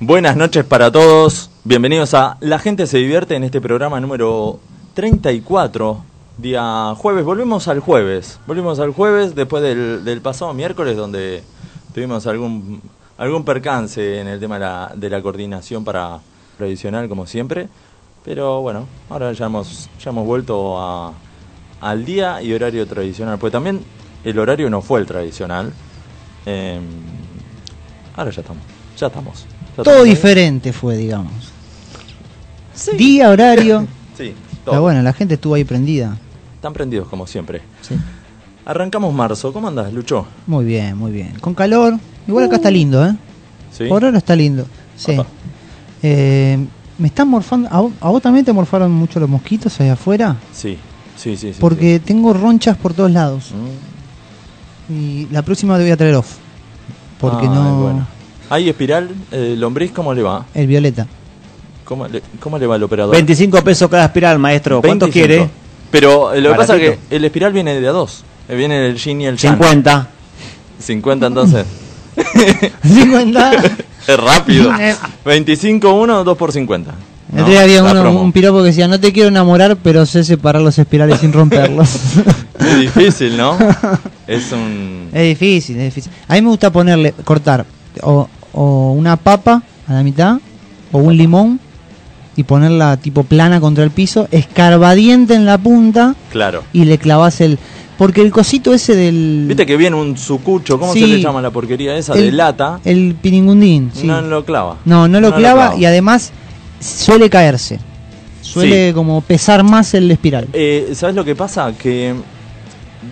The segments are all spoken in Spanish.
Buenas, noches para todos. Bienvenidos a La gente se divierte en este programa número 34. Día jueves. Volvemos al jueves. Volvemos al jueves después del, pasado miércoles donde tuvimos algún algún percance en el tema de la, coordinación para tradicional como siempre. Pero bueno, ahora ya hemos, ya hemos vuelto al día y horario tradicional. Pues también el horario no fue el tradicional. Eh, ahora ya estamos. Ya estamos. Ya Todo estamos diferente fue, digamos. Día, horario. Sí, todo. Pero bueno, la gente estuvo ahí prendida. Están prendidos como siempre. Sí. Arrancamos marzo. ¿Cómo andas, Lucho? Muy bien, muy bien. Con calor. Igual acá está lindo, ¿eh? ¿Sí? Por ahora está lindo. Sí. Eh, me están morfando. ¿A vos, a vos también te morfaron mucho los mosquitos allá afuera? Sí, sí, sí. sí, Porque tengo ronchas por todos lados. sí. Mm. Y la próxima te voy a traer off. Porque Ay, no. bueno. Ahí, Espiral, eh, Lombriz, ¿cómo le va? El violeta. ¿Cómo le, cómo le va al operador? 25 pesos cada espiral, maestro. ¿Cuánto 25. quiere? Pero eh, lo que pasa es que el Espiral viene de a dos. Eh, Viene el Yin y el Yang. 50. 50 entonces. 50. es rápido. Eh. 25 uno, 2 por 50. El otro día había uno- un piropo que decía, no te quiero enamorar, pero sé separar los espirales sin romperlos. Es difícil, ¿no? Es un... es difícil, es difícil. A mí me gusta ponerle, cortar o, o una papa a la mitad, o un limón, y ponerla tipo plana contra el piso, escarbadiente en la punta, Claro. y le clavas el... Porque el cosito ese del... Viste que viene un sucucho, ¿cómo Sí. se le llama la porquería esa? el, de lata. El piringundín, sí. No lo clava. No, no lo clava y además suele caerse. Suele Sí. como pesar más el espiral. Eh, ¿Sabes lo que pasa? Que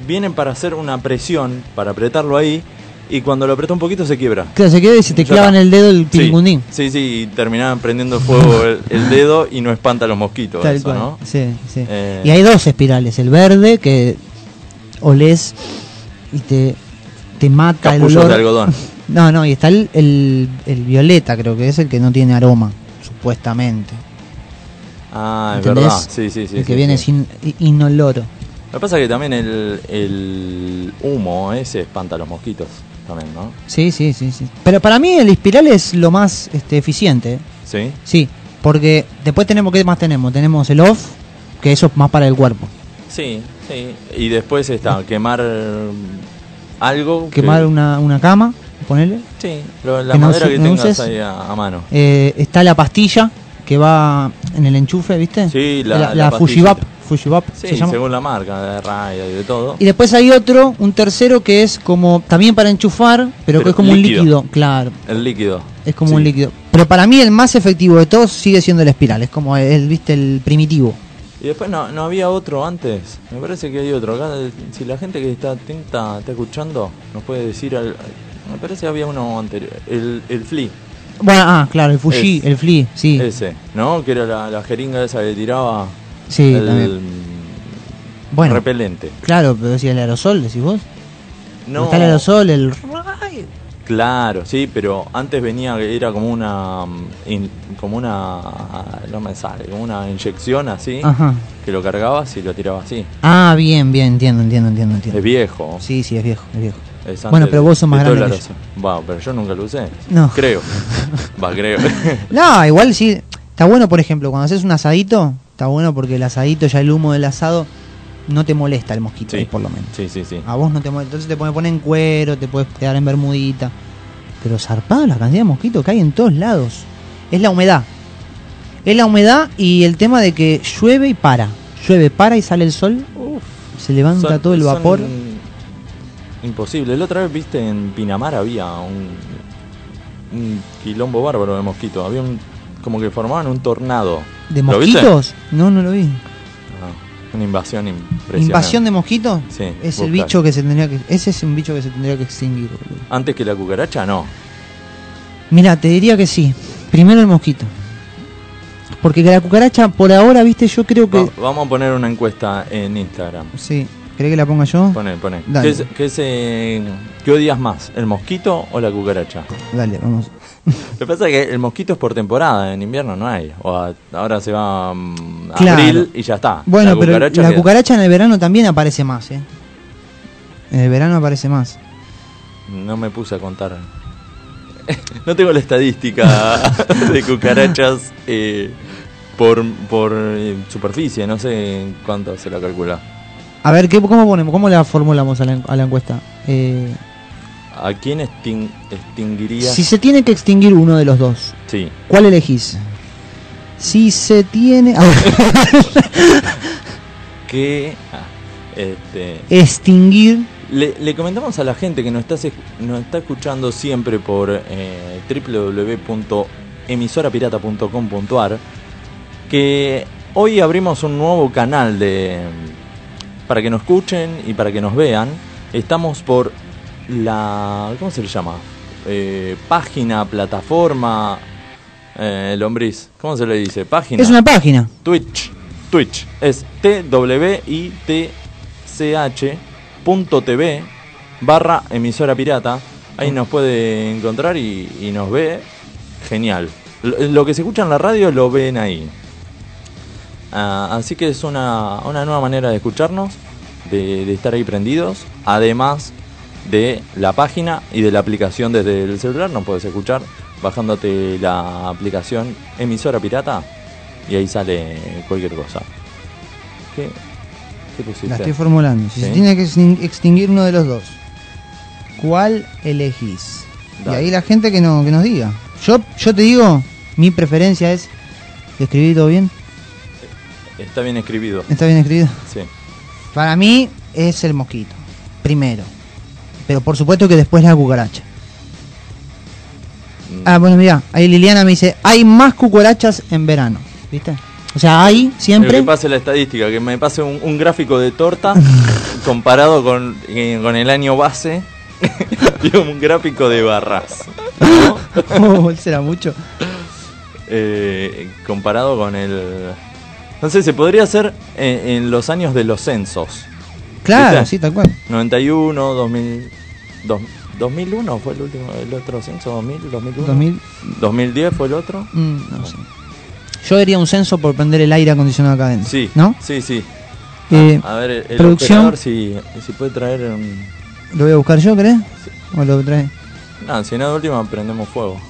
vienen para hacer una presión, para apretarlo ahí, y cuando lo aprieta un poquito se quiebra. Claro, se queda y se te clava en el dedo el Sí, piringundín. Sí, sí, y terminaban prendiendo fuego el, el dedo y no espanta a los mosquitos, Tal eso, cual. ¿no? Sí, sí. Eh. Y hay dos espirales, el verde que olés y te, te mata el olor. de algodón. No, no, y está el, el, el violeta, creo que es el que no tiene aroma, supuestamente. Ah, es ¿Entendés? verdad. Sí, sí, sí. el que sí, viene sí. sin inoloro. Lo que pasa es que también el, el humo ese espanta a los mosquitos, también, ¿no? Sí, sí, sí, sí. Pero para mí el espiral es lo más este, eficiente. ¿eh? Sí. Sí, porque después tenemos, ¿qué más tenemos? Tenemos el off, que eso es más para el cuerpo. Sí, sí. Y después está, quemar eh, algo. que- Quemar una, una cama, ponerle. Sí, lo- la que no madera se- que no tengas uses. ahí a, a mano. Eh, está la pastilla que va en el enchufe, ¿viste? Sí, la- la, la Fujivap, pastillita. Fujivap Sí, se llama. según la marca, de Raya y de todo. Y después hay otro, un tercero que es como también para enchufar, pero, que es como líquido. un líquido, claro, El líquido. es como Sí. un líquido. Pero para mí el más efectivo de todos sigue siendo el espiral, es como el, ¿viste? El primitivo. Y después no, no había otro antes. Me parece que hay otro. Acá, si la gente que está atenta está escuchando, nos puede decir. al- me parece que había uno anterior. El, el Flea. Bueno, ah, claro, el Fuji, Es- el Flea, sí. Ese, ¿no? Que era la, la jeringa esa que tiraba. Sí, el también. Bueno, repelente. claro, pero si el aerosol, decís vos. No. Está el aerosol, el... Claro, sí, pero antes venía, era como una. mm, in- como una. No me sale, como una inyección así. Ajá. Que lo cargabas y lo tirabas así. Ah, bien, bien, entiendo, entiendo, entiendo, entiendo. Es viejo. Sí, sí, es viejo, es viejo. Es Bueno, pero vos sos más grande que aerosol. Va, pero yo nunca lo usé. No. Creo. Va, creo. No, igual sí. Está bueno, por ejemplo, cuando haces un asadito, está bueno porque el asadito, ya el humo del asado, no te molesta el mosquito, Sí. por lo menos. sí, sí, sí. A vos no te molesta. Entonces te puedes poner en cuero, te puedes quedar en bermudita. Pero zarpado la cantidad de mosquitos que hay en todos lados. Es la humedad. Es la humedad y el tema de que llueve y para. Llueve, para y sale el sol. se levanta Son- todo el vapor. Imposible. La otra vez viste en Pinamar había un, un quilombo bárbaro de mosquitos. Había un. como que formaban un tornado. ¿De mosquitos? No, no lo vi. Una invasión impresionante. ¿Invasión de mosquitos? Sí, Es el bicho que se tendría que. Ese es un bicho que se tendría que extinguir, boludo. Antes que la cucaracha, no. Mira, te diría que sí. Primero el mosquito. Porque la cucaracha, por ahora, viste, yo creo que. Va- vamos a poner una encuesta en Instagram. Sí. ¿Querés que la ponga yo? Pone, pone. Dale. ¿Qué, es, qué, es, eh, qué odias más, el mosquito o la cucaracha? Dale, vamos. Lo que pasa es que el mosquito es por temporada, en invierno no hay. O a- ahora se va mm, Claro. abril y ya está. Bueno, pero la queda- cucaracha en el verano también aparece más, ¿eh? En el verano aparece más. No me puse a contar. no tengo la estadística de cucarachas eh, por, por eh, superficie, no sé cuánto se la calcula. A ver, ¿qué, ¿cómo ponemos? ¿Cómo la formulamos a la, a la encuesta? Eh, ¿A quién extin- extinguirías? si se tiene que extinguir uno de los dos, Sí. ¿cuál elegís? Si se tiene... a ver, Que. ah, este, extinguir... le, le comentamos a la gente que nos está, nos está escuchando siempre por eh, www.emisorapirata.com.ar que hoy abrimos un nuevo canal de para que nos escuchen y para que nos vean. Estamos por la. ¿Cómo se le llama? Eh, página, plataforma. Eh, lombriz. ¿Cómo se le dice? Página. Es una página. Twitch. Twitch. Es twitch.tv barra emisora pirata. Ahí nos puede encontrar y, y nos ve. Genial. Lo, lo que se escucha en la radio lo ven ahí. Ah, así que es una, una nueva manera de escucharnos, de, de estar ahí prendidos. Además de la página y de la aplicación desde el celular, nos puedes escuchar bajándote la aplicación emisora pirata y ahí sale cualquier cosa. ¿Qué, qué pusiste? La estoy formulando. Si se tiene que extin- extinguir uno de los dos, ¿cuál elegís? Dale. Y ahí la gente que, no, que nos diga. Yo, yo te digo, mi preferencia es... ¿Escribí todo bien? Está bien escribido. ¿Está bien escrito? Sí. Para mí es el mosquito, primero. Pero por supuesto que después la cucaracha. Mm, Ah, bueno, mira, ahí Liliana me dice, hay más cucarachas en verano, ¿viste? O sea, hay Pero siempre... que pase la estadística, que me pase un, un gráfico de torta comparado con, eh, con el año base y un gráfico de barras. ¿no? Oh, será mucho. Eh, comparado con el... No sé, se podría hacer en, en los años de los censos. Claro, ¿Viste? sí, tal cual. 91, 2000... dos- 2001 fue el último, el otro censo, 2000, 2001. 2000, 2010 fue el otro. mm, no sé. Yo haría un censo por prender el aire acondicionado acá adentro. Sí, ¿No? sí, sí. Eh, a ver, el, producción. operador si, si puede traer un... ¿Lo voy a buscar yo, crees? ¿O lo trae? No, si no, de última prendemos fuego.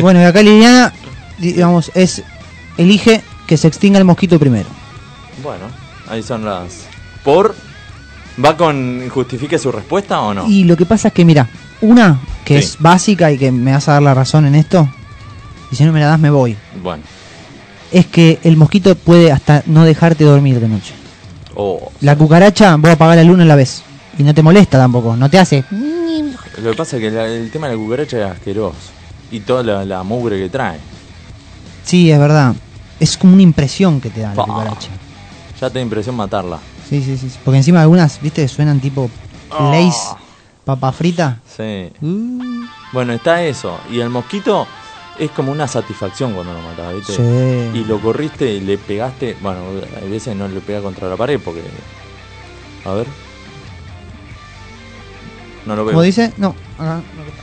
Bueno, y acá Liliana, digamos, es elige que se extinga el mosquito primero. Bueno, ahí son las... ¿Por? ¿Va con justifique su respuesta o no? Y lo que pasa es que, mira, una que Sí. es básica y que me vas a dar la razón en esto, y si no me la das me voy, Bueno. es que el mosquito puede hasta no dejarte dormir de noche. O La cucaracha, vos apagás la luna a la vez. Y no te molesta tampoco, no te hace. lo que pasa es que la- el tema de la cucaracha es asqueroso. Y toda la, la mugre que trae. Sí, es verdad. Es como una impresión que te da la cucaracha. Ya te da impresión matarla. Sí, sí, sí. Porque encima algunas, viste, suenan tipo lace, papa frita. Sí. Uh, Bueno, está eso. Y el mosquito es como una satisfacción cuando lo matas, ¿viste? sí. Y lo corriste y le pegaste. Bueno, hay veces no le pega contra la pared porque. A ver. No lo veo. ¿Cómo dice? No, acá. no está.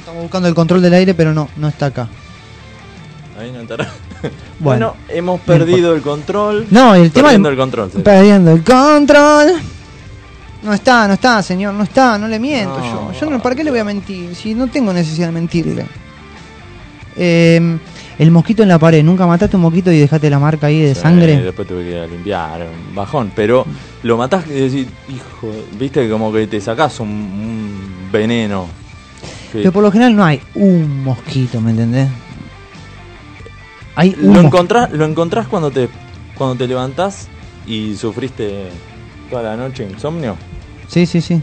Estamos buscando el control del aire, pero no, no está acá. Ahí no estará. Bueno. Bueno, hemos perdido el control. No, el tema Perdiendo el control. sí. Perdiendo el control. No está, no está, señor, no está, no le miento No. yo. Yo no, ¿para qué le voy a mentir? Si no tengo necesidad de mentirle. Eh, el mosquito en la pared, ¿nunca mataste un mosquito y dejaste la marca ahí de Sí, sangre? Después tuve que ir a limpiar, un bajón. Pero lo matás y decís, hijo, viste como que te sacás un, un veneno. Que Pero por lo general no hay un mosquito, ¿me entendés? Hay lo, encontrás, lo encontrás cuando te, cuando te levantás y sufriste toda la noche insomnio. Sí, sí, sí,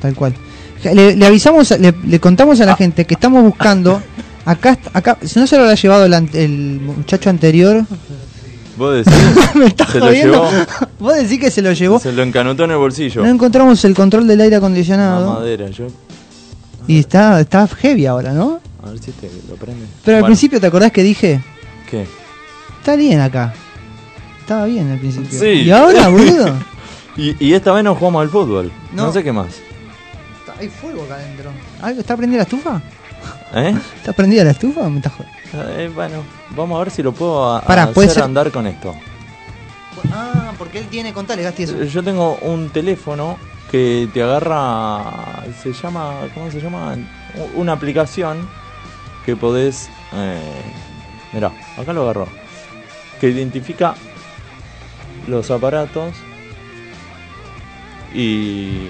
tal cual. Le, le avisamos, le, le contamos a la Ah. gente que estamos buscando. Acá, acá, si no se lo habrá llevado el, muchacho anterior. Vos decís, Me está se lo jodiendo. llevó, Vos decís que se lo llevó. se lo encanutó en el bolsillo. No encontramos el control del aire acondicionado. madera, yo. Y está, está heavy ahora, ¿no? A ver si te lo prende. Pero al principio, ¿te acordás que dije? ¿Qué? Está bien acá. Estaba bien al principio. Sí. ¿Y ahora, boludo? Y, y esta vez no jugamos al fútbol. No, No. sé qué más. Hay fuego acá adentro. ¿Algo- ¿Está prendida la estufa? ¿Eh? ¿Está prendida la estufa o me estás jodiendo? Eh, bueno, vamos a ver si lo puedo a- Pará, hacer ser- andar con esto. Ah, porque él tiene, contale, Gasti, eso. Yo tengo un teléfono que te agarra, se llama, ¿cómo se llama? Una aplicación que podés, eh, mirá, acá lo agarró, que identifica los aparatos y...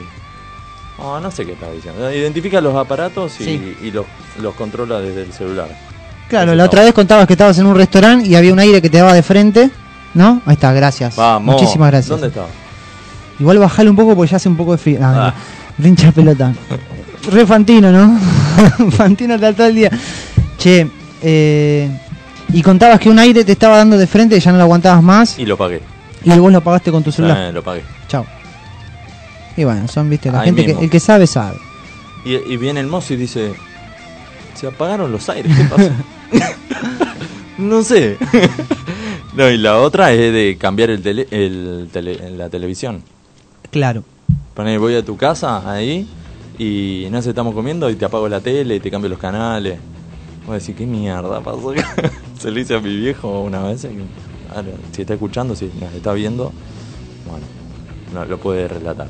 ah, no sé qué estaba diciendo. Identifica los aparatos y, Sí. y los, los controla desde el celular. Claro, la otra vez contabas que estabas en un restaurante y había un aire que te daba de frente, ¿no? Ahí está, gracias. Vamos. Muchísimas gracias. ¿Dónde estaba? Igual bajale un poco porque ya hace un poco de frío. Ah, Ah. Rincha pelota. Re Fantino, ¿no? Fantino está todo el día. Che, eh, y contabas que un aire te estaba dando de frente y ya no lo aguantabas más Y lo pagué. y vos lo apagaste con tu celular. Eh, lo pagué. Chao. Y bueno, son, viste, la Ahí gente que el que sabe, sabe. Y, y viene el mozo y dice, se apagaron los aires, ¿qué pasó? no sé. no, y la otra es de cambiar el tele, el tele- la televisión. Claro. Poner, voy a tu casa ahí y no sé, estamos comiendo y te apago la tele y te cambio los canales. Voy a decir, ¿qué mierda pasó? acá?". Se lo hice a mi viejo una vez. si está escuchando, si nos está viendo, bueno, no, lo puede relatar.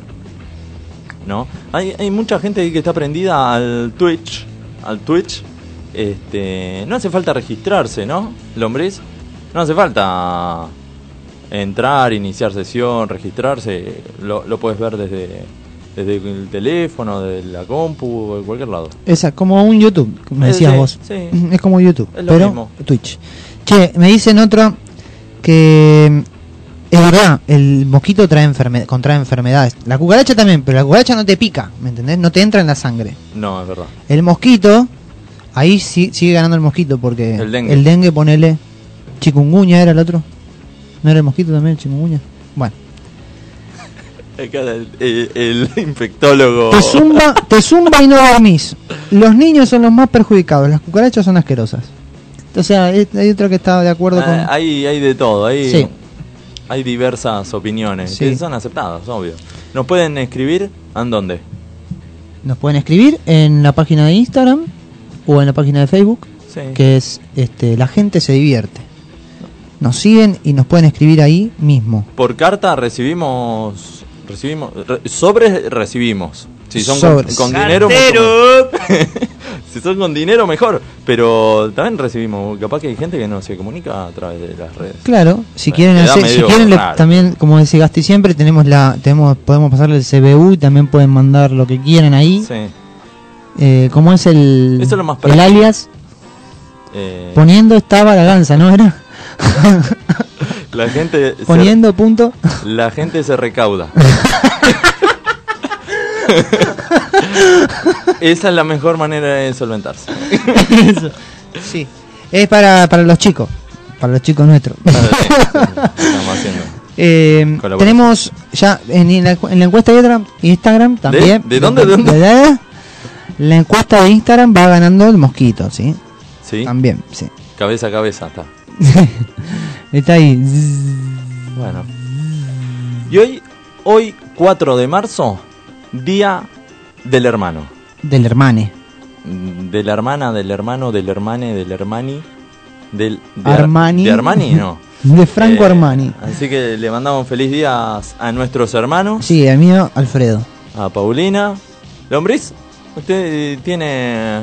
¿No? Hay, mucha gente que está prendida al Twitch. Al Twitch. Este, no hace falta registrarse, ¿no? Lombriz. No hace falta entrar, iniciar sesión, registrarse. Lo puedes ver desde, desde el teléfono, desde la compu, de cualquier lado. Esa, como un YouTube, como Eh, decías sí, vos. sí. Es como YouTube, Es lo pero mismo. Twitch. Che, me dicen otro que es verdad, el mosquito trae enferme contrae enfermedades. La cucaracha también, pero la cucaracha no te pica, ¿me entendés? No te entra en la sangre. No, es verdad. El mosquito, ahí sí, sigue ganando el mosquito porque El dengue. el dengue ponele chikungunya era el otro. ¿No era el mosquito también el chikungunya? Bueno, Acá el, el- el infectólogo. te zumba, te zumba y no dormís. Los niños son los más perjudicados, las cucarachas son asquerosas. O sea, hay hay otro que está de acuerdo con... Ah, hay, hay de todo, hay, Sí. hay diversas opiniones Sí. que son aceptadas, obvio. Nos pueden escribir en dónde. Nos pueden escribir en la página de Instagram o en la página de Facebook, Sí. que es este, La gente se divierte. Nos siguen y nos pueden escribir ahí mismo. Por carta recibimos, recibimos, re- sobres recibimos. Si son Sobres. con, con dinero, si son con dinero mejor. Pero también recibimos, capaz que hay gente que no se comunica a través de las redes. Claro, si Bueno, quieren hacer, si medio quieren le- raro. también, como decía Gasti siempre, tenemos la, tenemos, podemos pasarle el CBU y también pueden mandar lo que quieran ahí. Sí. Eh, ¿Cómo es el, Eso es lo más el alias? Eh, Poniendo estaba la ganza, ¿no era? la gente se- Poniendo punto. la gente se recauda. Esa es la mejor manera de solventarse. Eso. Sí. Es para, para los chicos. Para los chicos nuestros. Estamos haciendo. Eh, tenemos ya en la, en la encuesta de Instagram, también. ¿De dónde, de dónde? ¿De- La encuesta de Instagram va ganando el mosquito, ¿sí? Sí, También, sí. cabeza a cabeza está. Está ahí. Bueno. Y hoy, hoy 4 de marzo, día del hermano. Del hermane. De la hermana, del hermano, del hermane, del hermani. Del, de Ar- Armani. De Armani, no. De Franco Eh, Armani. Así que le mandamos feliz día a nuestros hermanos, Sí, el mío, Alfredo. a Paulina. ¿Lombriz? ¿Usted tiene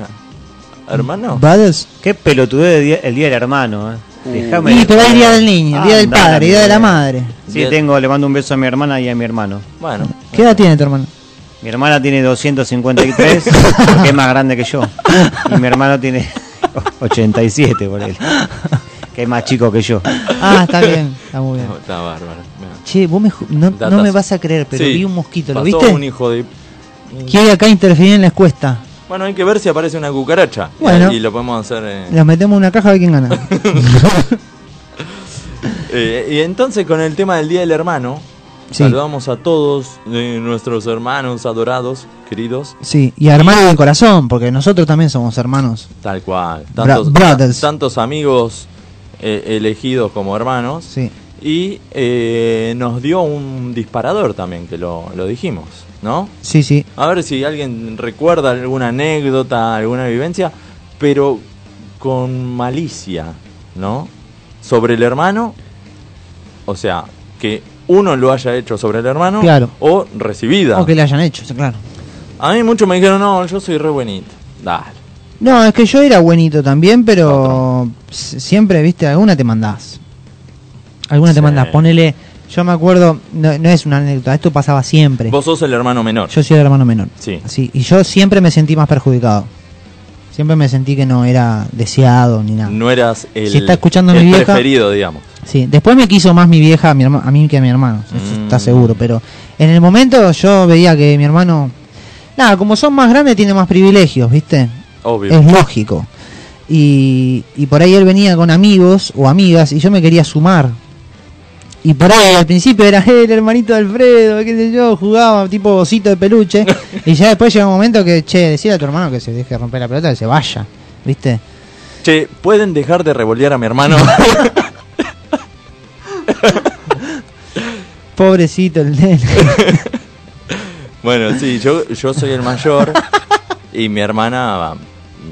hermano? ¿Brothers? Qué pelotudez de día- el día del hermano, eh. Déjame de pero hay joder. día del niño, día del Anda, padre, día de la madre. Sí, Día- tengo, le mando un beso a mi hermana y a mi hermano. Bueno. ¿Qué edad tiene tu hermano? Mi hermana tiene 253, que es más grande que yo. Y mi hermano tiene 87 por él, que es más chico que yo. Ah, está bien, está muy bien. Está bárbaro. Che, vos me ju- no, no Datas. me vas a creer, pero Sí, vi un mosquito, ¿lo pasó viste? un hijo de... Quiere acá interferir en la encuesta. Bueno, hay que ver si aparece una cucaracha. Bueno. Y lo podemos hacer... eh, Los metemos en una caja a ver quién gana. Eh, y entonces con el tema del Día del Hermano, Sí. saludamos a todos eh, nuestros hermanos adorados, queridos, Sí, y hermano del corazón, porque nosotros también somos hermanos. tal cual. Bra- Tantos, brothers. tantos amigos eh, elegidos como hermanos. Sí. Y eh, nos dio un disparador también, que lo, lo dijimos, ¿no? Sí, sí. A ver si alguien recuerda alguna anécdota, alguna vivencia, pero con malicia, ¿no? Sobre el hermano, o sea, que uno lo haya hecho sobre el hermano Claro. o recibida. O que le hayan hecho, claro. A mí muchos me dijeron, no, yo soy re buenito. Dale. No, es que yo era buenito también, pero siempre, viste, alguna te mandás. Alguna te Sí. mandás. Ponele, yo me acuerdo, no, no es una anécdota, esto pasaba siempre. Vos sos el hermano menor. Yo soy el hermano menor. Sí. Así, y yo siempre me sentí más perjudicado. Siempre me sentí que no era deseado ni nada. No eras el, Si está escuchando el mi vieja- preferido, digamos. Sí, después me quiso más mi vieja a, mi herma- a mí que a mi hermano, eso Mm. está seguro, pero en el momento yo veía que mi hermano, nada, como son más grandes tiene más privilegios, ¿viste? Obvio. Es lógico. Y, y por ahí él venía con amigos o amigas y yo me quería sumar. Y por ahí al principio era "Eh, el hermanito de Alfredo, qué sé yo, jugaba tipo osito de peluche. y ya después llega un momento que, che, decía a tu hermano que se deje de romper la pelota, que se vaya, ¿viste? Che, ¿pueden dejar de revolear a mi hermano? Pobrecito el nene. bueno, sí, yo, yo soy el mayor y mi hermana,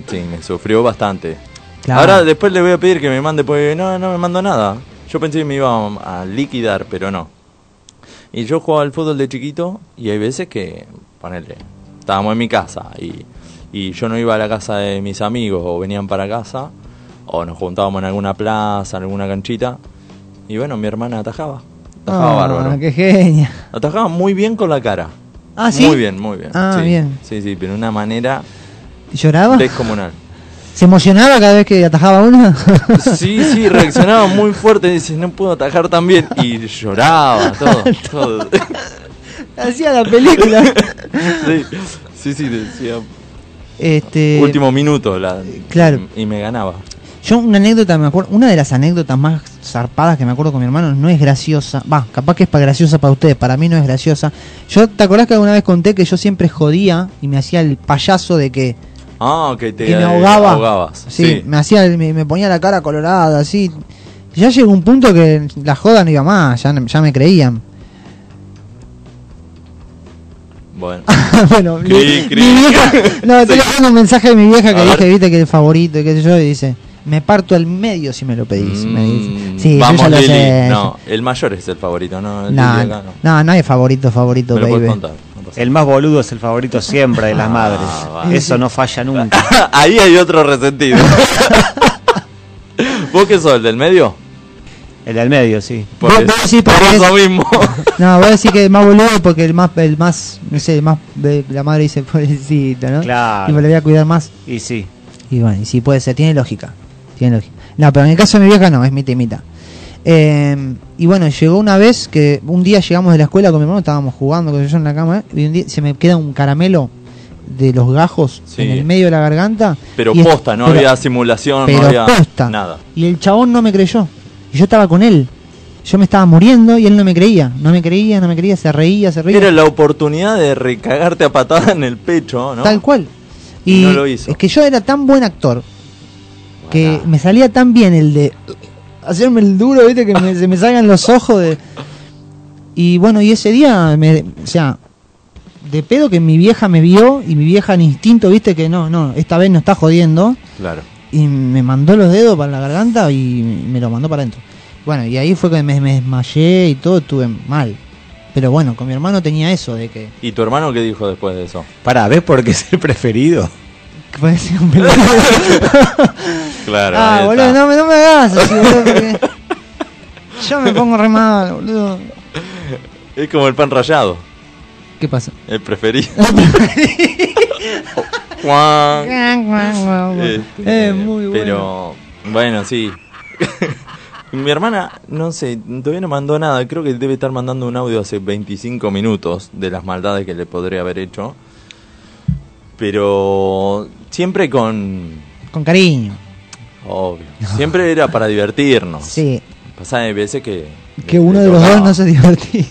sí, me sufrió bastante. Claro. Ahora después le voy a pedir que me mande, pues no, no me mandó nada. Yo pensé que me iba a, a liquidar, pero no. Y yo jugaba al fútbol de chiquito y hay veces que, ponele, estábamos en mi casa y, y yo no iba a la casa de mis amigos o venían para casa o nos juntábamos en alguna plaza, en alguna canchita y bueno, mi hermana atajaba. Atajaba Ah, bárbaro. qué genia. Atajaba muy bien con la cara. Ah, ¿sí? Muy bien, muy bien. Ah, sí. bien. Sí, sí, pero de una manera ¿Y ¿Lloraba? descomunal. ¿Se emocionaba cada vez que atajaba una? Sí, sí, reaccionaba muy fuerte. Dice, no puedo atajar tan bien. Y lloraba, todo. todo. Hacía la película. Sí, sí, sí, decía. este, Último minuto. La, claro. Y me ganaba. Yo una anécdota, me acuerdo, una de las anécdotas más zarpadas que me acuerdo con mi hermano no es graciosa. Va, capaz que es para graciosa para ustedes, para mí no es graciosa. Yo, ¿te acordás que alguna vez conté que yo siempre jodía y me hacía el payaso de que, Ah, que te que me eh, ahogaba? ahogabas. Sí, Sí. me hacía, me, me ponía la cara colorada, así. Ya llegó un punto que la joda no iba más, ya, ya me creían. Bueno. bueno, mi, vieja, no, te Sí. tengo un mensaje de mi vieja que A dije, ver. viste, que el favorito y qué sé yo, y dice, me parto al medio si me lo pedís. me dice. Mm, Sí, yo vamos, ya lo Lili. sé. No, el mayor es el favorito, no. el No, acá no. no, no hay favorito, favorito, Me lo puedes baby. contar. El más boludo es el favorito siempre de las Ah, madres. Eso no falla nunca. Ahí hay otro resentido. ¿Vos qué sos, el del medio? El del medio, sí. Por, Vos- eso- sí, por eso mismo. No, voy a decir que el más boludo porque el más, el más, no sé, el más, de- la madre dice pobrecito, ¿no? Claro. Y me lo voy a cuidar más. Y sí. Y bueno, y sí puede ser, tiene lógica. Tiene lógica. No, pero en el caso de mi vieja no, es mitad y mitad. Eh, y bueno, llegó una vez que un día llegamos de la escuela con mi hermano, estábamos jugando con yo en la cama, y un día se me queda un caramelo de los gajos Sí. en el medio de la garganta. Pero es- posta, no pero- había simulación, pero no había posta. nada. Y el chabón no me creyó. Y yo estaba con él. Yo me estaba muriendo y él no me creía. No me creía, no me creía, se reía, se reía. Era la oportunidad de recagarte a patada en el pecho, ¿no? Tal cual. Y Y no lo hizo. es que yo era tan buen actor que Bueno. me salía tan bien el de hacerme el duro, ¿viste? Que me- se me salgan los ojos de... Y bueno, y ese día, me, o sea, de pedo que mi vieja me vio y mi vieja en instinto, ¿viste? Que no, no, esta vez no está jodiendo. Claro. Y me mandó los dedos para la garganta y me lo mandó para adentro. Bueno, y ahí fue que me, me desmayé y todo, estuve mal. Pero bueno, con mi hermano tenía eso de que... ¿Y tu hermano qué dijo después de eso? Pará, ¿ves por qué es el preferido? Que ser un pelotudo. Claro. Ah, boludo, no, me- no me hagas así, boludo, porque yo me pongo re mal, boludo. Es como el pan rallado, ¿Qué pasa? el preferido. Este, es muy bueno. Pero, bueno, sí. Mi hermana, no sé, todavía no mandó nada. Creo que debe estar mandando un audio hace 25 minutos de las maldades que le podría haber hecho. Pero siempre con... Con cariño. Obvio. Siempre era para divertirnos. Sí. Pasaba veces que... Que uno de los dos no se divertía.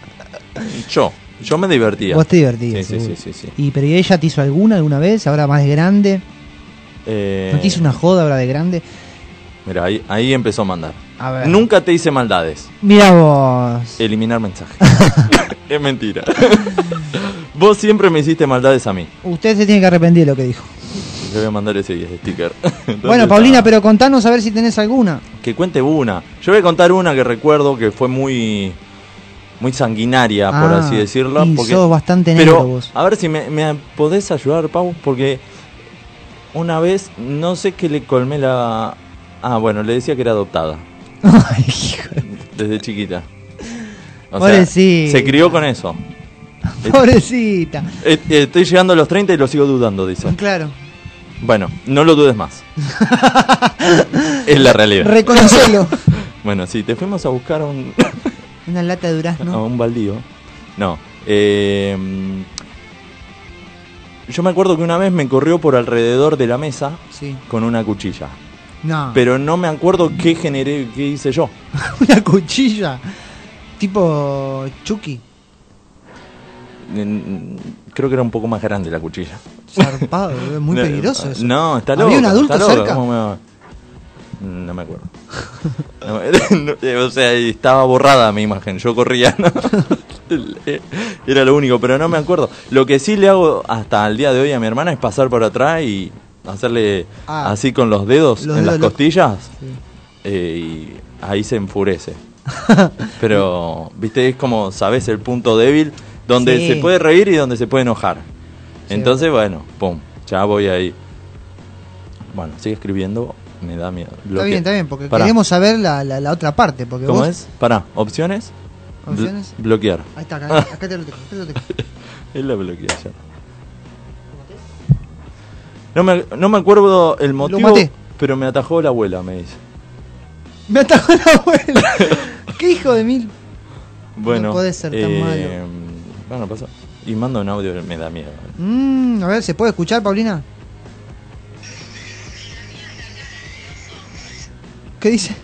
Yo, yo me divertía. Vos te divertías. Sí, sí, sí, sí. ¿Y pero ¿y ella te hizo alguna alguna vez? Ahora más de grande. Eh, ¿No te hizo una joda ahora de grande? Mira, ahí, ahí empezó a mandar. A ver. Nunca te hice maldades. Mira vos. Eliminar mensaje. es mentira. Vos siempre me hiciste maldades a mí. Usted se tiene que arrepentir de lo que dijo. Le voy a mandar ese sticker. ¿Dónde Bueno? Paulina, pero contanos a ver si tenés alguna. Que cuente una. Yo voy a contar una que recuerdo que fue muy muy sanguinaria, por Ah, así decirlo. y porque, sos bastante negro Pero, vos. a ver si me, me podés ayudar, Pau, porque una vez, no sé qué le colmé la... Ah, bueno, le decía que era adoptada, Ay, hijo de- desde chiquita. O sea, se crió con eso. Pobrecita. Eh, eh, Estoy llegando a los 30 y lo sigo dudando, dice. Claro. Bueno, no lo dudes más. es la realidad. Reconocelo. Bueno, sí, te fuimos a buscar a un, Una lata de a durazno. un baldío. No. eh, yo me acuerdo que una vez me corrió por alrededor de la mesa Sí. con una cuchilla. No. Pero no me acuerdo qué generé, qué hice yo. Una cuchilla. Tipo Chucky. Creo que era un poco más grande la cuchilla. Zarpado, es muy peligroso eso. No, está ¿Había loco. un adulto loco, cerca? No me acuerdo. No me- no, o sea, estaba borrada mi imagen. Yo corría, ¿no? Era lo único, pero no me acuerdo. Lo que sí le hago hasta el día de hoy a mi hermana es pasar por atrás y hacerle Ah. así con los dedos Los en dedos las costillas. Sí. eh, y ahí se enfurece. Pero, viste, es como, sabes, el punto débil donde Sí. se puede reír y donde se puede enojar. Sí. Entonces, bueno, pum, ya voy ahí. Bueno, sigue escribiendo, me da miedo. Está Bloquea. bien, está bien, porque Pará. queremos saber la, la, la otra parte. Porque ¿Cómo vos- es? Pará, opciones. Bl- ¿Opciones? bloquear. Ahí está, acá, acá te lo tengo. Acá te lo tengo. Él la bloquea ya. No me, no me acuerdo el motivo, maté. pero me atajó la abuela, me dice. Me atajó la abuela. ¿Qué hijo de mil? Bueno, No puede ser tan eh, Bueno. Y mando un audio, me da miedo. Mm, a ver, ¿se puede escuchar, Paulina? ¿Qué dice?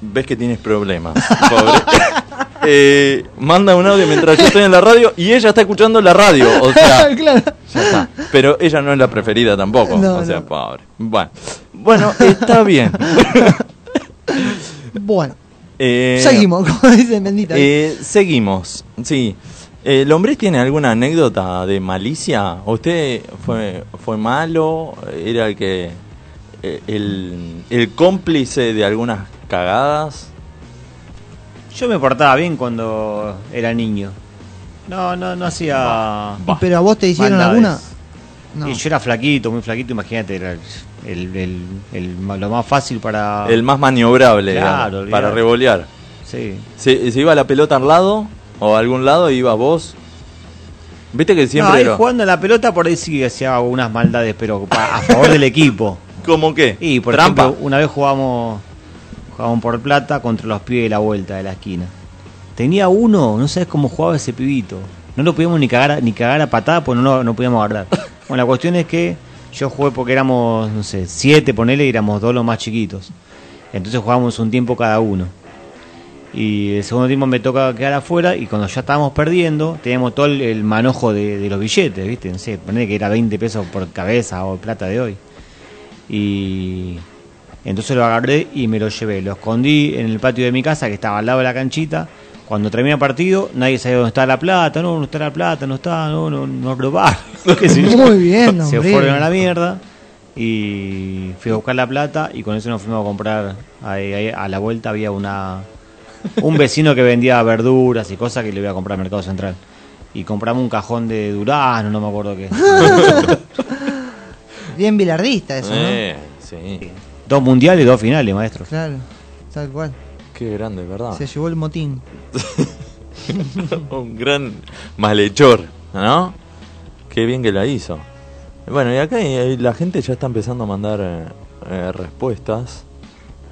Ves que tienes problemas, pobre. Eh, manda un audio mientras yo estoy en la radio y ella está escuchando la radio. O sea, claro. ya está. Pero ella no es la preferida tampoco. No, o sea, no. pobre. Bueno, bueno está bien. Bueno, Eh, seguimos, como dice Bendita. eh, seguimos. Sí. Eh, ¿Lombriz tiene alguna anécdota de malicia? ¿Usted fue, fue malo? ¿Era el que. eh, el, el cómplice de algunas cagadas? Yo me portaba bien cuando era niño. No, no, no hacía. Bah. ¿Pero a vos te hicieron maldades. alguna? No. Y yo era flaquito, muy flaquito, imagínate, era el, el- el- lo más fácil para. El más maniobrable, Claro, para revolear. Sí. ¿Se, se iba la pelota al lado o a algún lado y iba vos? Viste que No, siempre. ahí lo- jugando la pelota por ahí sí hacía algunas maldades, pero a favor del equipo. ¿Cómo qué? Y por Trampa. ejemplo, una vez jugamos, jugamos por plata contra los pibes de la vuelta de la esquina. Tenía uno, no sabes cómo jugaba ese pibito. No lo podíamos ni cagar, a- ni cagar a patada, pues no, no podíamos agarrar. Bueno, la cuestión es que yo jugué porque éramos, no sé, siete, ponele, y éramos dos los más chiquitos. Entonces jugábamos un tiempo cada uno. Y el segundo tiempo me toca quedar afuera y cuando ya estábamos perdiendo, teníamos todo el, manojo de, de los billetes, ¿viste? No sé, ponele que era 20 pesos por cabeza o plata de hoy. Y entonces lo agarré y me lo llevé. Lo escondí en el patio de mi casa, que estaba al lado de la canchita. Cuando termina el partido, nadie sabía dónde está la plata. No, no está la plata, no está, no, no, no yo. Muy bien, Se hombre. fueron a la mierda. Y fui a buscar la plata y con eso nos fuimos a comprar. ahí- ahí a la vuelta había una un vecino que vendía verduras y cosas que le voy a comprar al Mercado Central. Y compramos un cajón de durazno, no me acuerdo qué. Bien bilardista eso, ¿no? Eh, sí. dos mundiales y dos finales, maestro. Claro, tal cual. Qué grande, ¿verdad? Se llevó el motín. un gran malhechor, ¿no? Qué bien que la hizo. Bueno, y acá la gente ya está empezando a mandar eh, eh, respuestas.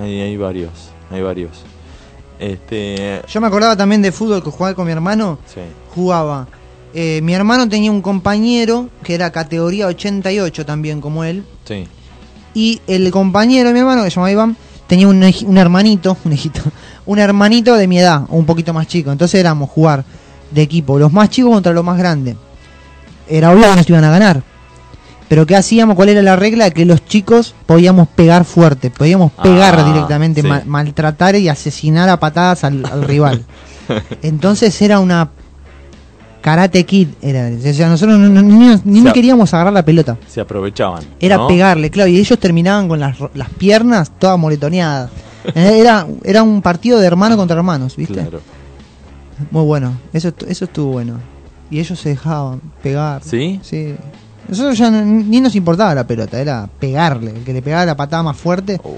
Hay, hay varios, hay varios. Este, Yo me acordaba también de fútbol que jugaba con mi hermano. sí. Jugaba. eh, mi hermano tenía un compañero que era categoría 88 también como él. Sí. Y el compañero de mi hermano, que se llamaba Iván, tenía un, un hermanito, un hijito, un hermanito de mi edad, un poquito más chico. Entonces éramos jugar de equipo, los más chicos contra los más grandes. Era obvio que nos iban a ganar. Pero ¿qué hacíamos? ¿Cuál era la regla? Que los chicos podíamos pegar fuerte, podíamos pegar Ah, directamente, sí. maltratar y asesinar a patadas al, al rival. Entonces era una karate kid, era. O sea, nosotros no- no- ni, nos- ni queríamos agarrar la pelota. Se aprovechaban. Era ¿no? pegarle, claro, y ellos terminaban con las, las piernas todas moretoneadas. Eh, Era, era un partido de hermano contra hermanos, ¿viste? Claro. Muy bueno, eso, eso estuvo bueno. Y ellos se dejaban pegar. ¿Sí? Sí. Nosotros ya ni nos importaba la pelota, era pegarle. El que le pegaba la patada más fuerte, Oh,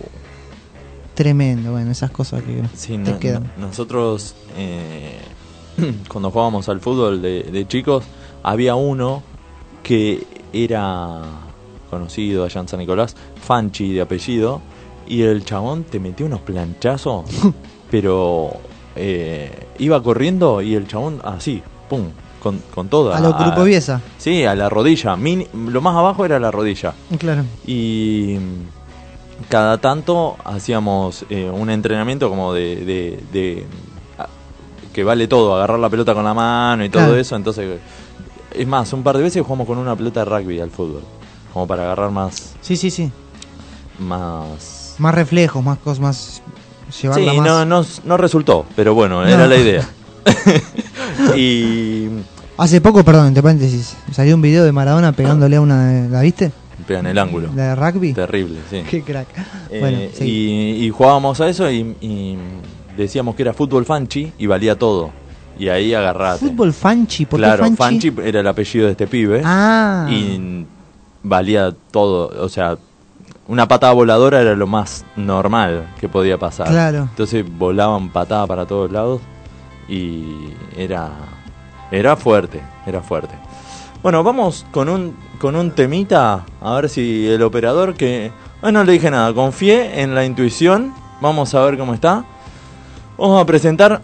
tremendo. Bueno, esas cosas que sí, te no- quedan. no- nosotros, eh, cuando jugábamos al fútbol de, de chicos, había uno que era conocido allá en San Nicolás, Fanchi de apellido, y el chabón te metía unos planchazos, pero eh, iba corriendo y el chabón así, pum, con, con toda. A lo grupo Biesa. Sí, a la rodilla. lo más abajo era la rodilla. Claro. Y cada tanto hacíamos eh, un entrenamiento como de, de- de- a- que vale todo, agarrar la pelota con la mano y todo Claro. eso. Entonces, es más, un par de veces jugamos con una pelota de rugby al fútbol, como para agarrar más, Sí, sí, sí. más. Más reflejos, más cosas, más. Llevarla Sí, más. no, no, no resultó, pero bueno, No. era la idea. y Hace poco, perdón, entre paréntesis, salió un video de Maradona pegándole a una. de- ¿La viste? pegan el ángulo. La de rugby. Terrible, sí. Qué crack. Eh, bueno, sí. y, y jugábamos a eso y, y decíamos que era fútbol fanchi y valía todo. Y ahí agarrate. Fútbol Fanchi, ¿por claro, qué Fanchi? Fanchi era el apellido de este pibe. Ah. Y valía todo. O sea, una patada voladora era lo más normal que podía pasar. Claro. Entonces volaban patadas para todos lados y era era fuerte, era fuerte. Bueno, vamos con un con un temita a ver si el operador que ah, no le dije nada, confié en la intuición. Vamos a ver cómo está. Vamos a presentar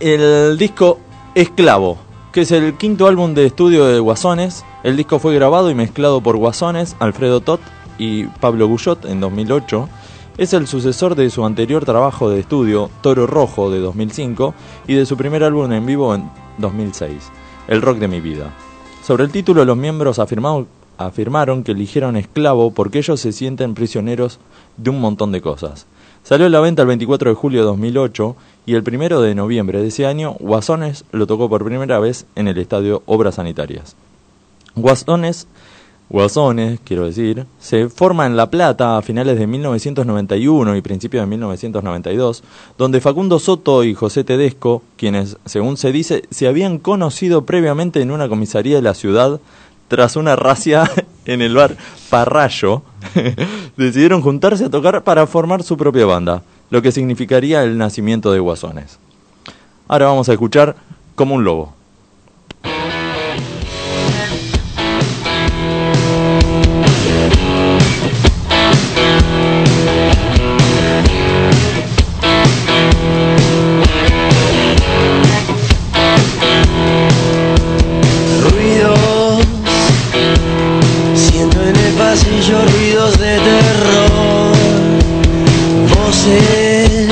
el disco Esclavo, que es el quinto álbum de estudio de Guasones. El disco fue grabado y mezclado por Guasones, Alfredo Tot y Pablo Guyot en 2008. Es el sucesor de su anterior trabajo de estudio, Toro Rojo, de 2005, y de su primer álbum en vivo en 2006, El Rock de mi Vida. Sobre el título, los miembros afirmaron que eligieron esclavo porque ellos se sienten prisioneros de un montón de cosas. Salió a la venta el 24 de julio de 2008 y el 1 de noviembre de ese año, Guasones lo tocó por primera vez en el estadio Obras Sanitarias. Guasones, Guasones, quiero decir, se forma en La Plata a finales de 1991 y principios de 1992, donde Facundo Soto y José Tedesco, quienes, según se dice, se habían conocido previamente en una comisaría de la ciudad tras una racia en el bar Parrayo, decidieron juntarse a tocar para formar su propia banda, lo que significaría el nacimiento de Guasones. Ahora vamos a escuchar Como un lobo. lloridos de terror, voces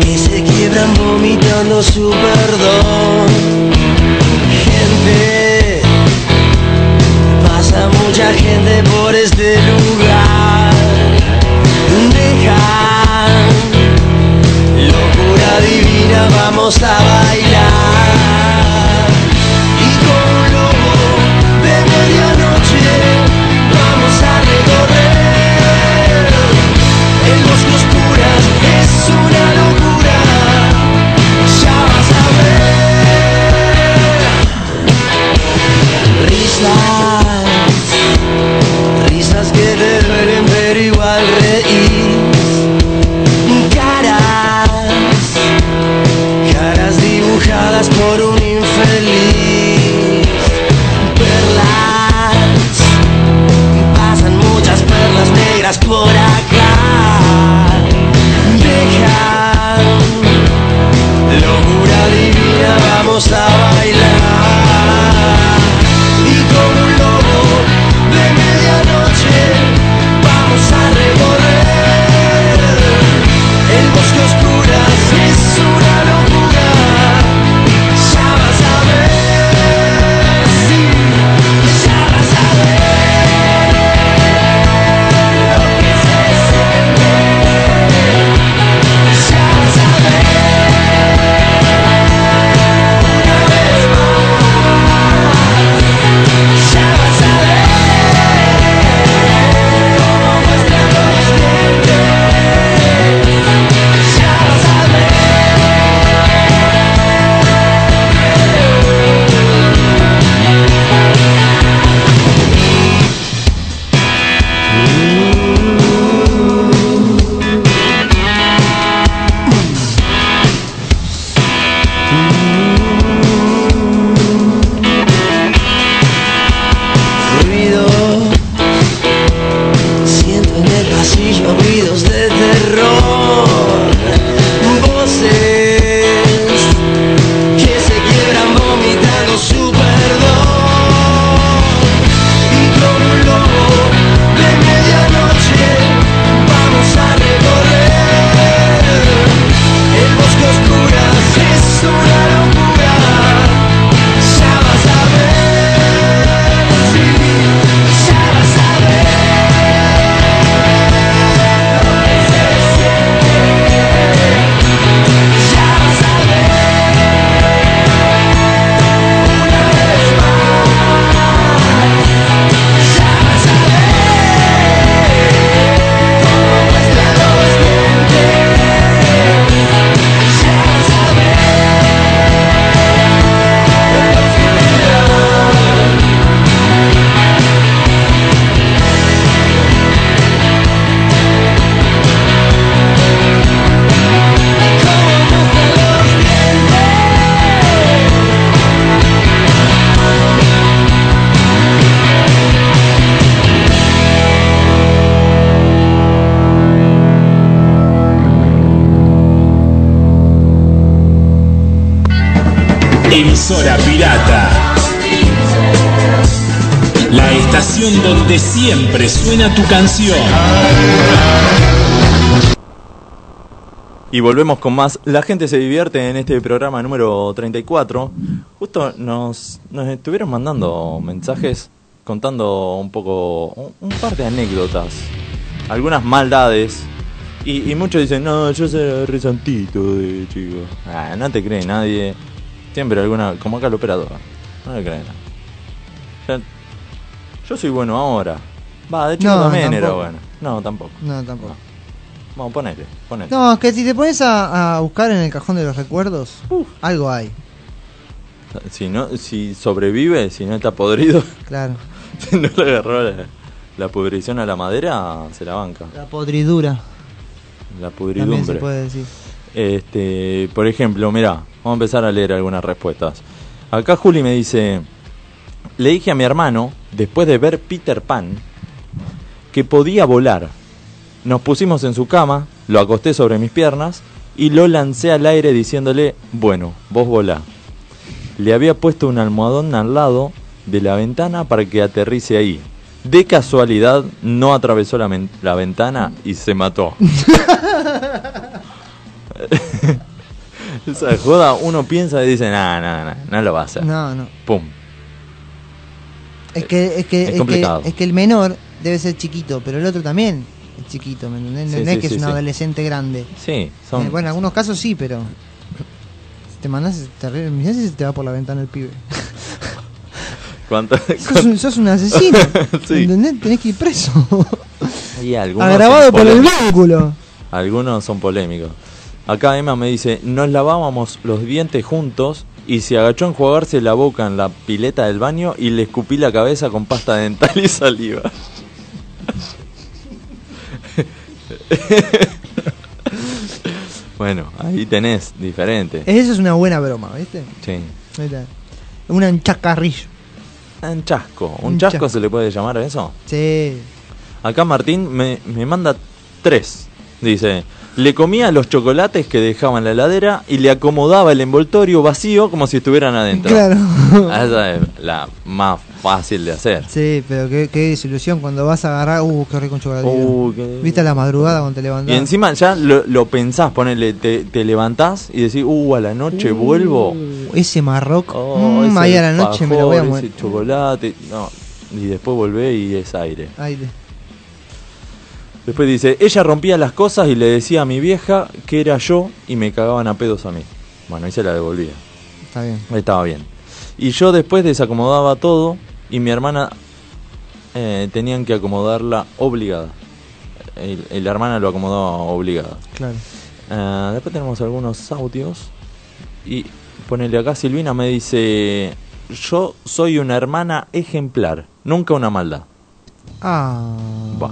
que se quiebran vomitando su perdón, gente, pasa mucha gente por este lugar, deja locura divina, vamos a bailar. Volvemos con más. La gente se divierte en este programa número 34. Justo nos, nos estuvieron mandando mensajes contando un poco, un, un par de anécdotas, algunas maldades. Y, y muchos dicen, no, yo soy re santito de chico. Ah, no te cree nadie. Siempre alguna, como acá el operador. No le creen. Yo, yo soy bueno ahora. Va, de hecho No, también era tampoco. bueno. No, tampoco. No, tampoco. Vamos, ponele, ponele. No, es que si te pones a, a buscar en el cajón de los recuerdos, algo hay, Si no, si sobrevive, si no está podrido, claro. si no le agarró la, la pudrición a la madera, se la banca. La podridura, La también se pudridumbre. puede decir. Este, por ejemplo, mirá, vamos a empezar a leer algunas respuestas. Acá Juli me dice, le dije a mi hermano, después de ver Peter Pan, que podía volar. Nos pusimos en su cama, lo acosté sobre mis piernas y lo lancé al aire diciéndole, bueno, vos volá. Le había puesto un almohadón al lado de la ventana para que aterrice ahí. De casualidad no atravesó la, la ventana y se mató. Esa joda uno piensa y dice, nah, nah, nah, no lo va a hacer. No, no. Pum. Es que, es que, Es es, que, es que el menor debe ser chiquito, pero el otro también chiquito, ¿me entendés? No, Sí, no es sí, que sí, es un adolescente grande. Sí, son... Eh, bueno, en algunos casos sí, pero. Te terrible. Mirá si se te va por la ventana el pibe. ¿cuánto- sos, un, sos un asesino. ¿Entendés? Tenés que ir preso. Y algunos Agravado por el vínculo. Algunos son polémicos. Acá Emma me dice, nos lavábamos los dientes juntos y se agachó a enjuagarse la boca en la pileta del baño y le escupí la cabeza con pasta dental y saliva. bueno, ahí tenés, diferente. Eso es una buena broma, ¿viste? Sí. Ahí está. Un enchacarrillo. Un chasco. ¿Un Un chasco chasco. se le puede llamar a eso? Sí. Acá Martín me, me manda tres. Dice, le comía los chocolates que dejaba en la heladera y le acomodaba el envoltorio vacío como si estuvieran adentro. Claro. Esa es la más fácil de hacer. Sí, pero qué, qué desilusión cuando vas a agarrar. Uh, qué rico un chocolate. Uh, qué- ¿Viste a la madrugada cuando te levantás? Y encima ya lo, lo pensás, ponele, te, te levantás y decís, uh, a la noche vuelvo. Uh, ese marroco. Oh, Mm, ahí a la noche me lo voy a mover. ese chocolate. No. Y después volvé y es aire. Te- Después dice, ella rompía las cosas y le decía a mi vieja que era yo y me cagaban a pedos a mí. Bueno, ahí se la devolvía. Está bien. Estaba bien. Y yo después desacomodaba todo y mi hermana eh, tenían que acomodarla obligada. El- el- la hermana lo acomodaba obligada. Claro. Eh, después tenemos algunos audios. Y ponele acá, Silvina me dice, yo soy una hermana ejemplar, nunca una maldad. Ah. Buah.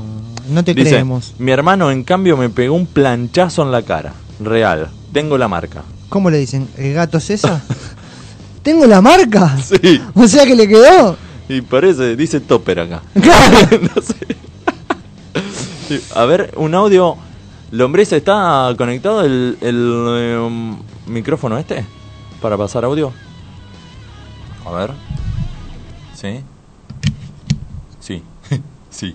No te Dice, creemos. mi hermano en cambio me pegó un planchazo en la cara. Real. Tengo la marca. ¿Cómo le dicen? ¿El gato César? ¿Tengo la marca? Sí. O sea que le quedó. Y parece, dice topper acá. Claro. no sé. A ver, un audio. Lombriz, ¿está conectado el, el, eh, micrófono este? Para pasar audio. A ver. Sí. sí.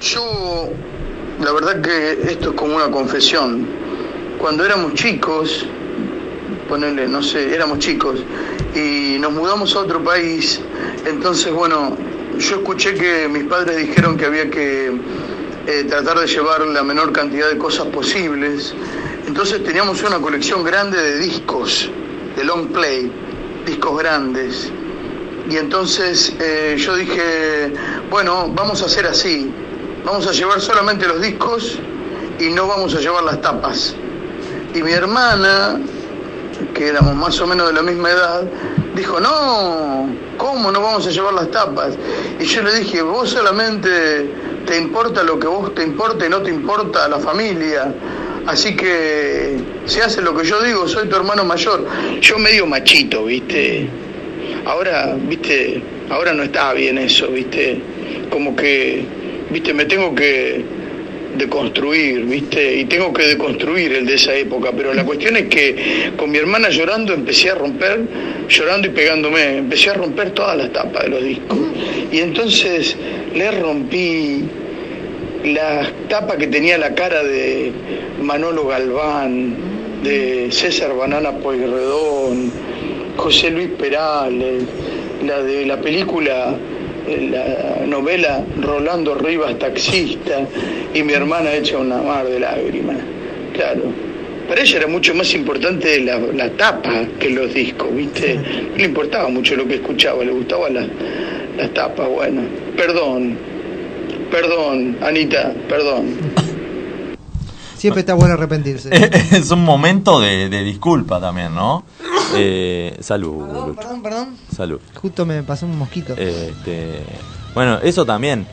Yo, la verdad que esto es como una confesión. Cuando éramos chicos, ponerle, no sé, éramos chicos y nos mudamos a otro país, entonces, bueno, yo escuché que mis padres dijeron que había que eh, tratar de llevar la menor cantidad de cosas posibles. Entonces teníamos una colección grande de discos, de long play, discos grandes. Y entonces eh, yo dije, bueno, vamos a hacer así, vamos a llevar solamente los discos y no vamos a llevar las tapas. Y mi hermana, que éramos más o menos de la misma edad, dijo, no, ¿cómo no vamos a llevar las tapas? Y yo le dije, vos solamente te importa lo que vos te importa y no te importa la familia. Así que se hace lo que yo digo, soy tu hermano mayor. Yo medio machito, ¿viste? Ahora, viste, ahora no está bien eso, viste, como que, viste, me tengo que deconstruir, ¿viste? Y tengo que deconstruir el de esa época, pero la cuestión es que con mi hermana llorando empecé a romper, llorando y pegándome, empecé a romper todas las tapas de los discos. Y entonces le rompí la tapa que tenía la cara de Manolo Galván, de César Banana Pueyrredón, José Luis Perales, la de la película, la novela Rolando Rivas Taxista, y mi hermana hecha una mar de lágrimas. Claro. Para ella era mucho más importante la, la tapa que los discos, ¿viste? No le importaba mucho lo que escuchaba, le gustaban las, las tapas, bueno. Perdón, perdón, Anita, perdón. Siempre está bueno arrepentirse. es un momento de, de disculpa también, ¿no? Eh, salud, Perdón, perdón, perdón. Salud. Justo me pasó un mosquito. Este, bueno, eso también.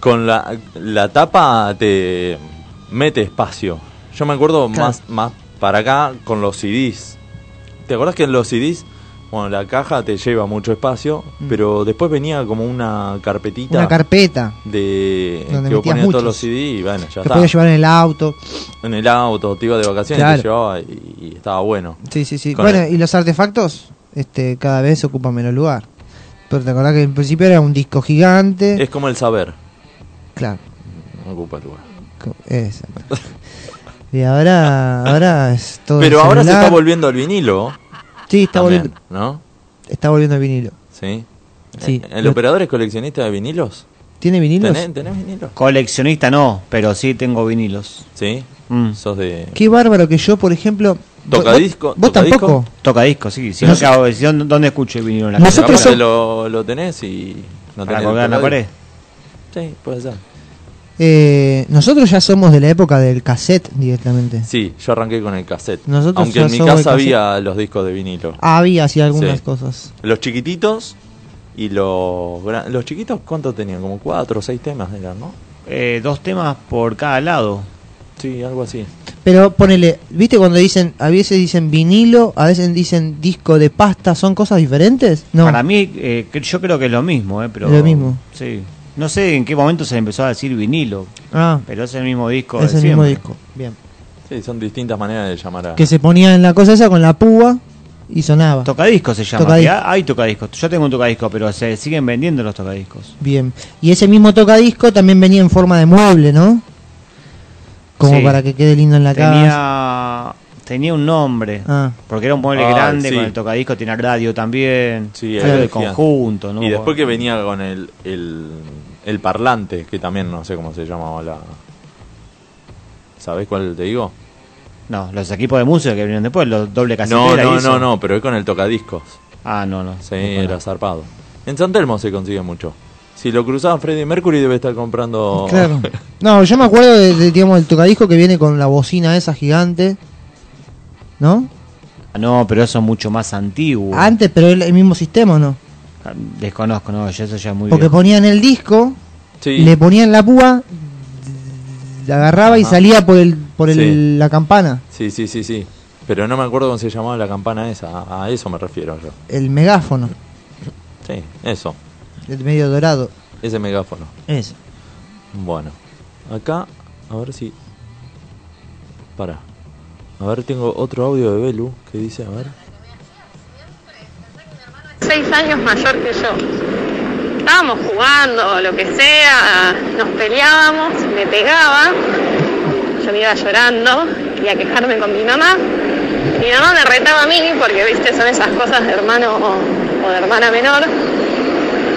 Con la, la tapa te mete espacio. Yo me acuerdo Claro. más, más para acá con los CDs. ¿Te acordás que en los CDs, bueno, la caja te lleva mucho espacio, pero después venía como una carpetita Mm. Una carpeta de Donde que ponías todos los CD y bueno, ya está. podías llevar en el auto. En el auto, te iba de vacaciones, Claro. te llevaba y, y estaba bueno. Sí, sí, sí. Con bueno, el- y los artefactos este, cada vez ocupan menos lugar. Pero te acordás que en principio era un disco gigante. Es como el saber, Claro. no ocupa lugar. esa. y ahora, ahora es todo. Pero ahora se está volviendo al vinilo. Sí, está también, volviendo, ¿no? está volviendo el vinilo. Sí. Sí. ¿El Lo- operador es coleccionista de vinilos? ¿Tiene vinilos? ¿Tenés, tenés vinilos? Coleccionista no, pero sí tengo vinilos. Sí. Mm. Sos de. Qué bárbaro que yo, por ejemplo. Tocadisco- ¿Vos, vos tocadisco? tampoco? Toca disco, sí. Si No no, sé. ¿qué hago? Si no, ¿Dónde escucho el vinilo en la Nosotros somos- lo, lo tenés y no ¿Para tenés. colgar en la pared? tocadisco. Sí, puede ser. Eh, nosotros ya somos de la época del cassette directamente. Sí, yo arranqué con el cassette. Nosotros Aunque en mi casa había los discos de vinilo. Había así algunas Sí. cosas. Los chiquititos y los. ¿Los chiquitos cuántos tenían? Como cuatro o seis temas eran, ¿no? Eh, dos temas por cada lado. Sí, algo así. Pero ponele, ¿viste cuando dicen, a veces dicen vinilo, a veces dicen disco de pasta, son cosas diferentes? No. Para mí, eh, yo creo que es lo mismo, eh, pero... Lo mismo. Sí. No sé en qué momento se le empezó a decir vinilo, Ah, pero es el mismo disco es de el mismo disco. Bien. Sí, son distintas maneras de llamar a. Que se ponía en la cosa esa con la púa y sonaba. Tocadisco se llama. Tocadisco. que ha- Hay tocadiscos. Yo tengo un tocadisco, pero se siguen vendiendo los tocadiscos. Bien. Y ese mismo tocadisco también venía en forma de mueble, ¿no? Como Sí. para que quede lindo en la casa. Tenía, un nombre. Ah. Porque era un mueble Ah, grande sí. con el tocadisco, tenía radio también. Sí, Algo era de conjunto, ¿no? Y después que venía con el, el, el parlante, que también no sé cómo se llamaba la. ¿Sabés cuál te digo? No, los equipos de música que vinieron después, los doble No, casetera no, eso. no, no, pero es con el tocadiscos. Ah, no, no. Sí, No, era no. zarpado. En San Telmo se consigue mucho. Si lo cruzaba Freddie Mercury debe estar comprando. Claro. No, yo me acuerdo de, de, digamos, el tocadisco que viene con la bocina esa gigante. ¿No? Ah, No, pero eso es mucho más antiguo. Antes, pero el, el mismo sistema, ¿o ¿no? Ah, Desconozco, no, yo eso ya es muy Porque viejo. ponían el disco, Sí. le ponían la púa, la agarraba y salía por el por el, Sí. la campana, sí, sí, sí, sí. Pero no me acuerdo cómo se llamaba la campana esa. A, a eso me refiero yo. el megáfono, Sí, eso. el medio dorado. Ese megáfono. Eso. Bueno. Acá, a ver si. Para. A ver, tengo otro audio de Belu que dice, a ver. seis años mayor que yo. Estábamos jugando, lo que sea, nos peleábamos, me pegaba, yo me iba llorando, iba a quejarme con mi mamá. Mi mamá me retaba a mí porque, viste, son esas cosas de hermano o, o de hermana menor.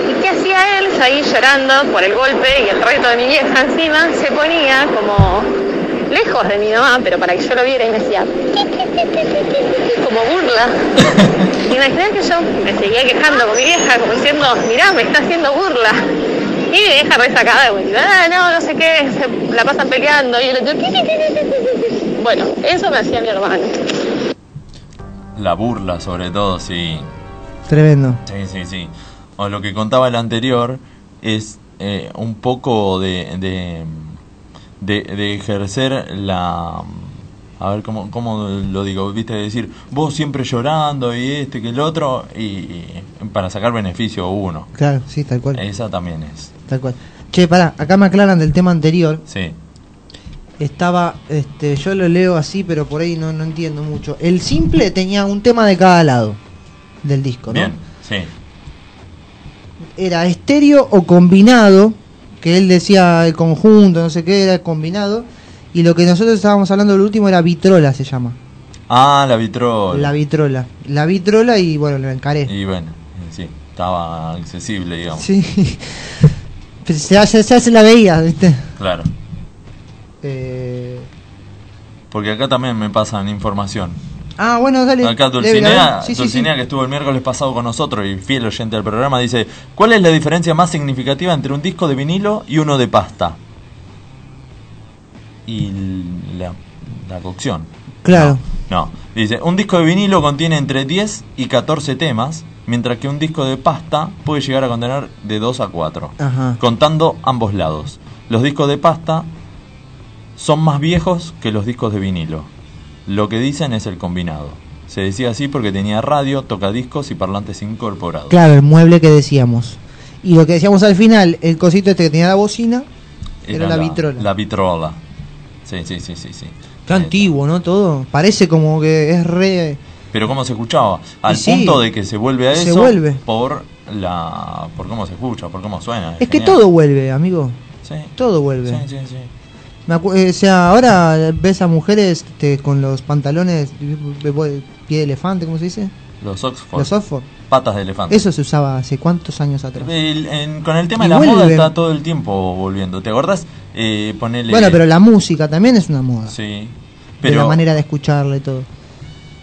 ¿Y qué hacía él? Yo ahí llorando por el golpe y el reto de mi vieja encima, se ponía como lejos de mi mamá, pero para que yo lo viera y me decía, como burla. Imaginá que yo me seguía quejando con mi vieja, como diciendo, mirá, me está haciendo burla. Y mi vieja resacada, como diciendo, ah, no, no sé qué, se la pasan peleando. Y el otro, bueno, eso me hacía mi hermano. La burla, sobre todo, sí. Tremendo. Sí, sí, sí. O lo que contaba el anterior es eh, un poco de, de, de, de ejercer la... A ver, ¿cómo, ¿cómo lo digo? Viste, decir, vos siempre llorando y este que el otro, y, y para sacar beneficio uno. Claro, sí, tal cual. Esa también es. Tal cual. Che, pará, acá me aclaran del tema anterior. Sí. estaba, este, yo lo leo así, pero por ahí no, no entiendo mucho. El simple tenía un tema de cada lado del disco, ¿no? Bien, sí. Era estéreo o combinado, que él decía el conjunto, no sé qué, era combinado. Y lo que nosotros estábamos hablando del último era vitrola, se llama. Ah, la vitrola. La vitrola. La vitrola y bueno, lo encaré. Y bueno, sí, estaba accesible, digamos. Sí. Ya- ya se la veía, ¿viste? Claro. Eh, Porque acá también me pasan información. Ah, bueno, dale. Acá Dulcinea. Sí, sí, Dulcinea, que estuvo el miércoles pasado con nosotros y fiel oyente del programa, dice, ¿cuál es la diferencia más significativa entre un disco de vinilo y uno de pasta? Y la, la cocción. Claro. No, dice, un disco de vinilo contiene entre 10 y 14 temas, mientras que un disco de pasta puede llegar a contener de 2 a 4, Ajá. contando ambos lados. Los discos de pasta son más viejos que los discos de vinilo. Lo que dicen es el combinado. Se decía así porque tenía radio, tocadiscos y parlantes incorporados. Claro, el mueble que decíamos. Y lo que decíamos al final, el cosito este que tenía la bocina, era, la, vitrola. La vitrola. Sí, sí, sí, sí, sí. Qué antiguo, ¿no? Todo. Parece como que es re... Pero cómo se escuchaba, al sí, punto de que se vuelve a se eso vuelve. por la por cómo se escucha, por cómo suena. Es que genial. todo vuelve, amigo. Sí. Todo vuelve. Sí, sí, sí. Eh, o sea, ahora ves a mujeres este, con los pantalones de de pie de elefante, ¿cómo se dice? Los Oxford. Los Oxford. Patas de elefante. Eso se usaba hace cuántos años atrás. El- en- con el tema Y de la moda está todo el tiempo volviendo. ¿Te acordás? Eh, ponele, Bueno, pero la música también es una moda. Sí. de Pero, la manera de escucharla y todo.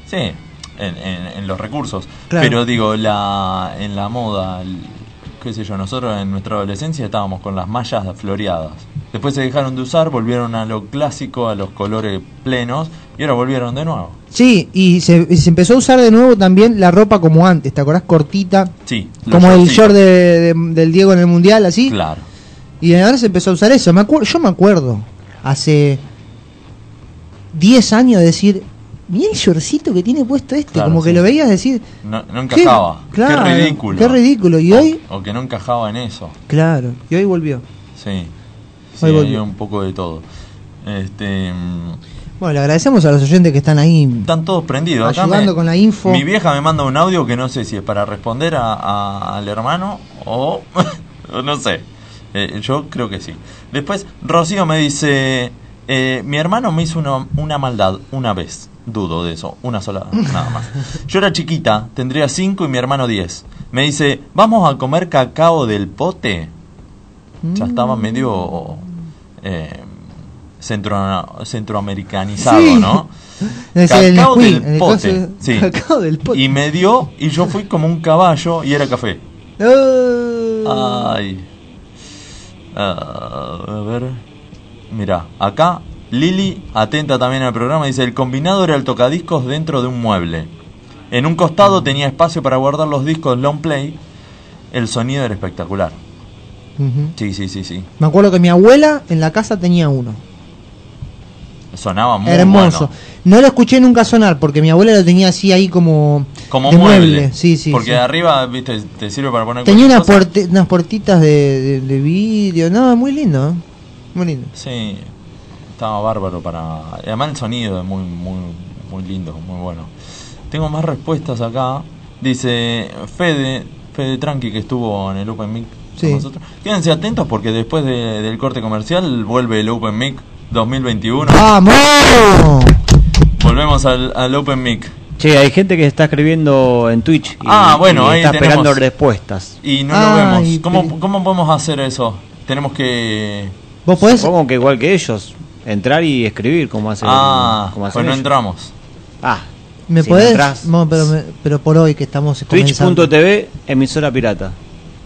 Sí, en, en- en los recursos. Claro. Pero digo, la en la moda, el- qué sé yo, nosotros en nuestra adolescencia estábamos con las mallas floreadas. Después se dejaron de usar, volvieron a lo clásico, a los colores plenos, y ahora volvieron de nuevo. Sí, y se, y se empezó a usar de nuevo también la ropa como antes, ¿te acordás? Cortita, Sí. como el short de- de- del Diego en el Mundial, así. Claro. Y ahora se empezó a usar eso. Me yo me acuerdo, hace 10 años de decir, mira el shortcito que tiene puesto este, Claro, como que lo veías decir, No, no encajaba. ¿Qué? Claro, qué ridículo. qué ridículo. Y O- hoy- O, que no encajaba en eso. claro, y hoy volvió. Sí. Sí, volvió. un poco de todo. Este. mm, Bueno, le agradecemos a los oyentes que están ahí. Están todos prendidos. Acá Ayudando me- con la info. Mi vieja me manda un audio que no sé si es para responder a- a- al hermano o, o no sé. Eh, yo creo que sí. Después, Rocío me dice: eh, Mi hermano me hizo una, una maldad una vez. Dudo de eso, una sola, nada más. Yo era chiquita, tendría 5 y mi hermano 10. Me dice: ¿Vamos a comer cacao del pote? Ya estaba medio. Eh, centro, centroamericanizado, Sí. ¿no? Cacao del el pote. sí. Cacao del pote. Y me dio y yo fui como un caballo y era café. Oh. Ay. Ah, a ver. Mira, acá Lili, atenta también al programa, dice, el combinado era el tocadiscos dentro de un mueble. En un costado tenía espacio para guardar los discos long play. El sonido era espectacular. Sí, sí, sí, sí. Me acuerdo que mi abuela en la casa tenía uno. Sonaba muy Hermoso. bueno. No lo escuché nunca sonar porque mi abuela lo tenía así ahí como, Como de mueble. Sí, sí. Porque sí. arriba, viste, te sirve para poner Tenía unas, puerte- unas puertitas de, de, de vidrio. No, muy lindo. ¿eh? Muy lindo. Sí, estaba bárbaro para. Además el sonido es muy, muy, muy lindo, muy bueno. Tengo más respuestas acá. Dice Fede, Fede Tranqui que estuvo en el Open Mic Sí. con nosotros. Quédense atentos porque después de- del corte comercial vuelve el Open Mic 2021. ¡Vamos! Volvemos al, al Open Mic. Che, hay gente que está escribiendo en Twitch. Y, Ah, bueno, y ahí está esperando respuestas. Y no lo vemos. ¿Cómo, ¿Cómo podemos hacer eso? Tenemos que. ¿Vos podés? Supongo que igual que ellos, entrar y escribir como hacen. Ah, como hacen pues no ellos. entramos. Ah, ¿Me si no podés? No, pero, me- pero por hoy que estamos. Twitch.tv, emisora pirata.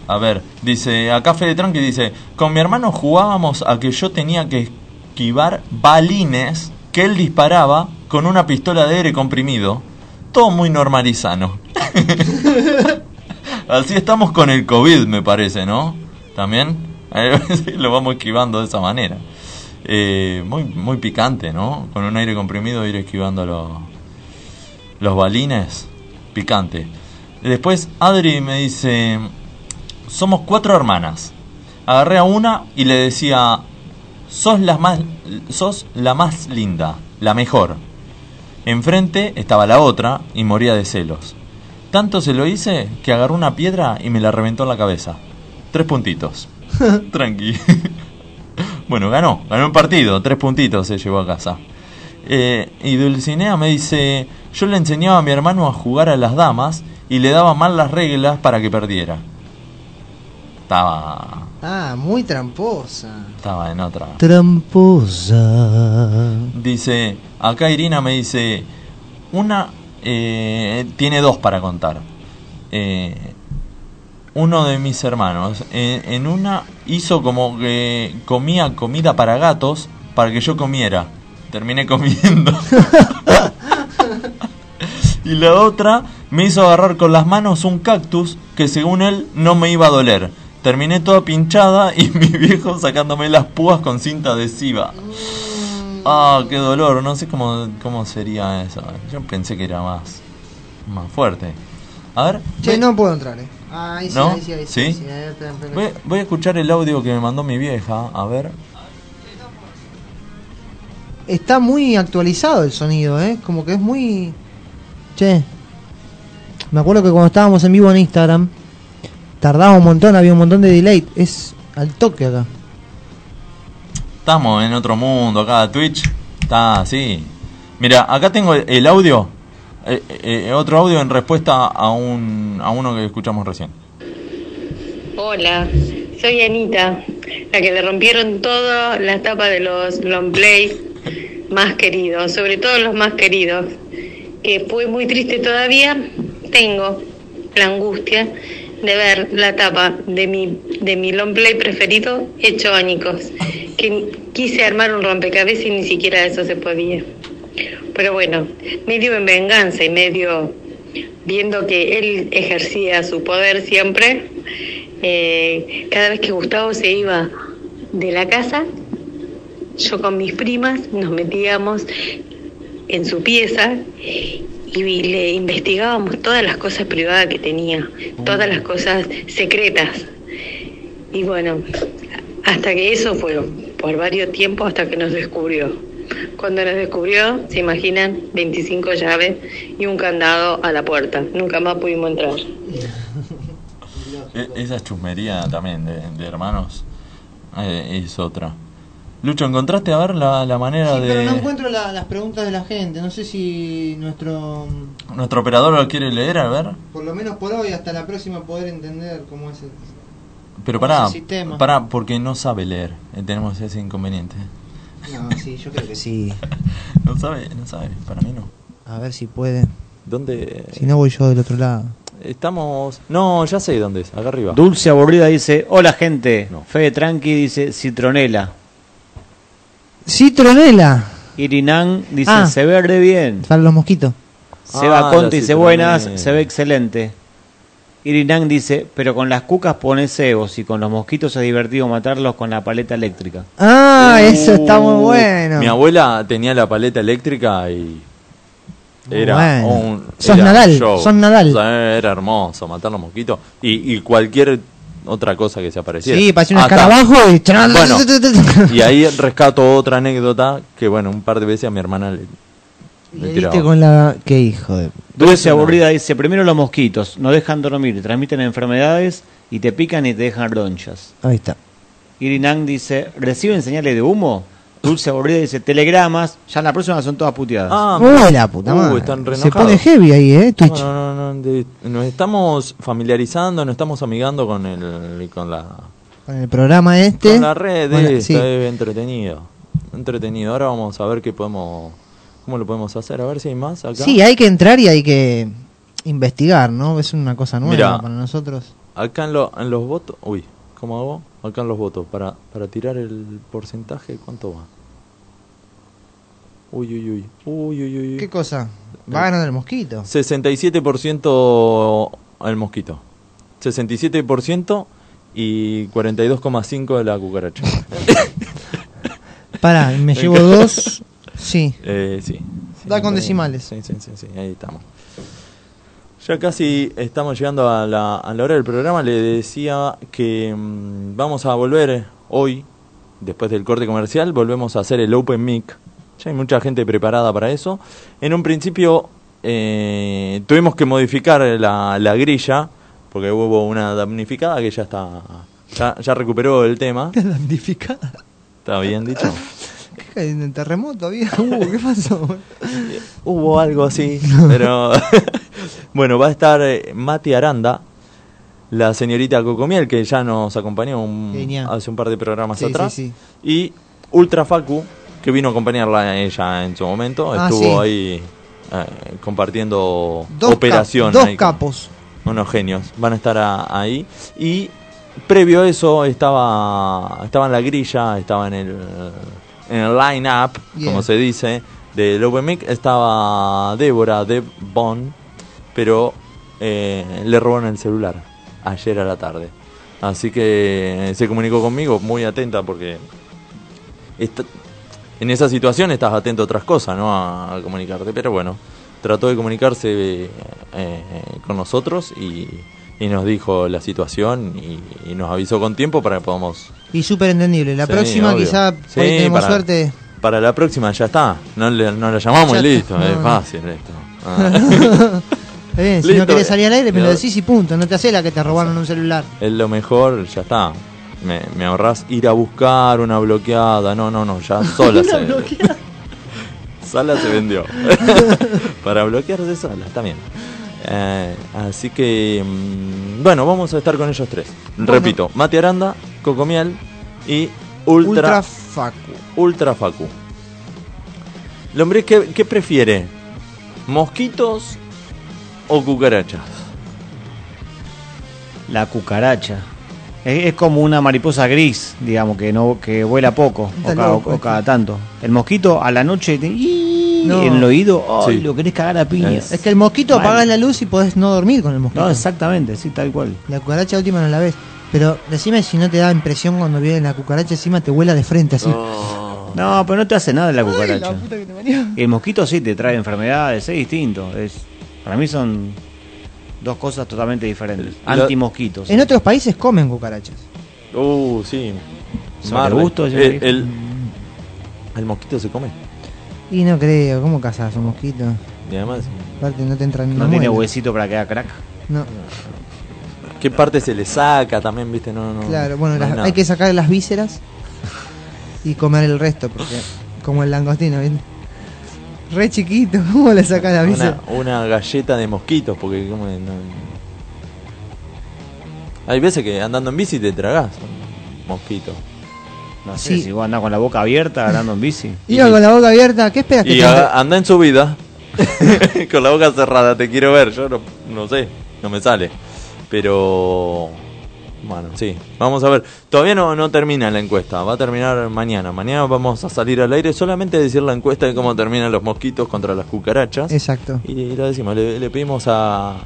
A ver, dice, acá Fede Tranqui dice, con mi hermano jugábamos a que yo tenía que esquivar balines que él disparaba con una pistola de aire comprimido. Todo muy normalizano. Así estamos con el COVID, me parece, ¿no? También lo vamos esquivando de esa manera. Eh, muy, muy picante, ¿no? Con un aire comprimido ir esquivando los, los balines. Picante. Después Adri me dice, somos cuatro hermanas. Agarré a una y le decía, sos la más, sos la más linda, la mejor. Enfrente estaba la otra y moría de celos. Tanto se lo hice que agarró una piedra y me la reventó en la cabeza. Tres puntitos. Tranqui. bueno, ganó, ganó un partido, tres puntitos se llevó a casa. Eh, y Dulcinea me dice, yo le enseñaba a mi hermano a jugar a las damas y le daba mal las reglas para que perdiera. Estaba, Ah, muy tramposa. estaba en otra. Tramposa. Dice, acá Irina me dice, una, eh, tiene dos para contar. Eh, uno de mis hermanos, eh, en una hizo como que comía comida para gatos para que yo comiera. Terminé comiendo. y la otra me hizo agarrar con las manos un cactus que según él no me iba a doler. Terminé toda pinchada y mi viejo sacándome las púas con cinta adhesiva. Ah, qué dolor, no sé cómo, cómo sería eso. Yo pensé que era más, más fuerte. A ver, Che, voy- no puedo entrar, eh. Ahí sí, ¿No? ahí sí, ahí sí. Voy, voy a escuchar el audio que me mandó mi vieja, a ver. Está muy actualizado el sonido, ¿eh? Como que es muy... Che. Me acuerdo que cuando estábamos en vivo en Instagram, tardaba un montón, había un montón de delay. Es al toque acá. Estamos en otro mundo acá, Twitch. Está así. Mira, acá tengo el, audio. eh, eh, otro audio en respuesta a, un, a uno que escuchamos recién. Hola, soy Anita, la que le rompieron toda la tapa de los long play más queridos, sobre todo los más queridos, que fue muy triste todavía. Tengo la angustia de ver la tapa de mi, de mi long play preferido hecho añicos, que quise armar un rompecabezas y ni siquiera eso se podía. Pero bueno, medio en venganza y medio viendo que él ejercía su poder siempre, eh, cada vez que Gustavo se iba de la casa, yo con mis primas nos metíamos en su pieza y le investigábamos todas las cosas privadas que tenía, todas las cosas secretas. Y bueno, hasta que eso fue por varios tiempos hasta que nos descubrió. Cuando nos descubrió, se imaginan, 25 llaves y un candado a la puerta. Nunca más pudimos entrar. E- esa chusmería también de, hermanos eh, es otra. Lucho, ¿encontraste a ver la, la manera Sí, de... pero no encuentro la- las preguntas de la gente. No sé si nuestro... ¿Nuestro operador lo quiere leer? A ver. Por lo menos por hoy, hasta la próxima, poder entender cómo es el... Pero ¿Cómo es pará, el sistema? pará, porque no sabe leer. Eh, Tenemos ese inconveniente. No, sí, yo creo que sí. No sabe, no sabe, para mí no. A ver si puede. ¿Dónde? Si no, voy yo del otro lado. Estamos... No, ya sé dónde es, acá arriba. Dulce aburrida dice, hola gente. No. Fede Tranqui dice, citronela. Citronela. Irinán dice, Ah. se ve re bien. Para los mosquitos. Seba Ah, Conte dice, buenas, se ve excelente. Irinán dice, pero con las cucas pones cebos y con los mosquitos es divertido matarlos con la paleta eléctrica. Ah, eso está muy Uh, bueno. Mi abuela tenía la paleta eléctrica y Muy era bueno. un Sos era un Nadal, show. sos Nadal. O sea, era hermoso matar los mosquitos y, y cualquier otra cosa que se apareciera. Sí, parecía un Hasta- escarabajo y... Bueno, y ahí rescato otra anécdota que bueno, un par de veces a mi hermana le, Y le tiraba. con la... Qué hijo de... Dulce aburrida dice, primero los mosquitos, no dejan dormir, transmiten enfermedades y te pican y te dejan ronchas. Ahí está. Irinán dice, ¿reciben señales de humo? Dulce aburrida dice, telegramas, ya en la próxima son todas puteadas. Ah, la puta Uh, madre. están re Se pone heavy ahí, eh, Twitch. No, no, no, no, de- nos estamos familiarizando, nos estamos amigando con el con la Con el programa este. con la red, Bueno, eh, sí. está entretenido. Entretenido. Ahora vamos a ver qué podemos cómo lo podemos hacer, a ver si hay más acá. Sí, hay que entrar y hay que investigar, ¿no? Es una cosa nueva Mirá. para nosotros. Acá en, lo- en los votos, uy, ¿cómo hago? Acá en los votos para para tirar el porcentaje, ¿cuánto va? Uy, uy, uy. Uy, uy, uy. ¿Qué cosa? Va ganando el mosquito. 67% el mosquito. 67% y 42,5 de la cucaracha. Pará, me llevo dos. Sí. Eh, sí. Da con decimales. Sí, sí, sí, sí, ahí estamos. Ya casi estamos llegando a la, a la hora del programa. Le decía que mm, vamos a volver hoy después del corte comercial, volvemos a hacer el Open Mic. Ya hay mucha gente preparada para eso. En un principio eh, tuvimos que modificar la, la grilla, porque hubo una damnificada que ya está. Ya, ya recuperó el tema. Damnificada. ¿Está bien dicho? ¿Qué en el terremoto había? Uh, ¿Qué pasó? Hubo algo así, pero bueno, va a estar eh, Mati Aranda, la señorita Cocomiel, que ya nos acompañó un- hace un par de programas Sí, atrás, sí, y Ultra Facu, que vino a acompañarla a ella en su momento, Ah, estuvo sí. ahí eh, compartiendo Dos, operación. cap- dos capos. Unos genios, van a estar a- ahí. Y previo a eso estaba, estaba en la grilla, estaba en el, en el line-up, como se dice, del Open Mic, estaba Débora de Bond, pero eh, le robaron el celular ayer a la tarde. Así que se comunicó conmigo, muy atenta porque esta- en esa situación estás atento a otras cosas, ¿no? A, a comunicarte. Pero bueno, trató de comunicarse eh, eh, con nosotros y, y nos dijo la situación y, y nos avisó con tiempo para que podamos... Y súper entendible. La Sí, próxima obvio. quizá Sí, tenemos para- suerte. Para la próxima ya está, no, le, no la llamamos Ya y listo, es no. fácil esto. Ah. Bien, si Listo. no querés salir al aire, me lo decís y punto. No te hace la que te robaron un celular. es lo mejor, ya está. Me, me ahorrás ir a buscar una bloqueada. No, no, no, ya sola se vendió. sola se vendió. Para bloquearse sola, está bien. Eh, así que, mm, bueno, vamos a estar con ellos tres. Repito, Mati Aranda, Cocomiel y Ultra, Ultra Facu. Ultra Facu. Lombriz, ¿qué, ¿qué prefiere? ¿Mosquitos o cucarachas? La cucaracha. Es, es como una mariposa gris, digamos, que no que vuela poco o cada, loco, o cada tanto. El mosquito a la noche te-. No. en el oído, ¡ay, Sí. lo querés cagar a piñas! Es que el mosquito Mal. apagas la luz y podés no dormir con el mosquito. No, exactamente, sí, tal cual. La cucaracha última no la ves. Pero decime si no te da impresión cuando viene la cucaracha encima te vuela de frente así. No, pero no te hace nada la Ay, cucaracha. la puta que te parió. El mosquito sí te trae enfermedades, es distinto. Es, para mí son dos cosas totalmente diferentes. Antimosquitos. En otros países comen cucarachas. Uh, sí. Sobre gusto, ya el, el, el mosquito se come. Y no creo, ¿cómo cazas un mosquito? Y además, Aparte no te entran no tiene huesito para que haga crack. No, ¿qué parte se le saca también, viste? No, no, claro, bueno, no hay las- hay que sacar las vísceras y comer el resto, porque como el langostino, ¿viste? Re chiquito, ¿cómo le sacas la víscera? una, una galleta de mosquitos, porque como no- Hay veces que andando en bici te tragás un mosquito. No sé, Sí. si vos andás con la boca abierta andando en bici. Iba con la boca abierta, ¿qué esperas que Y te anda en su vida con la boca cerrada, te quiero ver, yo no, no sé, no me sale. Pero bueno, sí, vamos a ver. Todavía no, no termina la encuesta, va a terminar mañana. Mañana vamos a salir al aire solamente a decir la encuesta de cómo terminan los mosquitos contra las cucarachas. Exacto. Y lo decimos, le, le pedimos a,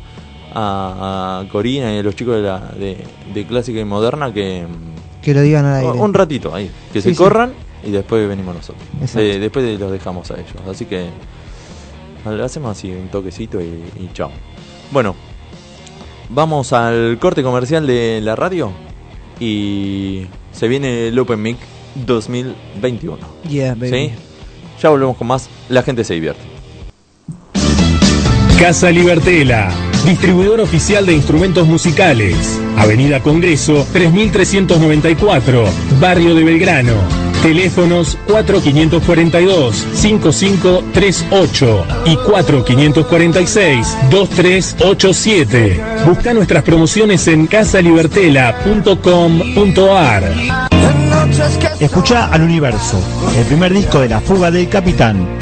a, a Corina y a los chicos de, la, de, de Clásica y Moderna que Que lo digan al aire. un ratito ahí, que Sí, se sí. corran y después venimos nosotros. Exacto. Eh, después los dejamos a ellos. Así que le hacemos así un toquecito y, y chao. Bueno, vamos al corte comercial de la radio y se viene el Open Mic 2021. Yeah, baby. ¿Sí? Ya volvemos con más. La gente se divierte. Casa Libertela, distribuidor oficial de instrumentos musicales. Avenida Congreso 3394, Barrio de Belgrano. Teléfonos 4542-5538 y 4546-2387. Busca nuestras promociones en casalibertela.com.ar. Escucha al universo, el primer disco de La Fuga del Capitán.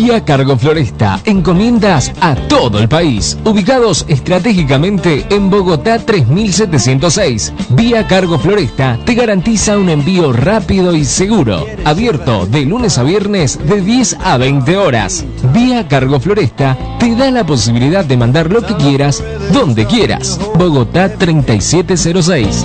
Vía Cargo Floresta, encomiendas a todo el país. Ubicados estratégicamente en Bogotá 3706. Vía Cargo Floresta te garantiza un envío rápido y seguro. Abierto de lunes a viernes de 10 a 20 horas. Vía Cargo Floresta te da la posibilidad de mandar lo que quieras, donde quieras. Bogotá 3706.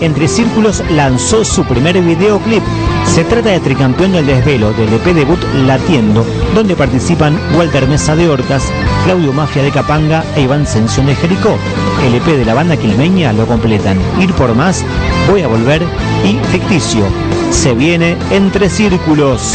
Entre Círculos lanzó su primer videoclip. Se trata de Tricampeón del Desvelo del EP debut Latiendo, donde participan Walter Mesa de Hortas, Claudio Mafia de Capanga e Iván Sención de Jericó. El EP de la banda quilmeña lo completan Ir por Más, Voy a Volver y Ficticio. Se viene Entre Círculos.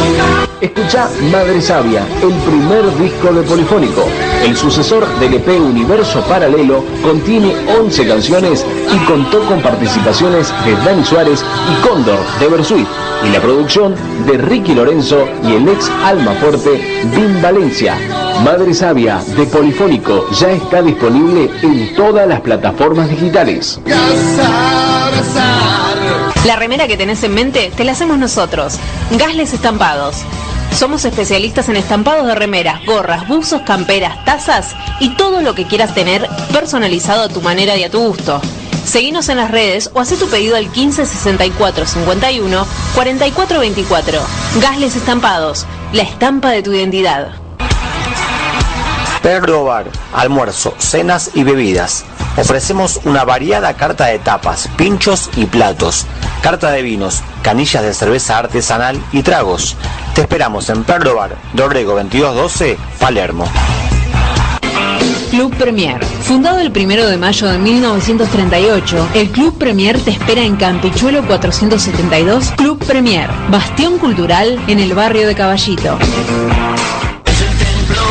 Escucha Madre Sabia, el primer disco de Polifónico. El sucesor del EP Universo Paralelo contiene 11 canciones y contó con participaciones de Dani Suárez y Cóndor de Versuit y la producción de Ricky Lorenzo y el ex Alma Fuerte Vin Valencia. Madre Sabia de Polifónico ya está disponible en todas las plataformas digitales. La remera que tenés en mente te la hacemos nosotros. Gasles Estampados. Somos especialistas en estampados de remeras, gorras, buzos, camperas, tazas y todo lo que quieras tener personalizado a tu manera y a tu gusto. Seguinos en las redes o haz tu pedido al 15 64 51 44 24. Gasles Estampados, la estampa de tu identidad. Perro Bar, almuerzo, cenas y bebidas. Ofrecemos una variada carta de tapas, pinchos y platos, carta de vinos, canillas de cerveza artesanal y tragos. Te esperamos en Perro Bar, Dorrego 2212, Palermo. Club Premier. Fundado el 1 de mayo de 1938, el Club Premier te espera en Campichuelo 472, Club Premier, bastión cultural en el barrio de Caballito.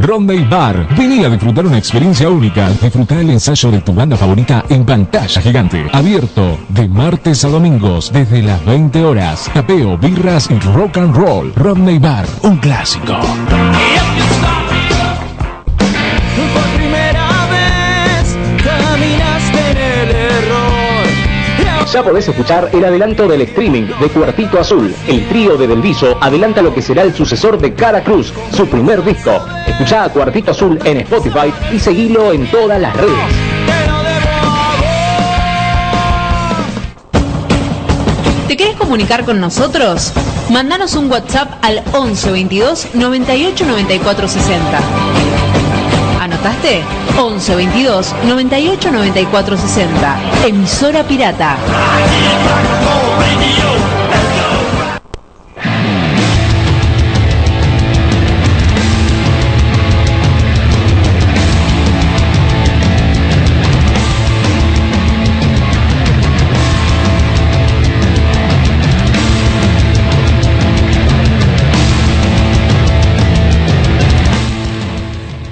Rodney Bar. Vení a disfrutar una experiencia única. Disfrutar el ensayo de tu banda favorita en pantalla gigante. Abierto de martes a domingos desde las 20 horas. Tapeo, birras y rock and roll. Rodney Bar, un clásico. Ya podés escuchar el adelanto del streaming de Cuartito Azul. El trío de Delviso adelanta lo que será el sucesor de Cara Cruz, su primer disco. Escuchá a Cuartito Azul en Spotify y seguilo en todas las redes. ¿Te querés comunicar con nosotros? Mandanos un WhatsApp al 11 22 98 94 60. ¿Anotaste? 11 22 98 94 60. Emisora Pirata.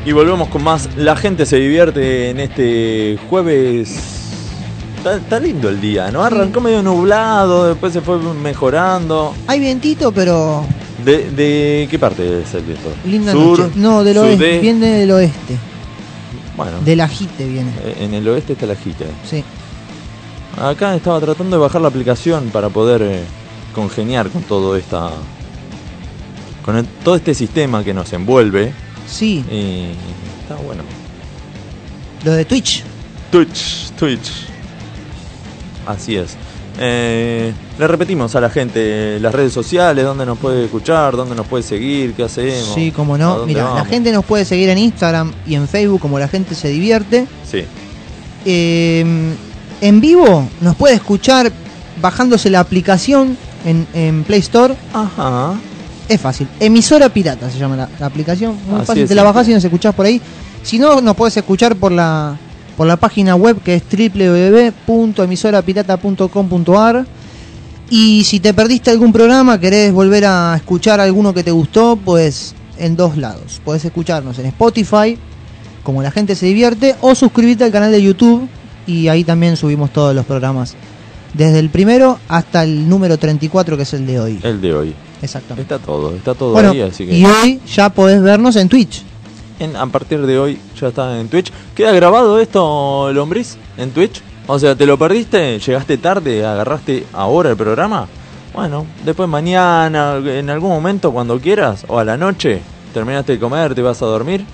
Y volvemos con más. La gente se divierte en este jueves. Está, está lindo el día, ¿no? Arrancó medio nublado, después se fue mejorando. Hay vientito, pero ¿De, de qué parte es el viento? linda Sur, noche. No, del oeste. Viene del oeste. Bueno, Del ajite viene. eh, en el oeste está la jita. Sí. Acá estaba tratando de bajar la aplicación para poder eh, congeniar con todo esta. con el- todo este sistema que nos envuelve. Sí. Y está bueno. Lo de Twitch. Twitch, Twitch. Así es. Eh, le repetimos a la gente las redes sociales, dónde nos puede escuchar, dónde nos puede seguir, qué hacemos. Sí, como no. Mira, la gente nos puede seguir en Instagram y en Facebook como la gente se divierte. Sí. Eh, en vivo nos puede escuchar bajándose la aplicación en, en Play Store. Ajá. Es fácil. Emisora Pirata se llama la, la aplicación. Muy Así fácil. es, Te la sí. bajás y nos escuchás por ahí. Si no, nos puedes escuchar por la por la página web que es www.emisorapirata.com.ar. Y si te perdiste algún programa, querés volver a escuchar alguno que te gustó, pues en dos lados. Podés escucharnos en Spotify, como la gente se divierte, o suscribirte al canal de YouTube y ahí también subimos todos los programas. Desde el primero hasta el número 34, que es el de hoy. El de hoy. Exactamente. Está todo, está todo Bueno, ahí, así que. y hoy ya podés vernos en Twitch. En- a partir de hoy ya está en Twitch. ¿Queda grabado esto, Lombriz? ¿En Twitch? O sea, ¿te lo perdiste? ¿Llegaste tarde? ¿Agarraste ahora el programa? Bueno, después mañana, en algún momento, cuando quieras, o a la noche, terminaste de comer, te vas a dormir,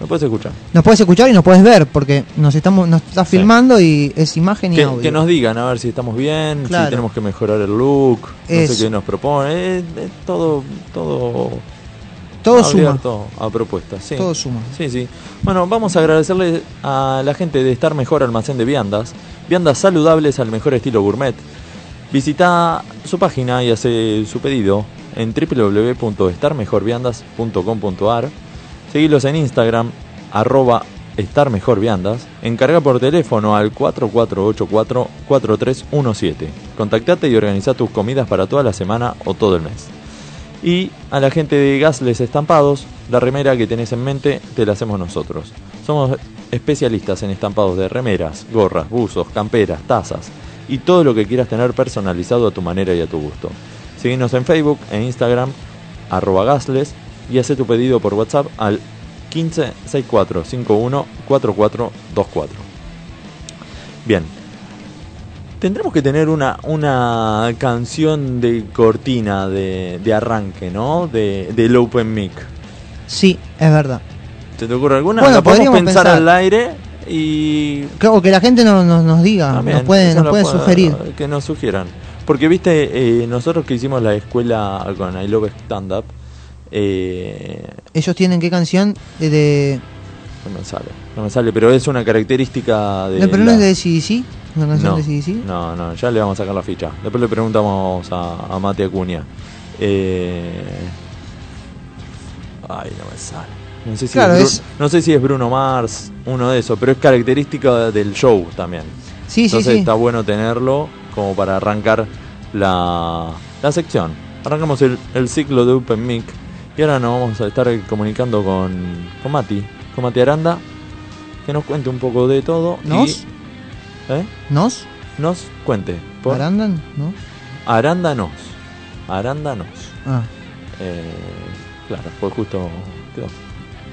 lo puedes escuchar. Nos puedes escuchar y nos puedes ver, porque nos estamos nos está filmando y es imagen y Que, audio. que nos digan a ver si estamos bien, Claro. si tenemos que mejorar el look, no sé qué nos propone. Es, es todo, todo, Todo suma. a propuestas. Sí. Todo suma. Sí, sí. Bueno, vamos a agradecerle a la gente de Estar Mejor Almacén de Viandas. Viandas saludables al mejor estilo gourmet. Visita su página y hace su pedido en www.estarmejorviandas.com.ar. Seguilos en Instagram, arroba estarmejorviandas. Encarga por teléfono al 4484-4317. Contactate y organiza tus comidas para toda la semana o todo el mes. Y a la gente de Gasles Estampados, la remera que tenés en mente te la hacemos nosotros. Somos especialistas en estampados de remeras, gorras, buzos, camperas, tazas y todo lo que quieras tener personalizado a tu manera y a tu gusto. Síguenos en Facebook e Instagram, arroba gasles, y hace tu pedido por WhatsApp al 15 64 51 4424. Bien, Tendremos que tener una, una canción de cortina de, de arranque, ¿no? De, del Open Mic. Sí, es verdad. ¿Se te ocurre alguna? Bueno, la podemos podríamos pensar, pensar. al aire y O que la gente nos, nos, nos diga, también, nos puede, nos puede sugerir. Que nos sugieran. Porque, viste, eh, nosotros que hicimos la escuela con I Love Stand Up, eh, Ellos tienen qué canción de... de- no me sale, no me sale, pero es una característica de. no, pero la- no es de CDC, una canción no, de CDC. No, no, ya le vamos a sacar la ficha. Después le preguntamos a, a Mate Acuña. Eh... Ay, no me sale. No sé, si Claro, es Bru- es- no sé si es Bruno Mars, uno de esos, pero es característica del show también. Sí, sí, Entonces sí. está bueno tenerlo como para arrancar la, la sección. Arrancamos el, el ciclo de Open Mic y ahora nos vamos a estar comunicando con, con Mati, con Mati Aranda, que nos cuente un poco de todo. y- ¿Nos? ¿Eh? ¿Nos? Nos cuente. Por ¿Arandan? ¿No? Arándanos. Arándanos. Ah, Eh, claro, pues justo quedó.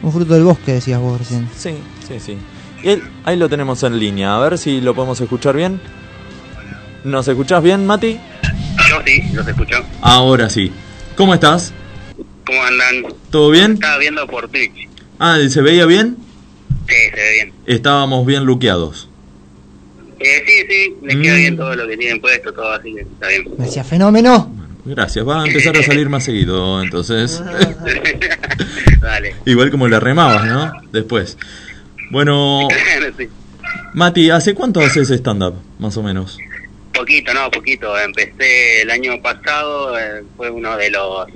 un fruto del bosque decías vos recién. Sí, sí, sí. Y él, ahí lo tenemos en línea. A ver si lo podemos escuchar bien. ¿Nos escuchás bien, Mati? Yo sí, los escucho. Ahora sí. ¿Cómo estás? ¿Cómo andan? ¿Todo bien? Estaba viendo por Twitch. Ah, ¿se veía bien? Sí, se ve bien. Estábamos bien luqueados. Eh, sí, sí, me queda Mm. bien todo lo que tienen puesto, todo así está bien. Me decía fenómeno. Gracias, va a empezar a salir más seguido, entonces. Dale. Igual como le remabas, ¿no? Después. Bueno, Sí. Mati, ¿hace cuánto haces stand-up, más o menos? Poquito, no, poquito. Empecé el año pasado, eh, fue uno de los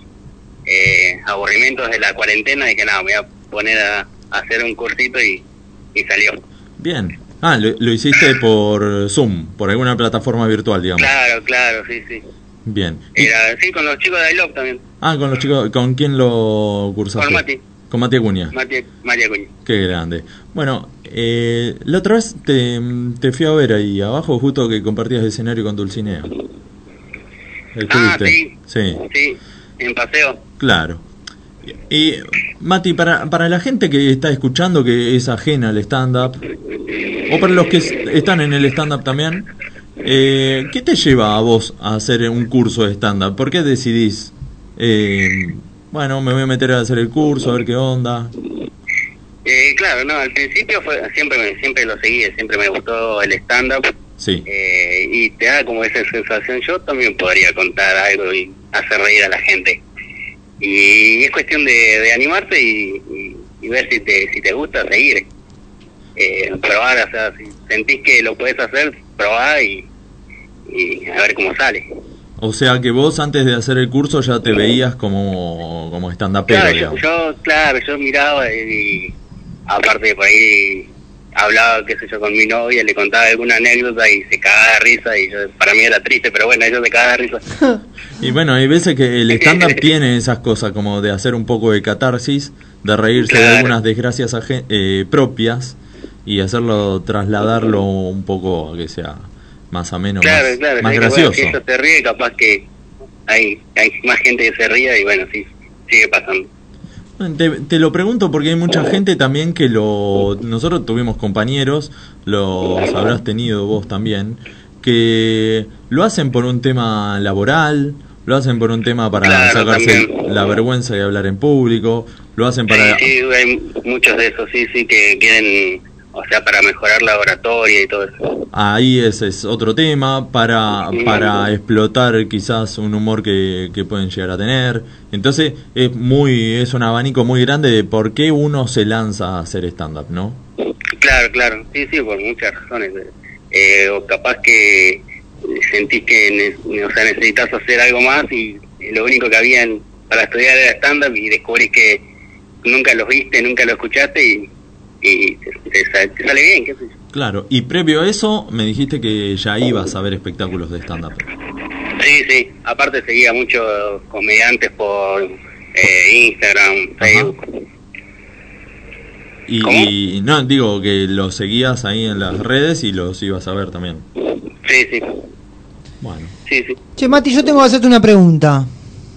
eh, aburrimientos de la cuarentena y que nada, me voy a poner a, a hacer un cursito y, y salió. Bien. Ah, lo, lo hiciste por Zoom, por alguna plataforma virtual, digamos. Claro, claro, sí, sí. Bien. Era, sí, con los chicos de iLove también. ah, con los chicos, ¿con quién lo cursaste? Con Mati. Con Mati Acuña. Mati, Mati Acuña. Qué grande. Bueno, eh, la otra vez te, te fui a ver ahí abajo, justo que compartías escenario con Dulcinea. Ah, sí. Sí, Sí, en paseo. claro. Y Mati, para, para la gente que está escuchando que es ajena al stand-up, o para los que es- están en el stand-up también, eh, ¿qué te lleva a vos a hacer un curso de stand-up? ¿Por qué decidís, eh, bueno, me voy a meter a hacer el curso, a ver qué onda? Eh, claro, no, al principio fue, siempre me, siempre lo seguí, siempre me gustó el stand-up Sí. eh, y te da como esa sensación, yo también podría contar algo y hacer reír a la gente. Y es cuestión de, de animarse y, y- y ver si te, si te gusta seguir. Eh, probar, o sea, si sentís que lo puedes hacer, probá y, y a ver cómo sale. O sea que vos antes de hacer el curso ya te veías como, como stand-upero, Claro, yo, yo, claro, yo miraba y aparte por ahí hablaba, qué sé yo, con mi novia, le contaba alguna anécdota y se cagaba de risa y yo, para mí era triste, pero bueno, ella se cagaba de risa. Y bueno, hay veces que el stand-up tiene esas cosas como de hacer un poco de catarsis, de reírse de algunas desgracias eh, propias y hacerlo, trasladarlo un poco a que sea más ameno, claro, más, claro, más sí, que, bueno, gracioso. si se ríe, capaz que hay, hay más gente que se ría y bueno, sí, sigue pasando. Te, te lo pregunto porque hay mucha gente también que lo... Nosotros tuvimos compañeros, los habrás tenido vos también, que lo hacen por un tema laboral, lo hacen por un tema para Claro, sacarse también. la vergüenza de hablar en público, lo hacen para... Sí, sí, hay muchos de esos, sí, sí, que quieren, o sea, para mejorar la oratoria y todo eso. Ahí ese es otro tema, para, para explotar quizás un humor que, que pueden llegar a tener. Entonces es muy es un abanico muy grande de por qué uno se lanza a hacer stand-up, ¿no? Claro, claro, sí, sí, por muchas razones. Eh, o capaz que sentís que ne- o sea, necesitas hacer algo más y lo único que había para estudiar era stand-up y descubrís que nunca los viste, nunca lo escuchaste y, y te, te sa- te sale bien, qué sé yo. Claro, y previo a eso me dijiste que ya ibas a ver espectáculos de stand-up. Sí, sí, aparte seguía muchos comediantes por eh, Instagram, Facebook. Y, y no, digo que los seguías ahí en las redes y los ibas a ver también. Sí, sí, Bueno. sí, sí. Che, Mati, yo tengo que hacerte una pregunta.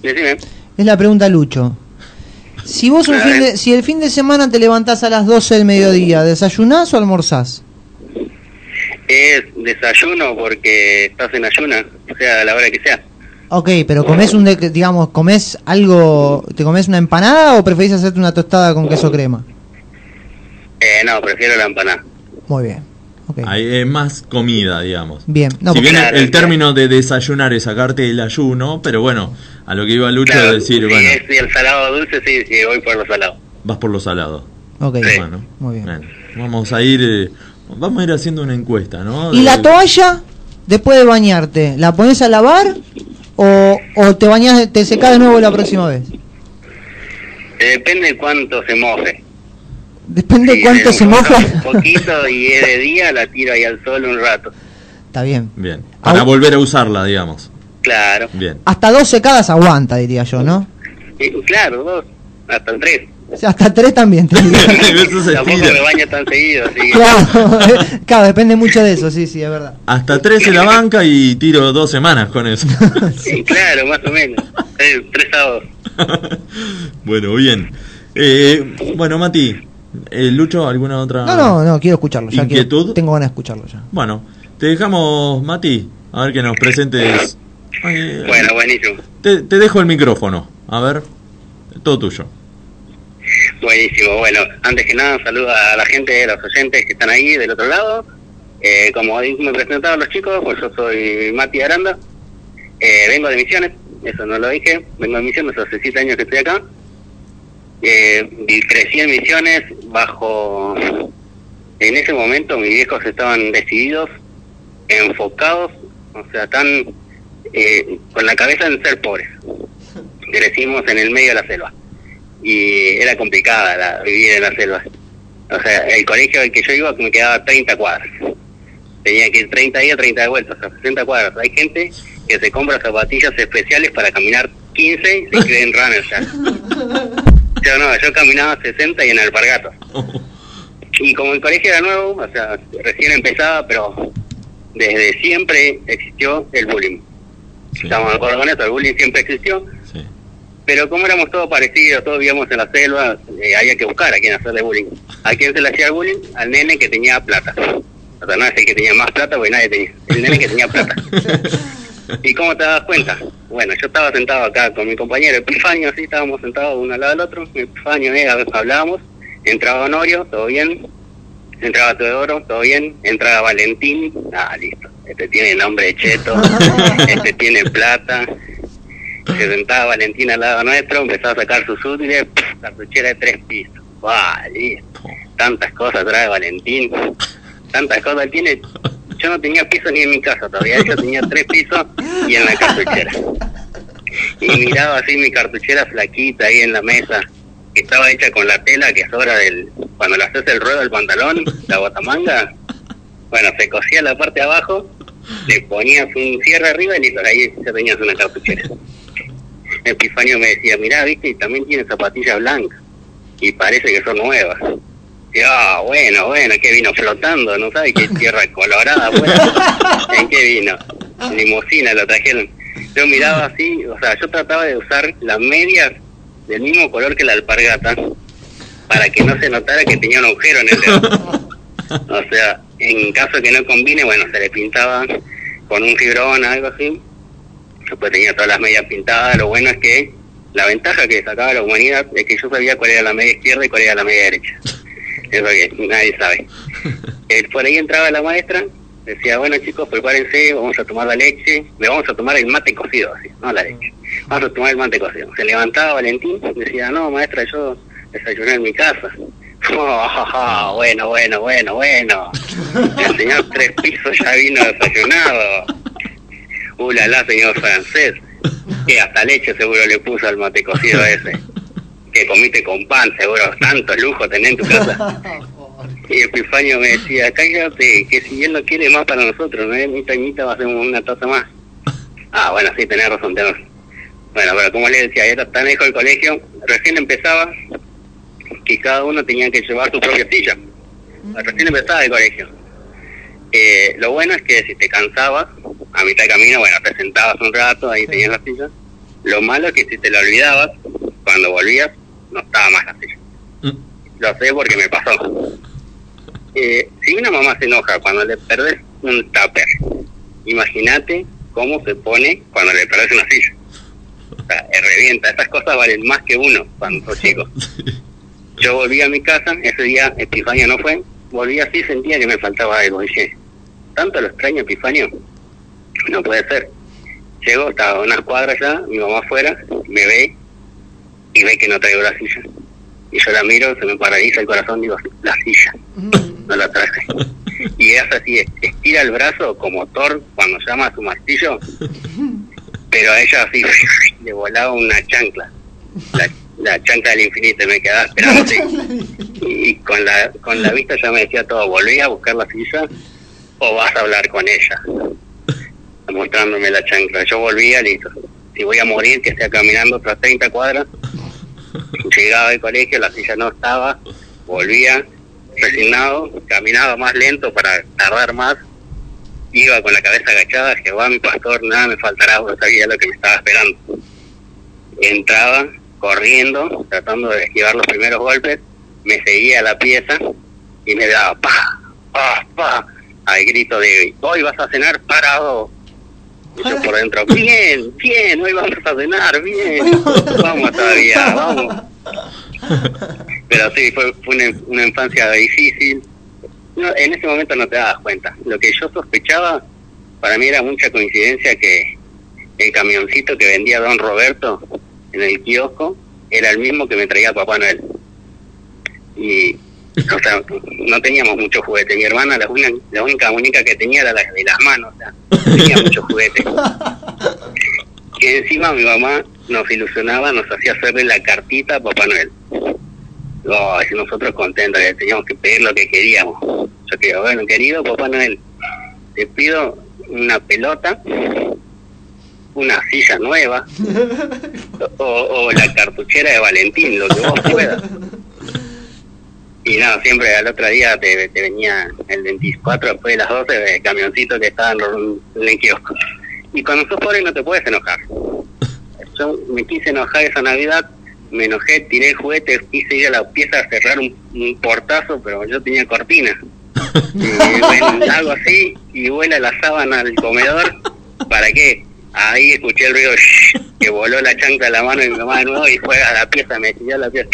Decime. Es la pregunta Lucho. Si vos un fin de, si el fin de semana te levantás a las 12 del mediodía, ¿desayunás o almorzás? Es desayuno porque estás en ayuna, o sea, a la hora que sea. Ok, pero comés un, de- digamos, comés algo, ¿te comés una empanada o preferís hacerte una tostada con queso crema? Eh, no, prefiero la empanada. Muy bien. Ahí es más comida, digamos. Bien, no, si bien el- Claro, el término de desayunar es sacarte el ayuno, pero bueno, a lo que iba Lucho Claro, es decir, si bueno, es el salado dulce, sí, sí, voy por los salados. vas por lo salado. Ok, Bueno, muy bien. vamos a ir eh, vamos a ir haciendo una encuesta, ¿no? ¿Y la toalla, después de bañarte, la pones a lavar o, o te bañas, te secás de nuevo la próxima vez? Depende de cuánto se moje. Depende de Si cuánto se un moja. poquito y es de día, la tiro ahí al sol un rato. Está bien. Bien, para volver a usarla, digamos. Claro. Bien. Hasta dos secadas aguanta, diría yo, ¿no? Claro, dos, hasta tres. O sea, hasta tres también. Tampoco me baño tan seguido, así que... claro, claro, depende mucho de eso, sí, sí, es verdad. Hasta tres en la banca y tiro dos semanas con eso. Sí, claro, más o menos. Tres, tres sábados. bueno, bien. Eh, bueno, Mati, eh, Lucho, ¿alguna otra No, no, no, quiero escucharlo. Ya quiero- inquietud? tengo ganas de escucharlo ya. Bueno, te dejamos, Mati, a ver que nos presentes. Ay, Bueno, buenísimo. Te, te dejo el micrófono, a ver, todo tuyo. Buenísimo. Bueno, antes que nada, saludo a la gente, a los oyentes que están ahí del otro lado. Eh, como me presentaron los chicos, pues yo soy Mati Aranda. Eh, vengo de Misiones, eso no lo dije. Vengo de Misiones, hace siete años que estoy acá. Eh, crecí en Misiones bajo... En ese momento mis viejos estaban decididos, enfocados, o sea, están eh, con la cabeza en ser pobres. Crecimos en el medio de la selva y era complicada la, vivir en la selva. O sea, el colegio al que yo iba me quedaba 30 cuadras. Tenía que ir 30 días, 30 de vuelta, o sea, 60 cuadras. Hay gente que se compra zapatillas especiales para caminar 15 y se creen runners ya. Yo no, yo caminaba 60 y en alpargatas. Y como el colegio era nuevo, o sea, recién empezaba, pero desde siempre existió el bullying. Estamos de acuerdo con eso, el bullying siempre existió. Pero como éramos todos parecidos, todos vivíamos en la selva, eh, había que buscar a quién hacerle bullying. ¿A quién se le hacía el bullying? Al nene que tenía plata. O sea, no es el que tenía más plata, porque nadie tenía. El nene que tenía plata. ¿Y cómo te das cuenta? Bueno, yo estaba sentado acá con mi compañero Epifanio, así estábamos sentados uno al lado del otro. Epifanio, eh, a veces hablábamos. Entraba Honorio, todo bien. Entraba Teodoro, todo bien. Entraba Valentín, ah, listo. Este tiene nombre de cheto, este tiene plata. Se sentaba Valentín al lado nuestro, empezaba a sacar sus útiles, cartuchera de tres pisos. ¡Bah, listo! Tantas cosas trae Valentín, tantas cosas tiene. Yo no tenía piso ni en mi casa todavía, yo tenía tres pisos y en la cartuchera. Y miraba así mi cartuchera flaquita ahí en la mesa, que estaba hecha con la tela que sobra del. Cuando le haces el ruedo del pantalón, la botamanga, bueno, se cosía la parte de abajo, le ponías un cierre arriba y listo, ahí ya tenías una cartuchera. Epifanio me decía, mirá, viste, y también tiene zapatillas blancas, y parece que son nuevas. Ah, bueno, bueno, que vino flotando, no sabe qué tierra colorada, bueno. ¿En qué vino? Limusina lo trajeron. Yo miraba así, o sea, yo trataba de usar las medias del mismo color que la alpargata para que no se notara que tenía un agujero en el dedo. O sea, en caso que no combine, bueno, se le pintaba con un fibrón, algo así. Después tenía todas las medias pintadas. Lo bueno es que la ventaja que sacaba la humanidad es que yo sabía cuál era la media izquierda y cuál era la media derecha. Eso que nadie sabe. Eh, por ahí entraba la maestra, decía, bueno chicos, prepárense, vamos a tomar la leche, le vamos a tomar el mate cocido, así, no la leche. Vamos a tomar el mate cocido. Se levantaba Valentín, decía, no maestra, yo desayuné en mi casa. Oh, bueno, bueno, bueno, bueno. El señor Tres Pisos ya vino desayunado. Uh, la, la, señor francés. Que hasta leche seguro le puso al mate cocido ese. Que comiste con pan, seguro. Tanto lujo tenés en tu casa. Y Epifanio me decía, cállate, que si él no quiere más para nosotros, ¿no? Mitad y mitad va a hacer una taza más. Ah, bueno, sí, tenés razón, tenés razón. Bueno, pero como le decía, era tan lejos el colegio, recién empezaba que cada uno tenía que llevar su propia silla. Recién empezaba el colegio. Eh, lo bueno es que si te cansabas, a mitad de camino, bueno, te sentabas un rato, ahí tenías la silla. Lo malo es que si te la olvidabas, cuando volvías, no estaba más la silla. Lo sé porque me pasó. Eh, si una mamá se enoja cuando le perdes un tupper, imagínate cómo se pone cuando le perdes una silla. O sea, revienta. Estas cosas valen más que uno cuando sos chico. Yo volví a mi casa, ese día Epifanio no fue, volví así, sentía que me faltaba algo. Dije, ¿tanto lo extraño Epifanio? No puede ser. Llego, estaba a unas cuadras ya, mi mamá afuera, me ve y ve que no traigo la silla. Y yo la miro, se me paraliza el corazón, digo, la silla, no la traje. Y es así, estira el brazo como Thor cuando llama a su martillo, pero a ella así le volaba una chancla. La, la chancla del infinito, me quedaba esperando así. Y con la, con la vista ya me decía todo, ¿volví a buscar la silla o vas a hablar con ella? Mostrándome la chancla. Yo volvía, listo. Si voy a morir, que sea caminando otras 30 cuadras. Llegaba al colegio, la silla no estaba, volvía resignado, caminaba más lento para tardar más, iba con la cabeza agachada, Jehová mi pastor, nada me faltará, no sabía lo que me estaba esperando. Entraba corriendo, tratando de esquivar los primeros golpes, me seguía la pieza y me daba pa, pa, pa, al grito de hoy vas a cenar parado. Y yo por dentro, bien, bien, hoy vamos a cenar, bien, vamos todavía, vamos. Pero sí, fue, fue una, una infancia difícil. No, en ese momento no te dabas cuenta. Lo que yo sospechaba, para mí era mucha coincidencia que el camioncito que vendía Don Roberto en el kiosco era el mismo que me traía Papá Noel. Y, o sea, no teníamos muchos juguetes. Mi hermana, la única, la única muñeca que tenía era la de las manos, o sea, no tenía muchos juguetes. Y encima mi mamá nos ilusionaba, nos hacía hacerle la cartita a Papá Noel. Oh, y nosotros contentos, que teníamos que pedir lo que queríamos. Yo digo, bueno, querido Papá Noel, te pido una pelota una silla nueva o, o la cartuchera de Valentín, lo que vos puedas. Y no, siempre al otro día te, te venía el 24 después de las 12 el camioncito que estaba en, el kiosco. Y cuando sos pobre no te puedes enojar. Yo me quise enojar esa Navidad, me enojé, tiré el juguete, quise ir a la pieza a cerrar un, un portazo, pero yo tenía cortina. Y hago así y vuela la sábana al comedor. ¿Para qué? Ahí escuché el ruido shh, que voló la chancla de la mano de mi mamá de nuevo y fue a la pieza, me siguió a la pieza.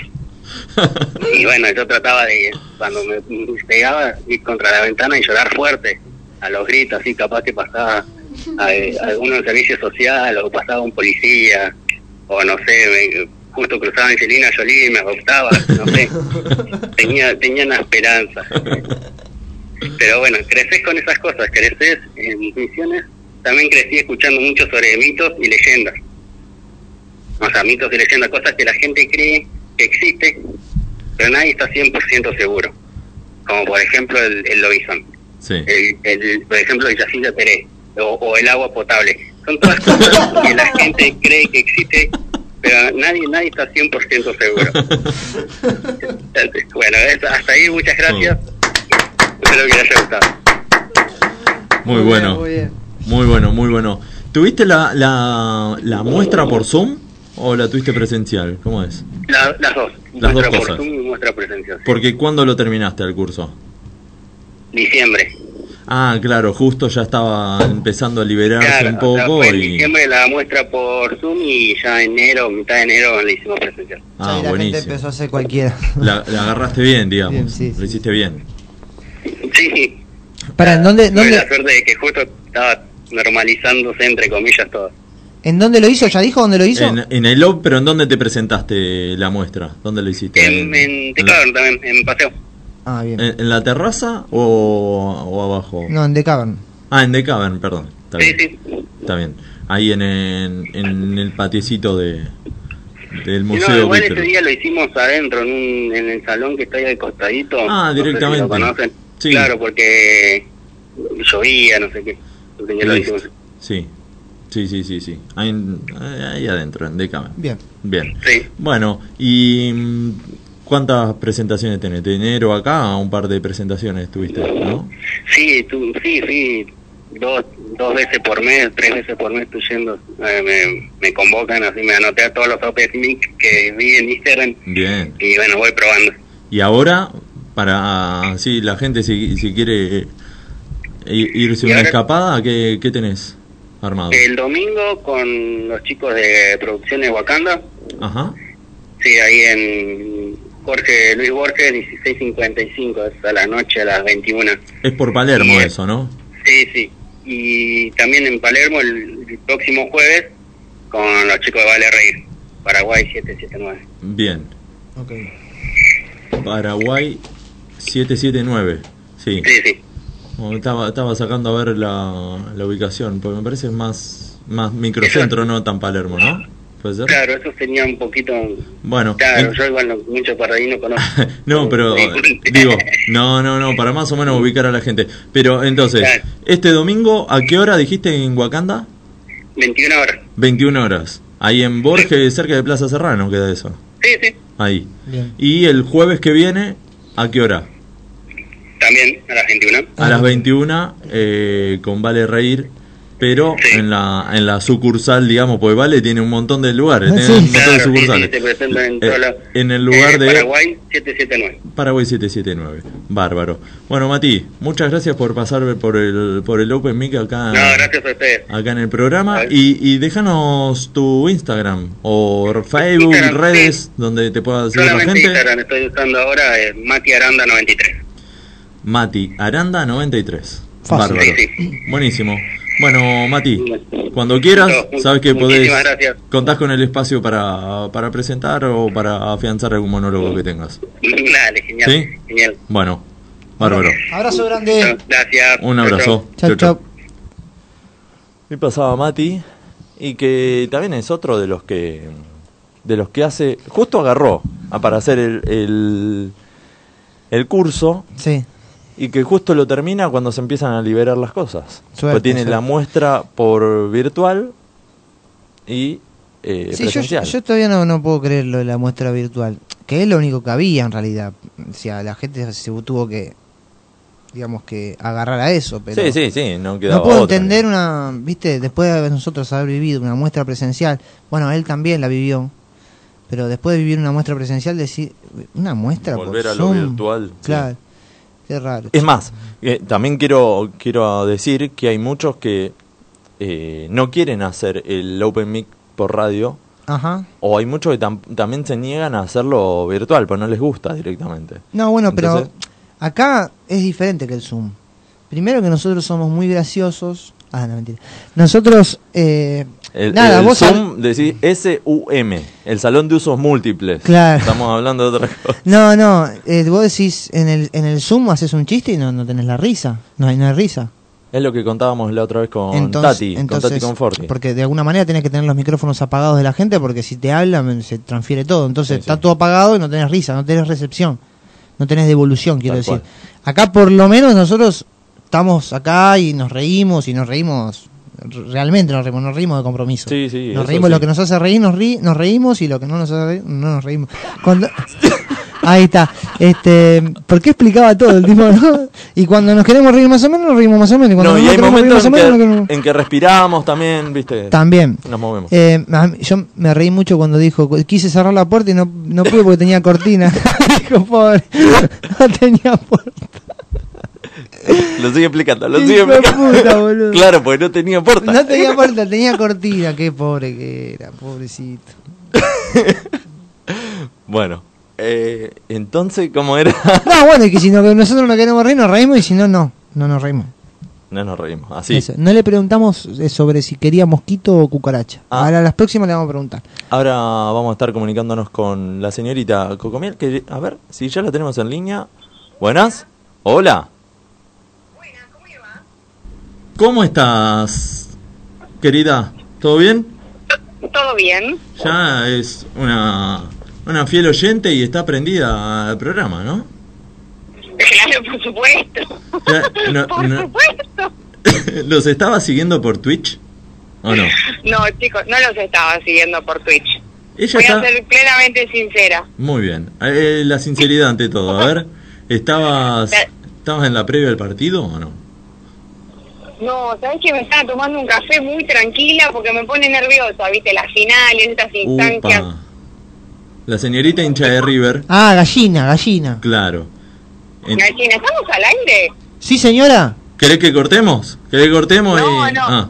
Y bueno, yo trataba de, cuando me pegaba, ir contra la ventana y llorar fuerte, a los gritos, así capaz que pasaba a, a alguno servicio social o pasaba un policía, o no sé, me- justo cruzaba Angelina Jolie y me adoptaba, no sé. tenía, tenía una esperanza. Pero bueno, creces con esas cosas, creces en misiones. También crecí escuchando mucho sobre mitos y leyendas. O sea, mitos y leyendas, cosas que la gente cree que existe, pero nadie está 100% seguro. Como por ejemplo el, el lobizón, Sí. el, el, por ejemplo el Jacinto Teré, o, o el agua potable. Son todas cosas que la gente cree que existe, pero nadie nadie está 100% seguro. Bueno, eso, hasta ahí, muchas gracias. Espero que les haya gustado. Muy bueno. Muy bueno, muy bueno. ¿Tuviste la, la, la muestra por Zoom o la tuviste presencial? ¿Cómo es? La- las dos. Las dos muestra cosas. por Zoom y muestra presencial. Porque ¿cuándo lo terminaste el curso? Diciembre. Ah, claro, justo ya estaba empezando a liberarse Claro, un o sea, poco fue en y... diciembre la muestra por Zoom y ya enero, mitad de enero la hicimos presencial. Ah, la gente buenísimo. empezó a hacer cualquiera. La, la agarraste bien, digamos. Bien, sí, Lo hiciste bien. Sí, sí. Para, ¿en dónde, Tuve dónde, la suerte de que justo estaba normalizándose entre comillas todo. ¿En dónde lo hizo? ¿Ya dijo dónde lo hizo? En, en el OP, pero ¿en dónde te presentaste la muestra? ¿Dónde lo hiciste? En, en Tecavern también, en paseo. Ah, bien. ¿En, en la terraza o, o abajo? No, en The Cavern. Ah, en The Cavern, perdón. Está Sí, bien. sí. Está bien. Ahí en, en, en el patiecito de, del museo. no, igual Víctor. ese día lo hicimos adentro, en, un, en el salón que está ahí al costadito. Ah, No sé si directamente. lo conocen. Sí. Claro, porque llovía, no sé qué. Entonces ya lo hicimos. Sí. Sí, sí, sí, sí. Ahí, en- ahí adentro, en Cavern. Bien. Bien. Sí. Bueno, ¿y mm, cuántas presentaciones tenés? De enero acá, un par de presentaciones tuviste, ¿no? Sí, tú, sí, sí. Dos, dos veces por mes, tres veces por mes estoy yendo. Eh, me, me convocan, así me anoté a todos los open mic que vi en Instagram Bien. y bueno, voy probando. Y ahora, para si la gente si, si quiere eh, irse una ahora- escapada, ¿qué, qué tenés armado? El domingo con los chicos de Producciones Wakanda, Ajá. sí, ahí en Jorge Luis Borges, 1655, es a la noche a las 21. Es por Palermo Y- eso, ¿no? Sí, sí. Y también en Palermo el, el próximo jueves con los chicos de Vale Reír, Paraguay 779. Bien. Ok. Paraguay 779. Sí. Sí, sí. Estaba, estaba sacando a ver la, la ubicación, porque me parece más, más microcentro, no tan Palermo, ¿no? ¿Puede ser? Claro, eso sería un poquito... Bueno, Claro, en- yo igual no, mucho Paraguay no conozco. No, pero Sí. digo, no, no, no, para más o menos ubicar a la gente. Pero entonces, Claro. este domingo, ¿a qué hora dijiste en Wakanda? 21 horas. 21 horas. Ahí en Borges, cerca de Plaza Serrano, queda eso. Sí, sí. Ahí. Bien. Y el jueves que viene, ¿a qué hora? También a las 21. A las 21, eh, con Vale Reír, pero en la en la sucursal, digamos, porque Vale tiene un montón de lugares, tiene un montón de Claro, sí, sí, sucursales. se presenta en Eh, lados. en el lugar Eh, de Paraguay 779. Paraguay 779. Bárbaro. Bueno, Mati, muchas gracias por pasar por el por el Open Mic acá, No, gracias a ustedes. acá en el programa y, y déjanos tu Instagram o Facebook, Instagram, redes donde te pueda seguir la gente. Instagram estoy usando ahora eh, Mati Aranda 93. Mati Aranda 93. Fácil. Bárbaro. Sí, Buenísimo. Bueno, Mati, cuando quieras, sabes que podés gracias. contás con el espacio para, para presentar o para afianzar algún monólogo que tengas. Dale, genial. ¿Sí? Genial. Bueno, bárbaro. Abrazo grande. Gracias. Un abrazo. Chau, chau. Y pasaba Mati y que también es otro de los que de los que hace justo agarró a para hacer el, el el curso Sí. Y que justo lo termina cuando se empiezan a liberar las cosas. Suerte, Pues tiene suerte. la muestra por virtual y eh, Sí, yo, presencial. yo todavía no, no puedo creer lo de la muestra virtual, que es lo único que había en realidad. O sea, la gente se tuvo que, digamos que, agarrar a eso. Pero sí, sí, sí, no quedaba no puedo otra. entender una, viste, después de nosotros haber vivido una muestra presencial, bueno, él también la vivió, pero después de vivir una muestra presencial, decir, una muestra Volver por a lo virtual, sí. Claro, qué raro. Es más, eh, también quiero, quiero decir que hay muchos que eh, no quieren hacer el Open Mic por radio, Ajá. o hay muchos que tam- también se niegan a hacerlo virtual, pero no les gusta directamente. No, bueno, pero acá es diferente que el Zoom. Primero que nosotros somos muy graciosos. Ah, no, mentira. Nosotros, eh, El, nada, el vos Zoom, decís SUM, el Salón de Usos Múltiples. Claro. Estamos hablando de otra cosa. No, no, eh, vos decís en el, en el Zoom haces un chiste y no, no tenés la risa. No hay, no hay risa. Es lo que contábamos la otra vez con Entonces- Tati, con entonces, Tati Conforti. Porque de alguna manera tenés que tener los micrófonos apagados de la gente porque si te hablan se transfiere todo. Entonces Sí, está sí. todo apagado y no tenés risa, no tenés recepción, no tenés devolución, quiero Tal decir. cual. Acá por lo menos nosotros estamos acá y nos reímos y nos reímos. Realmente nos reímos, nos reímos de compromiso. Sí, sí, nos reímos sí. lo que nos hace reír, nos, ri- nos reímos y lo que no nos hace reír, no nos reímos. Cuando Ahí está. Este, ¿por qué explicaba todo el tipo? no? Y cuando nos queremos reír más o menos, nos reímos más o menos. Y cuando No, no y hay momentos en menos, nos que, queremos- en que respiramos también, ¿viste? También. Nos movemos. Eh, yo me reí mucho cuando dijo, quise cerrar la puerta y no, no pude porque tenía cortina. Dijo, pobre, no tenía puerta. Lo sigue explicando, lo de explicando. puta, claro, porque no tenía puerta. No tenía puerta, tenía cortina. Qué pobre que era, pobrecito. Bueno, eh, entonces, ¿cómo era? No, bueno, y que si no, nosotros no queremos reír, nos reímos y si no, no. No nos reímos. no nos reímos, así. Eso. No le preguntamos eh, sobre si quería mosquito o cucaracha. Ah. Ahora a las próximas le vamos a preguntar. Ahora vamos a estar comunicándonos con la señorita Cocomiel, que a ver si ya la tenemos en línea. Buenas. Hola. ¿Cómo estás, querida? ¿Todo bien? ¿Todo bien? Ya es una, una fiel oyente y está prendida al programa, ¿no? Claro, por supuesto. Ya, no- por no- supuesto. ¿Los estaba siguiendo por Twitch? ¿O no? No, chicos, no los estaba siguiendo por Twitch. Ella Voy está... a ser plenamente sincera. Muy bien. Eh, la sinceridad ante todo. A ver, ¿estabas, ¿estabas en la previa del partido o no? No, ¿sabes que me estaba tomando un café muy tranquila porque me pone nerviosa, viste? Las finales, estas instancias. Upa. La señorita hincha de River, Ah, gallina, gallina. claro. En- Gallina, ¿estamos al aire? ¿Sí, señora? ¿Querés que cortemos? ¿Querés que cortemos? No, y... no. Ah,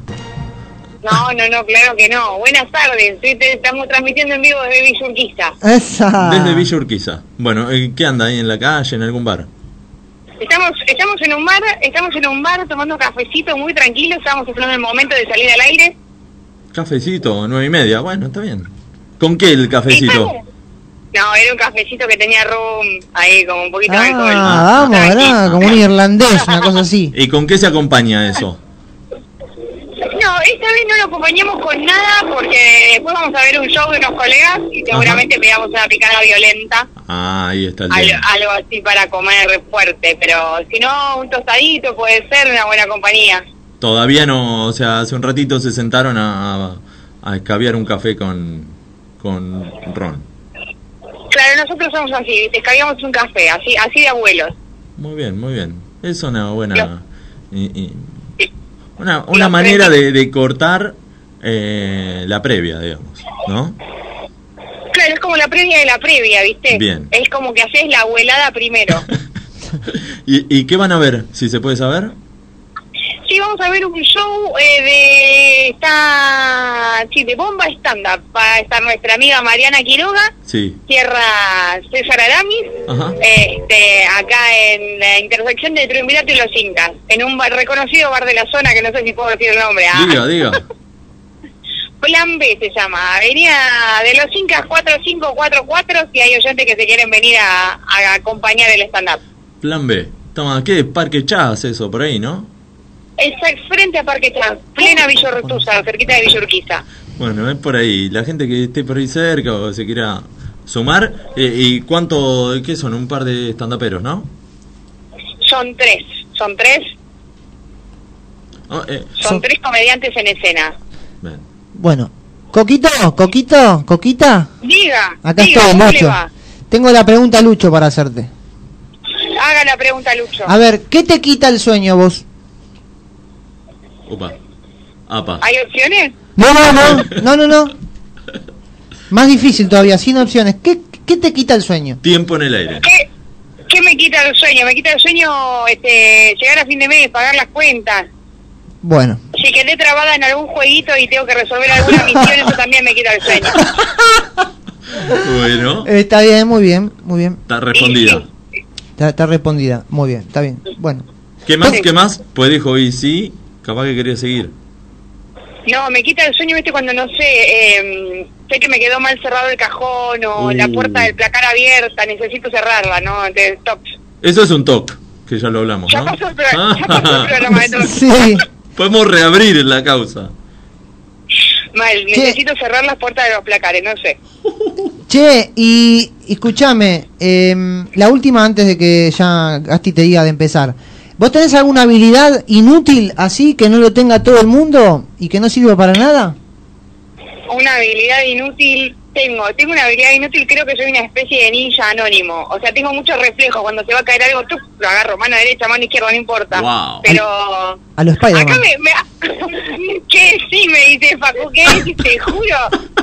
No, no, no, claro que no. Buenas tardes, sí, te- estamos transmitiendo en vivo desde Villa Urquiza. Esa. desde Villa Urquiza. Bueno, eh, ¿qué anda ahí en la calle, en algún bar? Estamos, estamos en un bar, estamos en un bar tomando cafecito muy tranquilo, estamos esperando el momento de salir al aire. Cafecito, nueve y media. Bueno, está bien. ¿Con qué el cafecito? No, era un cafecito que tenía rum ahí, como un poquito de alcohol. Ah, vamos, ¿verdad? Como un irlandés, una cosa así. ¿Y con qué se acompaña eso? No, esta vez no lo acompañamos con nada porque después vamos a ver un show de unos colegas y seguramente pegamos una picada violenta, Ah, ahí está el algo, tema. algo así para comer fuerte, pero si no, un tostadito puede ser una buena compañía. Todavía no, o sea, hace un ratito se sentaron a, a escabiar un café con, con ron. Claro, nosotros somos así, ¿viste? Escabíamos un café, así así de abuelos. Muy bien, muy bien. Es una buena... Lo- y- y- una una manera de, de cortar eh, la previa, digamos, ¿no? Claro, es como la previa de la previa, ¿viste? Bien. Es como que haces la abuelada primero. ¿Y, ¿Y qué van a ver, si se puede saber? Sí, vamos a ver un show eh, de está sí, de bomba stand-up. Va a estar nuestra amiga Mariana Quiroga, Sí. Tierra César Aramis, Ajá. este, acá en la intersección de Triunvirato y Los Incas, en un bar, reconocido bar de la zona que no sé si puedo decir el nombre. ah. Diga, diga. Plan B se llama. Venía de Los Incas 4544 si hay oyentes que se quieren venir a, a acompañar el stand-up. Plan B. Toma, ¿qué? Parque Chas, eso, por ahí, ¿no? Es frente a Parque Trans, plena Villa Urquiza, cerquita de Villa Urquiza. Bueno, es por ahí. La gente que esté por ahí cerca o se quiera sumar. eh, ¿Y cuánto, qué son? Un par de estandaperos, ¿no? Son tres, son tres, Oh, eh, son tres comediantes en escena. bien. Bueno, Coquito, Coquito, Coquita. Diga. Acá diga, estoy, ¿cómo le Lucho. va? Tengo la pregunta, Lucho, para hacerte. Haga la pregunta, Lucho. A ver, ¿qué te quita el sueño vos? Opa. Apa. ¿Hay opciones? No, no, no, no, no, no. Más difícil todavía, sin opciones. ¿Qué, qué te quita el sueño? Tiempo en el aire. ¿Qué, ¿Qué me quita el sueño? Me quita el sueño este, llegar a fin de mes, pagar las cuentas. Bueno, Si quedé trabada en algún jueguito y tengo que resolver alguna misión, eso también me quita el sueño. Bueno, está bien, muy bien, muy bien. está respondida. Está, está respondida, muy bien, está bien. Bueno, ¿Qué más? ¿Qué más? Pues dijo, y sí, capaz que quería seguir. No, me quita el sueño, viste, cuando no sé, eh, sé que me quedó mal cerrado el cajón o la Uh. puerta del placar abierta, necesito cerrarla, ¿no? De stop. Eso es un toque, que ya lo hablamos, Ya ¿no? pasó el, pro- ya pasó el programa de todos. Sí. Podemos reabrir la causa. Mal, necesito cerrar las puertas de los placares, no sé. Che, y escúchame, em, la última antes de que ya Gasti te diga de empezar. ¿Vos tenés alguna habilidad inútil así que no lo tenga todo el mundo y que no sirva para nada? Una habilidad inútil tengo, tengo una habilidad inútil, creo que soy una especie de ninja anónimo. O sea, tengo muchos reflejos, cuando se va a caer algo, ¡tuc! lo agarro, mano derecha, mano izquierda, no importa. Wow. Pero... A los Acá Spider-Man. me, me- ¿Qué? Sí, me dice Facu, ¿qué? Te juro,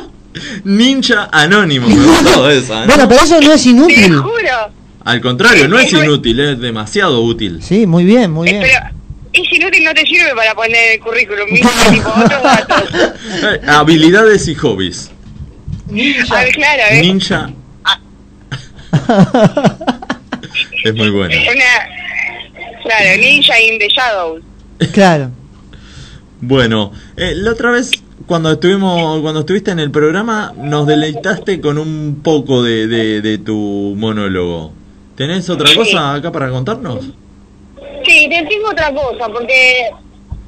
Ninja anónimo, me gustó esa. ¿eh? Bueno, pero eso no es te inútil. juro. Al contrario, no es inútil, es demasiado útil. Sí, muy bien, muy bien. Pero es inútil, no te sirve para poner el currículum, ¿viste? tipo otros datos. Eh, Habilidades y hobbies. A ver, claro, ¿eh? Ninja. Es muy bueno. Una, claro, Ninja in the Shadows. Claro. Bueno, eh, la otra vez cuando estuvimos, cuando estuviste en el programa, nos deleitaste con un poco de, de, de tu monólogo. ¿Tenés otra Sí. cosa acá para contarnos? Sí, te tengo otra cosa, porque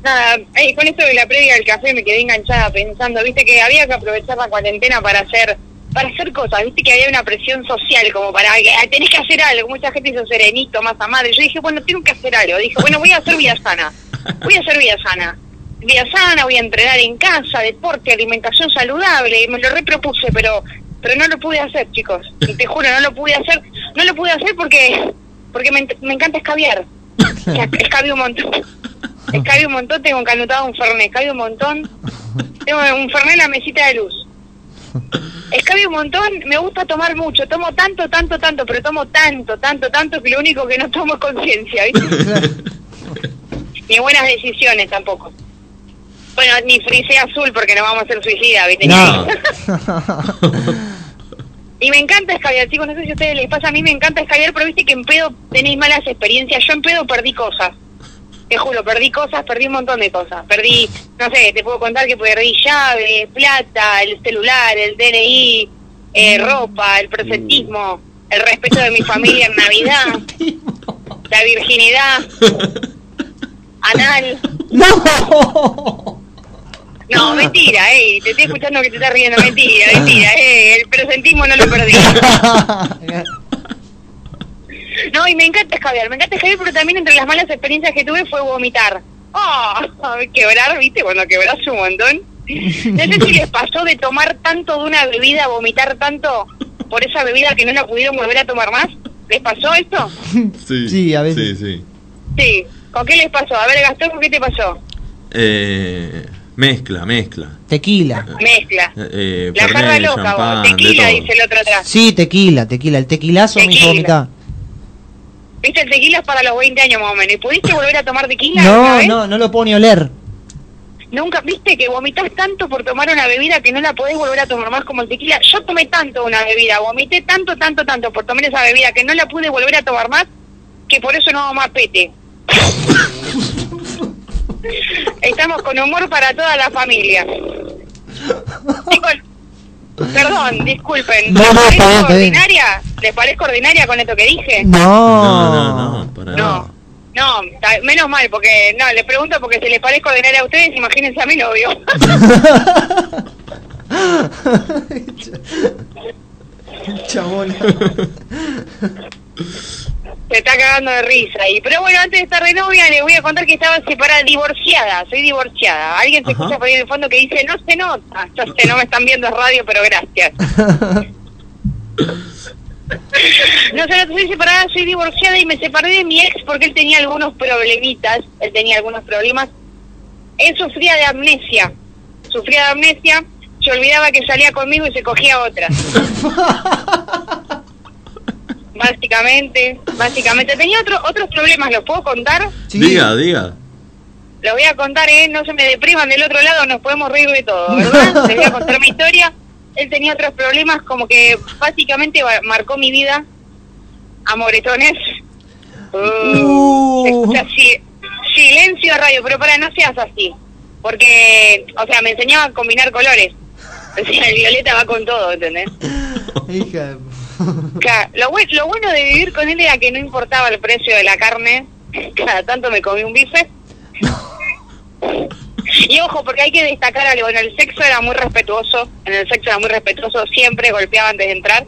nada, eh, con esto de la previa del café me quedé enganchada pensando, viste que había que aprovechar la cuarentena para hacer para hacer cosas, viste que había una presión social como para tenés que hacer algo, mucha gente hizo serenito, masa madre, yo dije, bueno, tengo que hacer algo, dije, bueno, voy a hacer vida sana, voy a hacer vida sana, vida sana, voy a entrenar en casa, deporte, alimentación saludable, y me lo repropuse, pero pero no lo pude hacer, chicos, y te juro, no lo pude hacer, no lo pude hacer porque porque me, me encanta escabiar, escabio un montón. Escabio un montón, tengo encanutado un fernet, escabio un montón. Tengo un fernet en la mesita de luz. Escabio un montón, me gusta tomar mucho, tomo tanto, tanto, tanto, pero tomo tanto, tanto, tanto que lo único que no tomo es conciencia, ¿viste? Ni buenas decisiones tampoco. Bueno, ni frisé azul porque no vamos a ser suicidas, ¿viste? No. Y me encanta escabiar, chicos, no sé si a ustedes les pasa, a mí me encanta escabiar, pero viste que en pedo tenéis malas experiencias. Yo en pedo perdí cosas. Te juro, perdí cosas, perdí un montón de cosas. Perdí, no sé, te puedo contar que perdí llave, plata, el celular, el DNI, eh, ropa, el presentismo, el respeto de mi familia en Navidad, la virginidad, anal. ¡No! No, mentira, eh, te estoy escuchando que te estás riendo, mentira, mentira, eh, el presentismo no lo perdí. No, y me encanta escabiar, me encanta escabiar, pero también entre las malas experiencias que tuve fue vomitar. ¡Oh! Quebrar, ¿viste? Cuando quebras un montón. No sé si les pasó de tomar tanto de una bebida, vomitar tanto por esa bebida que no la pudieron volver a tomar más. ¿Les pasó esto? Sí, Sí, a veces. Sí, sí. Sí. ¿Con qué les pasó? A ver, Gastón, ¿con qué te pasó? Eh, mezcla, mezcla. Tequila. Mezcla. Eh, La jarra loca, champán, vos. Tequila, dice el otro atrás. Sí, tequila, tequila. El tequilazo me hizo vomitar. Viste, el tequila es para los 20 años más o menos. ¿Y pudiste volver a tomar tequila? No, no, no lo puedo ni oler. Nunca, viste que vomitas tanto por tomar una bebida que no la podés volver a tomar más como el tequila. Yo tomé tanto una bebida, vomité tanto, tanto, tanto por tomar esa bebida que no la pude volver a tomar más, que por eso no hago más pete. Estamos con humor para toda la familia. Perdón, disculpen. No, no, ¿Les está bien, parezco está bien. ordinaria? ¿Les parezco ordinaria con esto que dije? No. No, no, para nada. No, no, menos mal, porque, no, les pregunto porque si les parezco ordinaria a ustedes, imagínense a mi novio. Chabón. se está cagando de risa. Y, pero bueno, antes de estar de novia, le voy a contar que estaba separada, divorciada. Soy divorciada. Alguien se Ajá. escucha por ahí en el fondo que dice, no se nota. Ya sé, no me están viendo en radio, pero gracias. No sé, soy separada, soy divorciada y me separé de mi ex porque él tenía algunos problemitas, él tenía algunos problemas. Él sufría de amnesia, sufría de amnesia, se olvidaba que salía conmigo y se cogía a otra. básicamente, básicamente. Tenía otro, otros problemas, ¿los puedo contar? Diga, diga. Los voy a contar, ¿eh? No se me depriman del otro lado, nos podemos reír de todo, ¿verdad? Les voy a contar mi historia. Él tenía otros problemas, como que básicamente marcó mi vida. Amoretones. Uh, escucha así. Silencio de radio, pero para, no seas así. Porque, o sea, me enseñaba a combinar colores. O sea, el violeta va con todo, ¿entendés? Hija. Claro, lo, lo bueno de vivir con él era que no importaba el precio de la carne. Cada tanto me comí un bife. Y ojo, porque hay que destacar algo. En el sexo era muy respetuoso. En el sexo era muy respetuoso. Siempre golpeaba antes de entrar.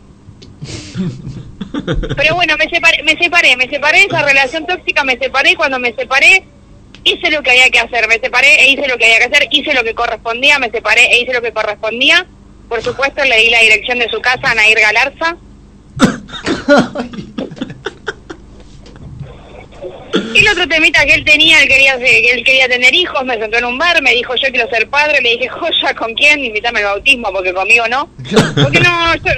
Pero bueno, me separé, me separé, me separé de esa relación tóxica, me separé y cuando me separé hice lo que había que hacer, me separé e hice lo que había que hacer, hice lo que correspondía, me separé e hice lo que correspondía. Por supuesto le di la dirección de su casa a Nair Galarza. El otro temita que él tenía, él quería, que él quería tener hijos, me sentó en un bar, me dijo yo quiero ser padre, le dije, joya, ¿con quién? Invítame al bautismo porque conmigo no. Porque no, yo,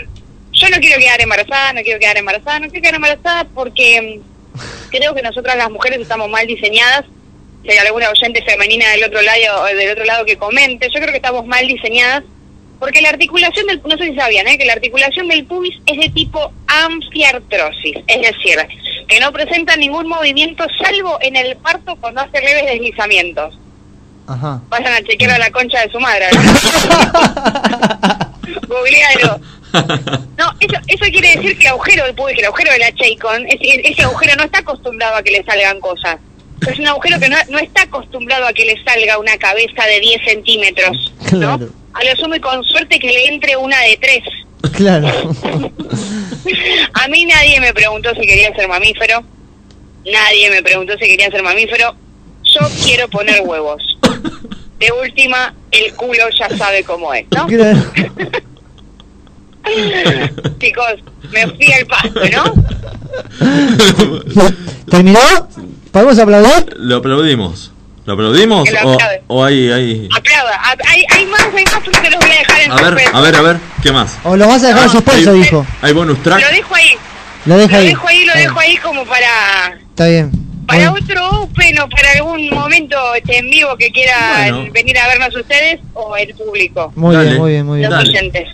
yo no quiero quedar embarazada, no quiero quedar embarazada, no quiero quedar embarazada porque mm, creo que nosotras las mujeres estamos mal diseñadas. Si hay alguna oyente femenina del otro lado, del otro lado que comente, yo creo que estamos mal diseñadas porque la articulación del, no sé si sabían, ¿eh? que la articulación del pubis es de tipo anfiartrosis, es decir, que no presenta ningún movimiento salvo en el parto cuando hace leves deslizamientos. Ajá. Vayan a chequear a la concha de su madre. Googlealo. No, eso, eso quiere decir que el agujero del pubis, el agujero de la Chaycon, ese, ese agujero no está acostumbrado a que le salgan cosas. Es un agujero que no, no está acostumbrado a que le salga una cabeza de 10 centímetros. Claro, A lo sumo y con suerte que le entre una de 3. claro. A mí nadie me preguntó si quería ser mamífero. Nadie me preguntó si quería ser mamífero. Yo quiero poner huevos. De última, el culo ya sabe cómo es, ¿no? Claro. Chicos, me fui al pasto, ¿no? ¿Terminó? ¿Podemos aplaudir? Lo aplaudimos. ¿Lo aplaudimos? Que lo ¿O, o hay, hay... Aplauda. A- Hay, hay más, hay más, pero te los voy a dejar en A ver, suspenso. a ver, a ver, ¿qué más? ¿O lo vas a dejar en suspenso, hay, dijo? hay bonus track. Lo dejo ahí. Lo deja Lo ahí. dejo ahí, lo dejo ahí como para Está bien. para otro Open o para algún momento este, en vivo que quieran Bueno. venir a vernos ustedes o el público. Muy Dale. bien, muy bien, muy bien. Los oyentes.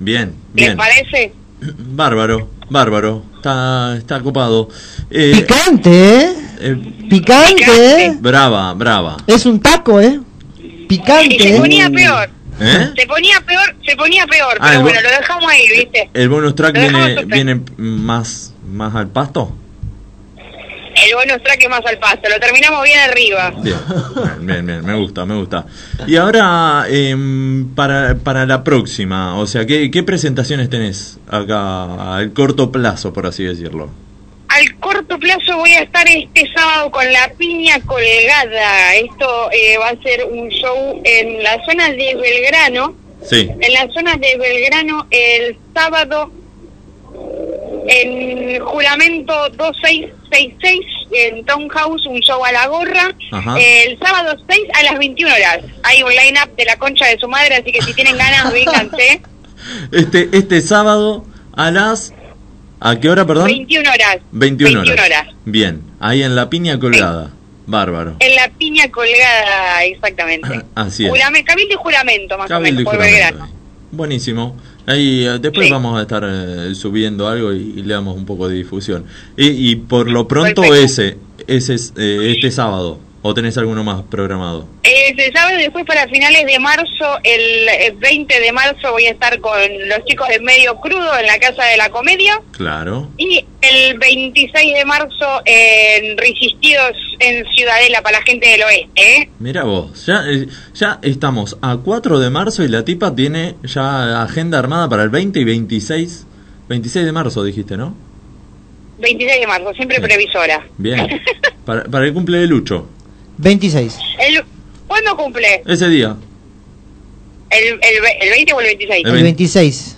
Bien, ¿Les bien. parece? Bárbaro, bárbaro. Está, está ocupado. Eh, Picante, ¿eh? Eh, Picante, ¿eh? brava, brava. Es un taco, ¿eh? Y Picante. se ¿eh? ponía peor. ¿Eh? Se ponía peor, se ponía peor, Ah, pero bueno, lo dejamos ahí, ¿viste? ¿El bonus track viene, viene más, más al pasto? El bonus track es más al pasto, lo terminamos bien arriba. Bien, bien, bien, me gusta, me gusta. Y ahora, em, para, para la próxima, o sea, ¿qué, ¿qué presentaciones tenés acá al corto plazo, por así decirlo? Al corto plazo voy a estar este sábado con la piña colgada. Esto eh, va a ser un show en la zona de Belgrano. Sí, En la zona de Belgrano el sábado en juramento 2666 en Townhouse, un show a la gorra. Ajá. El sábado 6 a las 21 horas. Hay un line-up de la concha de su madre, así que si tienen ganas, vénganse. este, este sábado a las... ¿A qué hora, perdón? 21 horas. 21 horas. 21 horas. Bien, ahí en la piña colgada. Bárbaro. En la piña colgada, exactamente. Así es. Jurame- cabildo y juramento, más Cabildo o menos, por juramento. Belgrano. Buenísimo. Ahí eh, después Sí. vamos a estar eh, subiendo algo y, y le damos un poco de difusión. Y, y por lo pronto Perfecto. ese, ese es, eh, este sábado. ¿O tenés alguno más programado? Este sábado y después para finales de marzo, el, el 20 de marzo voy a estar con los chicos de Medio Crudo en la Casa de la Comedia. Claro. Y el 26 de marzo en Resistidos en Ciudadela para la gente del oeste. ¿eh? Mira vos, ya, eh, ya estamos a 4 de marzo y la tipa tiene ya agenda armada para el 20 y 26. 26 de marzo dijiste, ¿no? 26 de marzo, siempre previsora. Bien. Para, para el cumple de Lucho. 26. El, ¿Cuándo cumple? Ese día. ¿El, el, ve- el 20 o el 26? El 26.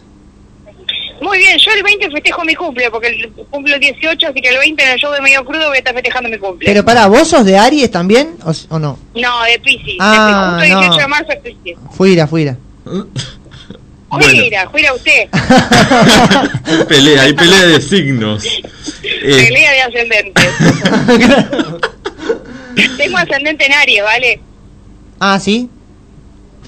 Muy bien, yo el 20 festejo mi cumple, porque el, cumplo el 18, así que el 20 en el show de Medio Crudo voy a estar festejando mi cumple. Pero pará, ¿vos sos de Aries también o, o no? No, de Pisces. Ah, de, justo el 18 no. de marzo es Pisces. Fuira, fuira. Mira, fuera usted. Pelea, hay pelea de signos. Eh, Pelea de ascendentes. Tengo ascendente en Aries, ¿vale? Ah, ¿sí?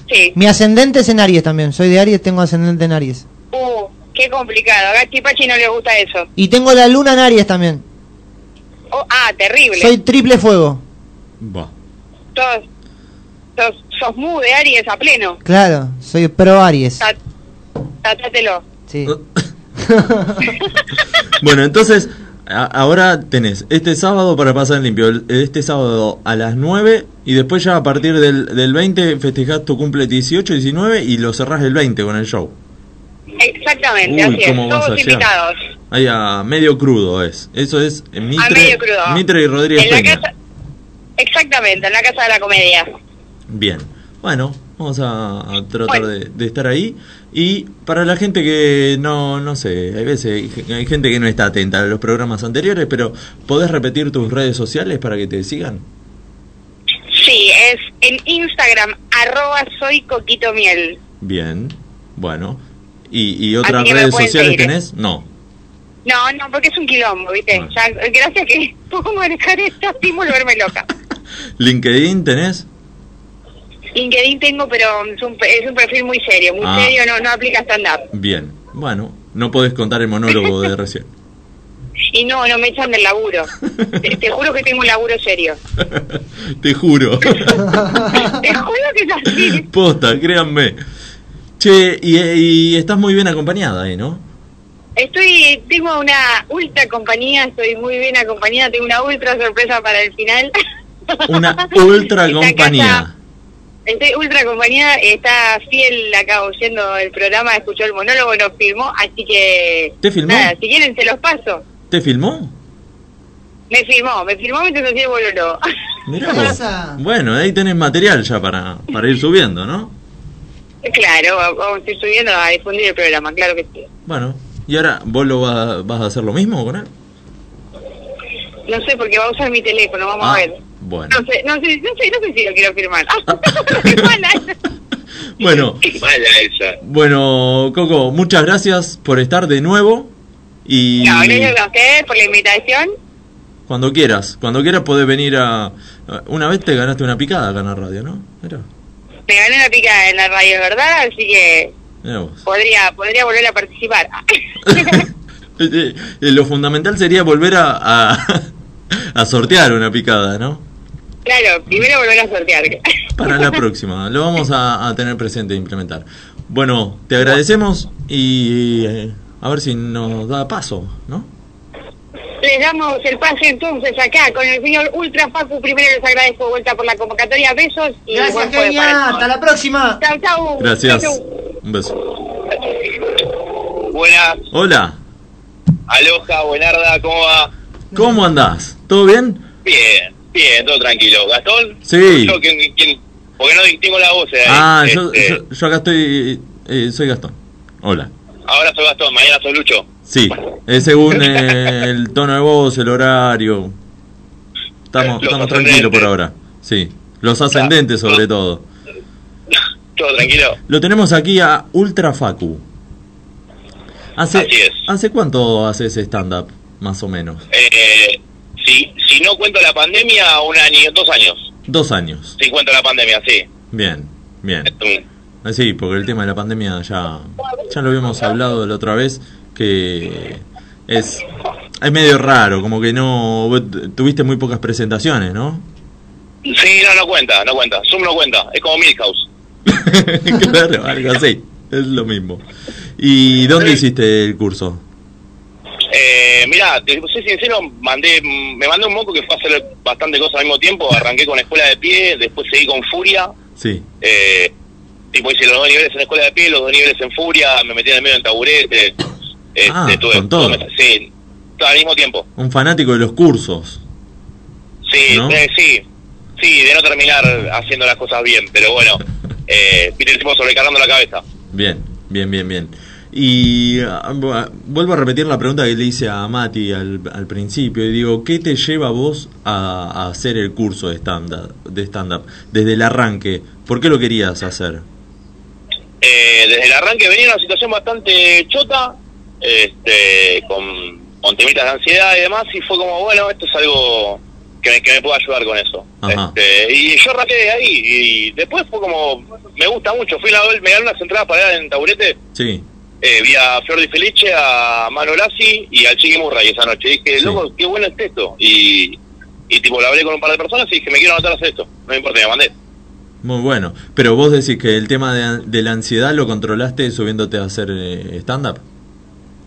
Sí. Mi ascendente es en Aries también. Soy de Aries, tengo ascendente en Aries. Uh, qué complicado. A Gachi Pachi no le gusta eso. Y tengo la luna en Aries también. Oh, ah, terrible. Soy triple fuego. va. Sos, sos, sos mu de Aries a pleno. Claro, soy pro Aries. Tatátelo. Sí. Bueno, entonces, a- ahora tenés este sábado para pasar limpio. el- Este sábado a las 9 y después ya a partir del, del 20 festejás tu cumple 18, 19 y lo cerrás el 20 con el show. Exactamente, Uy, así es. ¿cómo vas a Todos invitados. Ahí a medio crudo es. Eso es en Mitre, medio crudo. Mitre y Rodríguez En la casa, exactamente, en la casa de la comedia. Bien. Bueno, vamos a, tratar de, de estar ahí. Y para la gente que no, no sé, hay veces hay, gente que no está atenta a los programas anteriores, pero ¿podés repetir tus redes sociales para que te sigan? Sí, es en Instagram, arroba soy coquito miel. Bien, bueno. ¿Y, y otras redes sociales seguir, tenés? No. No, no, porque es un quilombo, ¿viste? Ya, gracias que puedo manejar esta sin volverme loca. ¿LinkedIn tenés? LinkedIn tengo, pero es un, es un perfil muy serio, muy Ah. serio, no, no aplica stand-up. Bien, bueno. No podés contar el monólogo de recién. Y no, no me echan del laburo. te, te juro que tengo un laburo serio. Te juro. Te juro que es así. Posta, créanme. Che, y, y estás muy bien acompañada ahí, ¿no? Estoy, tengo una ultra compañía, estoy muy bien acompañada, tengo una ultra sorpresa para el final. Una ultra compañía. Estoy ultra compañía, está fiel acá oyendo el programa, escuchó el monólogo, nos filmó, así que... ¿Te filmó? Nada, si quieren se los paso. ¿Te filmó? Me filmó, me filmó mientras hacía el monólogo. Mirá vos. Bueno, ahí tenés material ya para, para ir subiendo, ¿no? claro, vamos a ir subiendo a difundir el programa, claro que sí. Bueno, ¿y ahora vos lo vas, vas a hacer lo mismo con él? No sé, porque va a usar mi teléfono, vamos a Ah, ver. Bueno, No sé, no sé, no sé, no sé si lo quiero firmar. bueno, Mala esa. bueno, Coco, muchas gracias por estar de nuevo y No, gracias a ustedes por la invitación. cuando quieras, cuando quieras podés venir a... Una vez te ganaste una picada acá en la radio, ¿no? Me gané una pica en la radio, ¿verdad? Así que podría podría volver a participar. Eh, eh, Lo fundamental sería volver a, a, a sortear una picada, ¿no? Claro, primero volver a sortear. Para la próxima, lo vamos a, a tener presente e implementar. Bueno, te agradecemos y eh, a ver si nos da paso, ¿no? Les damos el pase entonces acá con el señor Ultra Facu. Primero les agradezco de vuelta por la convocatoria. Besos y Gracias, todos. Hasta la próxima. Chau, chau. Gracias. Chau, chau. Un beso. Buenas, Hola, aloja, buenarda, ¿cómo va? ¿cómo andás? ¿Todo bien? Bien, bien, todo tranquilo. ¿Gastón? Sí. Yo, ¿quién, quién? Porque no distingo la voz. eh, Ah, este, yo, yo, yo acá estoy, eh, soy Gastón. Hola. Ahora soy Gastón, mañana soy Lucho. Sí, es según eh, el tono de voz, el horario. Estamos, estamos tranquilos por ahora. Sí, los ascendentes sobre todo. Todo tranquilo. Lo tenemos aquí a Ultra Facu. ¿Hace, Así es. ¿Hace cuánto haces stand-up, más o menos? Eh, si, si no cuento la pandemia, un año, dos años. Dos años. Si cuento la pandemia, sí. Bien, bien. Sí, porque el tema de la pandemia ya, ya lo habíamos hablado la otra vez, que es, es medio raro, como que no tuviste muy pocas presentaciones, ¿no? Sí, no, no cuenta, no cuenta. Zoom no cuenta. Es como Milhouse. claro, algo así, es lo mismo. ¿Y dónde hiciste el curso? Eh, mira, te soy sincero, mandé, me mandé un moco que fue a hacer bastante cosas al mismo tiempo. Arranqué con escuela de pie, después seguí con Furia. Sí, Eh, tipo hice los dos niveles en escuela de pie, los dos niveles en Furia, me metí en el medio en taburete. Este, Ah, tuve- con todo. tuve- sí, al mismo tiempo. Un fanático de los cursos. Sí, ¿No? eh, sí, sí, de no terminar haciendo las cosas bien, pero bueno, eh, viste el tipo sobrecargando la cabeza. Bien, bien, bien, bien. Y ah, bu- vuelvo a repetir la pregunta que le hice a Mati al, al principio. Y digo, ¿qué te lleva vos a, a hacer el curso de stand-up? De stand desde el arranque, ¿por qué lo querías hacer? Eh, desde el arranque venía una situación bastante chota, este, con, con temitas de ansiedad y demás, y fue como, bueno, esto es algo que me, que me puede ayudar con eso. Este, y yo arranqué de ahí, y después fue como, me gusta mucho, fui a la, me gané unas entradas para ir en taburete, Sí, eh, vi a Flor Di Felice, a Mano Lassi y al Chiqui Murray esa noche. Dije, loco, qué bueno es esto. Y, y tipo, lo hablé con un par de personas y dije, me quiero anotar a hacer esto. No me importa, me mandé. muy bueno. Pero vos decís que el tema de, de la ansiedad lo controlaste subiéndote a hacer eh, stand-up.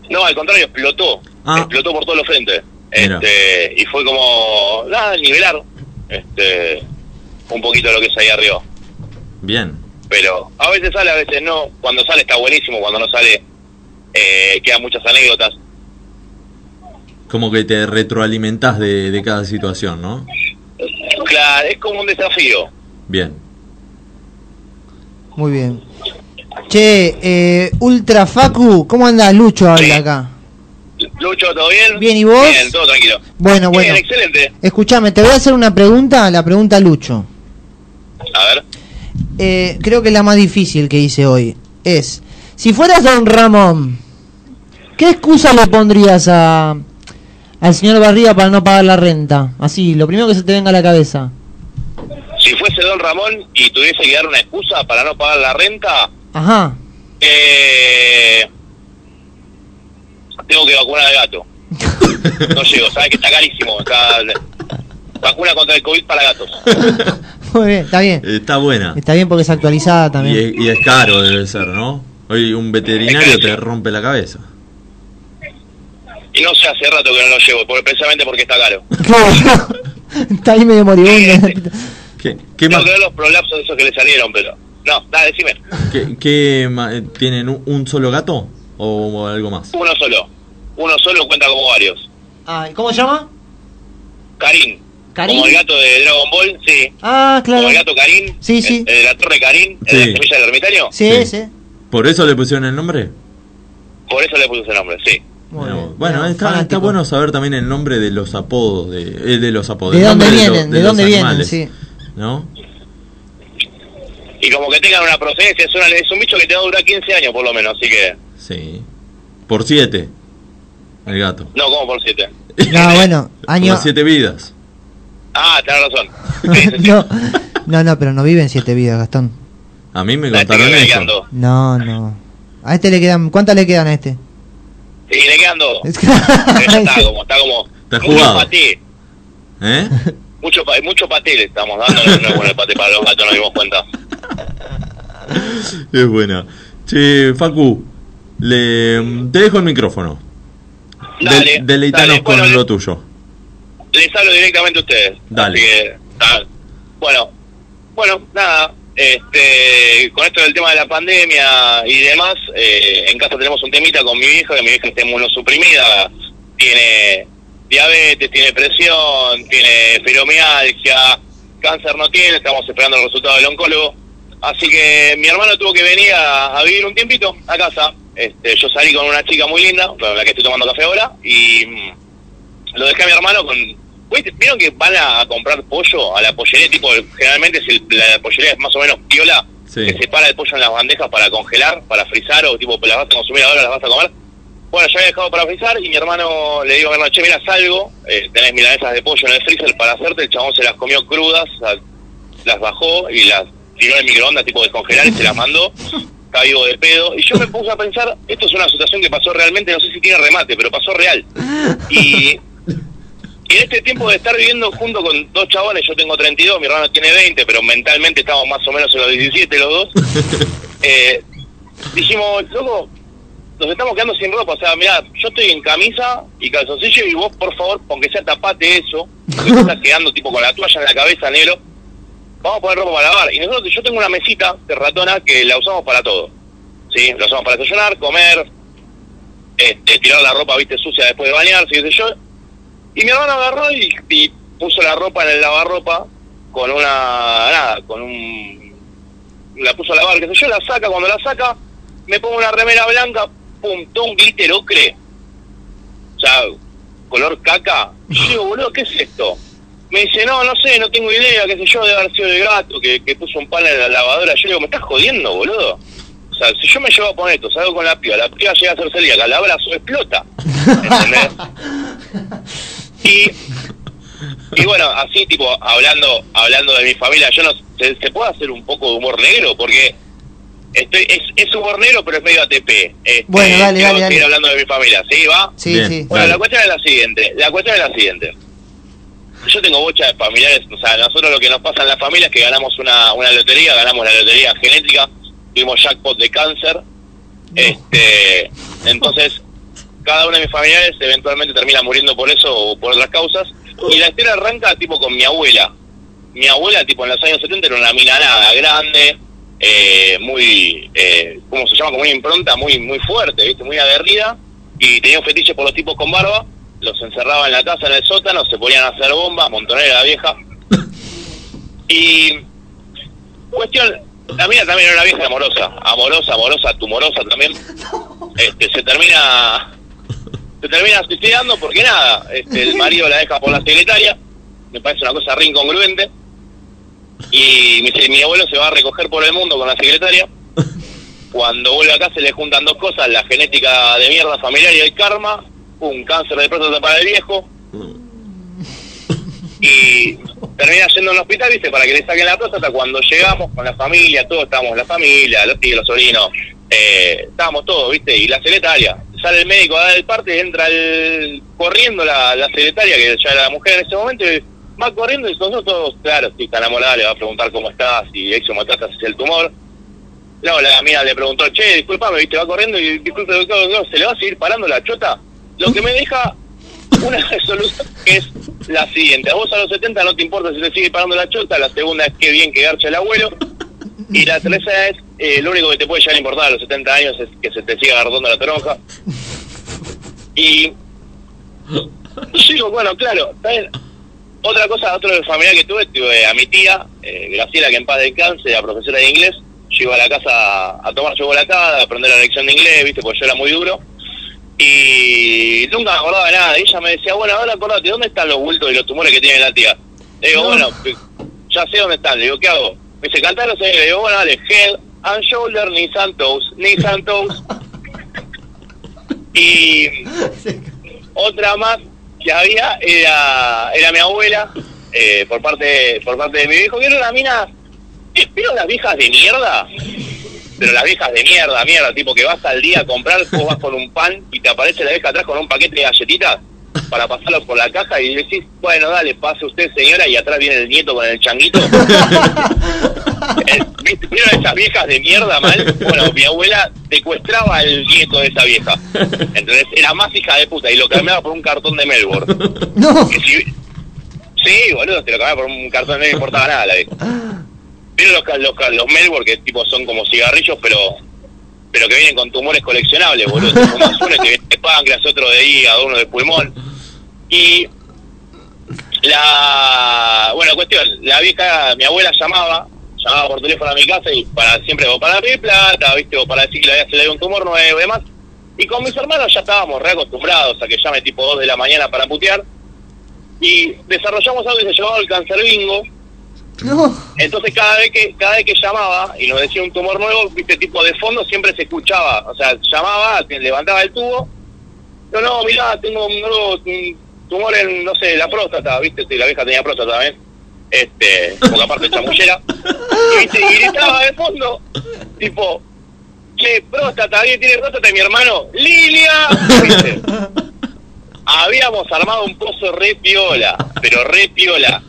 No, al contrario, explotó. Ah. Explotó por todos los frentes. Mira. Este, y fue como, nada, nivelar este, un poquito lo que es ahí arriba. Bien, Pero a veces sale, a veces no. Cuando sale está buenísimo, cuando no sale eh, quedan muchas anécdotas. como que te retroalimentás de, de cada situación, ¿no? Claro, es como un desafío. Bien. Muy bien. Che, eh, Ultra Facu, ¿cómo andás? Lucho habla acá. Lucho, ¿todo bien? Bien, ¿y vos? Bien, todo tranquilo. Bueno, Bien, bueno. excelente. Escuchame, te voy a hacer una pregunta, la pregunta Lucho. A ver. Eh, creo que es la más difícil que hice hoy. Es, si fueras Don Ramón, ¿qué excusa le pondrías a al señor Barriga para no pagar la renta? Así, lo primero que se te venga a la cabeza. Si fuese Don Ramón y tuviese que dar una excusa para no pagar la renta, Ajá. eh, tengo que vacunar al gato. No llego, sabes que está carísimo. Está, vacuna contra el COVID para gatos. Muy bien, está bien. Está buena. Está bien porque es actualizada Y también. es, y es caro, debe ser, ¿no? Hoy un veterinario te rompe la cabeza. Y no sé hace rato que no lo llevo, por- precisamente porque está caro. Está ahí medio moribundo. ¿Qué, qué Tengo más? que ver los prolapsos esos que le salieron, pero... No, dale, decime. ¿Qué, qué eh, ¿Tienen un, un solo gato o algo más? Uno solo. Uno solo cuenta como varios. Ah, ¿Cómo se llama? Karim. Como el gato de Dragon Ball, sí. Ah, claro. Como el gato Karim. Sí, sí. El, el de la torre Karim, el de la semilla del ermitaño. Sí, sí. ¿Por eso le pusieron el nombre? Por eso le puse ese nombre, sí. Bueno, Mirá, está, está bueno saber también el nombre de los apodos, de, eh, de los apodos. ¿De dónde lo- vienen? ¿De, dónde vienen? Sí. ¿No? Y como que tengan una procedencia, es, una- es un bicho que te va a durar 15 años por lo menos, así que... Sí. Por siete. El gato. No, como por 7. No, bueno, año. Por siete vidas. Ah, tenés razón. no, no, no, pero no viven siete vidas, Gastón. A mí me La contaron eso. No, no. A este le quedan. ¿Cuántas le quedan a este? Y le quedan dos. Está como, está como... Está mucho jugado. paté. ¿Eh? Mucho, mucho paté le estamos dando, no es bueno el paté para los gatos, nos dimos cuenta. Es buena. Che, Facu, le, te dejo el micrófono. Dale, deleitanos dale. con Bueno, lo tuyo. Les hablo directamente a ustedes. Dale. Así que, bueno, bueno, nada, este, con esto del tema de la pandemia y demás, eh, en casa tenemos un temita con mi vieja, que mi vieja está inmunosuprimida, tiene diabetes, tiene presión, tiene fibromialgia, cáncer no tiene, estamos esperando el resultado del oncólogo. Así que mi hermano tuvo que venir a, a vivir un tiempito a casa. Este, yo salí con una chica muy linda, con la que estoy tomando café ahora, y mm, lo dejé a mi hermano con... ¿Viste? ¿Vieron que van a, a comprar pollo a la pollería? Tipo, generalmente si el- la pollería es más o menos piola, Sí. que separa el pollo en las bandejas para congelar, para frizar, o tipo, las vas a consumir ahora, las vas a comer. Bueno, yo había dejado para frizar y mi hermano le digo a mi hermano, che, mira, salgo, eh, tenés milanesas de pollo en el freezer para hacerte, el chabón se las comió crudas, las bajó y las tiró en el microondas, tipo descongelar y se las mandó, estaba vivo de pedo. Y yo me puse a pensar, esto es una situación que pasó realmente, no sé si tiene remate, pero pasó real. Y, y en este tiempo de estar viviendo junto con dos chabones, yo tengo 32, mi hermano tiene 20, pero mentalmente estamos más o menos en los 17 los dos, eh, dijimos, loco, nos estamos quedando sin ropa. O sea, mira, yo estoy en camisa y calzoncillo y vos, por favor, aunque sea tapate eso, porque estás quedando tipo con la toalla en la cabeza, negro. Vamos a poner ropa para lavar. Y nosotros, yo tengo una mesita de ratona que la usamos para todo. ¿Sí? La usamos para desayunar, comer, este, tirar la ropa, viste, sucia después de bañarse, qué sé yo. Y mi hermano agarró y, y puso la ropa en el lavarropa con una, nada, con un, la puso a lavar, qué sé yo, la saca, cuando la saca, me pongo una remera blanca, pum, todo un glitter ocre, o sea, color caca. Y yo digo, boludo, ¿qué es esto? Me dice, no, no sé, no tengo idea, qué sé yo, debe haber sido el gato que, que puso un pan en la lavadora. Yo digo, me estás jodiendo, boludo. O sea, si yo me llevo a poner esto, salgo con la piba, la piba llega a ser celíaca, la abrazo, explota. ¿Entendés? y, y bueno, así tipo, hablando hablando de mi familia, yo no ¿se, se puede hacer un poco de humor negro? Porque estoy es, es humor negro, pero es medio ATP. Este, Bueno, dale, dale, dale. seguir hablando de mi familia, ¿sí? ¿Va? Sí, Bien, sí. Bueno, dale. la cuestión es la siguiente, la cuestión es la siguiente. Yo tengo bocha de familiares, o sea, nosotros lo que nos pasa en la familia es que ganamos una, una lotería, ganamos la lotería genética, tuvimos jackpot de cáncer, este, entonces cada uno de mis familiares eventualmente termina muriendo por eso o por otras causas, y la historia arranca tipo con mi abuela. Mi abuela, tipo en los años 70, era una mina nada, grande, eh, muy, eh, ¿cómo se llama? Como una impronta muy muy fuerte, ¿viste? Muy aguerrida, y tenía un fetiche por los tipos con barba, los encerraba en la casa, en el sótano, se ponían a hacer bombas, montonera la vieja. Y cuestión, la mina también era una vieja amorosa, amorosa, amorosa, tumorosa también. Este, se termina se termina suicidando porque nada, este, el marido la deja por la secretaria, me parece una cosa re incongruente. Y mi, mi abuelo se va a recoger por el mundo con la secretaria. Cuando vuelve acá se le juntan dos cosas, la genética de mierda familiar y el karma, un cáncer de próstata para el viejo. Y termina yendo al hospital, viste, para que le saquen la próstata. Cuando llegamos con la familia, todos estábamos, la familia, los tíos, los sobrinos, eh, estábamos todos, viste, y la secretaria. Sale el médico a dar el parte, entra el, corriendo la, secretaria, que ya era la mujer en ese momento, y va corriendo y nosotros todos, claro, si está enamorada, le va a preguntar cómo está, si exometástasis es el tumor. No, la mía le preguntó, che, disculpame, viste, va corriendo y disculpe, doctor, ¿se le va a seguir parando la chota? Lo que me deja una resolución que es la siguiente. A vos a los 70 no te importa si te sigue parando la chota, la segunda es que bien que garcha el abuelo, y la tercera es, eh, lo único que te puede llegar a importar a los 70 años es que se te siga agarrando la toronja. Y yo digo, bueno, claro, bien. Otra cosa, otro familiar que tuve, tuve a mi tía, eh, Graciela, que en paz descanse, la profesora de inglés. Yo iba a la casa a tomar chocolatada, a aprender la lección de inglés, viste, porque yo era muy duro. Y nunca me acordaba de nada. Y ella me decía, bueno, ahora acordate, ¿dónde están los bultos y los tumores que tiene la tía? Le digo, bueno, ya sé dónde están. Le digo, ¿qué hago? Me dice, cantaros ahí. Le digo, bueno, dale, head and shoulder, toes, knees and toes. Y otra más que había era, era mi abuela, eh, por parte por parte de mi viejo, que era una mina, eh, ¿vieron las viejas de mierda? Pero las viejas de mierda, mierda, tipo que vas al día a comprar, vos vas con un pan y te aparece la vieja atrás con un paquete de galletitas para pasarlo por la caja y decís, bueno, dale, pase usted señora y atrás viene el nieto con el changuito. ¿viste? ¿Vieron esas viejas de mierda mal? Bueno, mi abuela secuestraba al nieto de esa vieja. Entonces era más hija de puta y lo cambiaba por un cartón de Melbourne. Que si- Sí, boludo, te lo cambiaba por un cartón, no le importaba nada la vieja. Vieron los, Melbourne que tipo son como cigarrillos, pero pero que vienen con tumores coleccionables, boludo. Fumas uno te viene de páncreas, otro de hígado, uno de pulmón. Y la bueno cuestión la vieja mi abuela llamaba llamaba por teléfono a mi casa y para siempre o para pedir plata viste o para decir que le había salido un tumor nuevo y demás. Y con mis hermanos ya estábamos re acostumbrados a que llame tipo 2 de la mañana para putear. Y desarrollamos algo que se llamaba el cancer bingo. Entonces cada vez que cada vez que llamaba y nos decía un tumor nuevo viste tipo de fondo siempre se escuchaba. O sea llamaba levantaba el tubo. No no mirá tengo un nuevo tumor en no sé la próstata viste Sí, la vieja tenía próstata también este porque aparte es chamullera y, gritaba de fondo tipo che próstata alguien tiene próstata y mi hermano Lilia habíamos armado un pozo re piola pero re piola.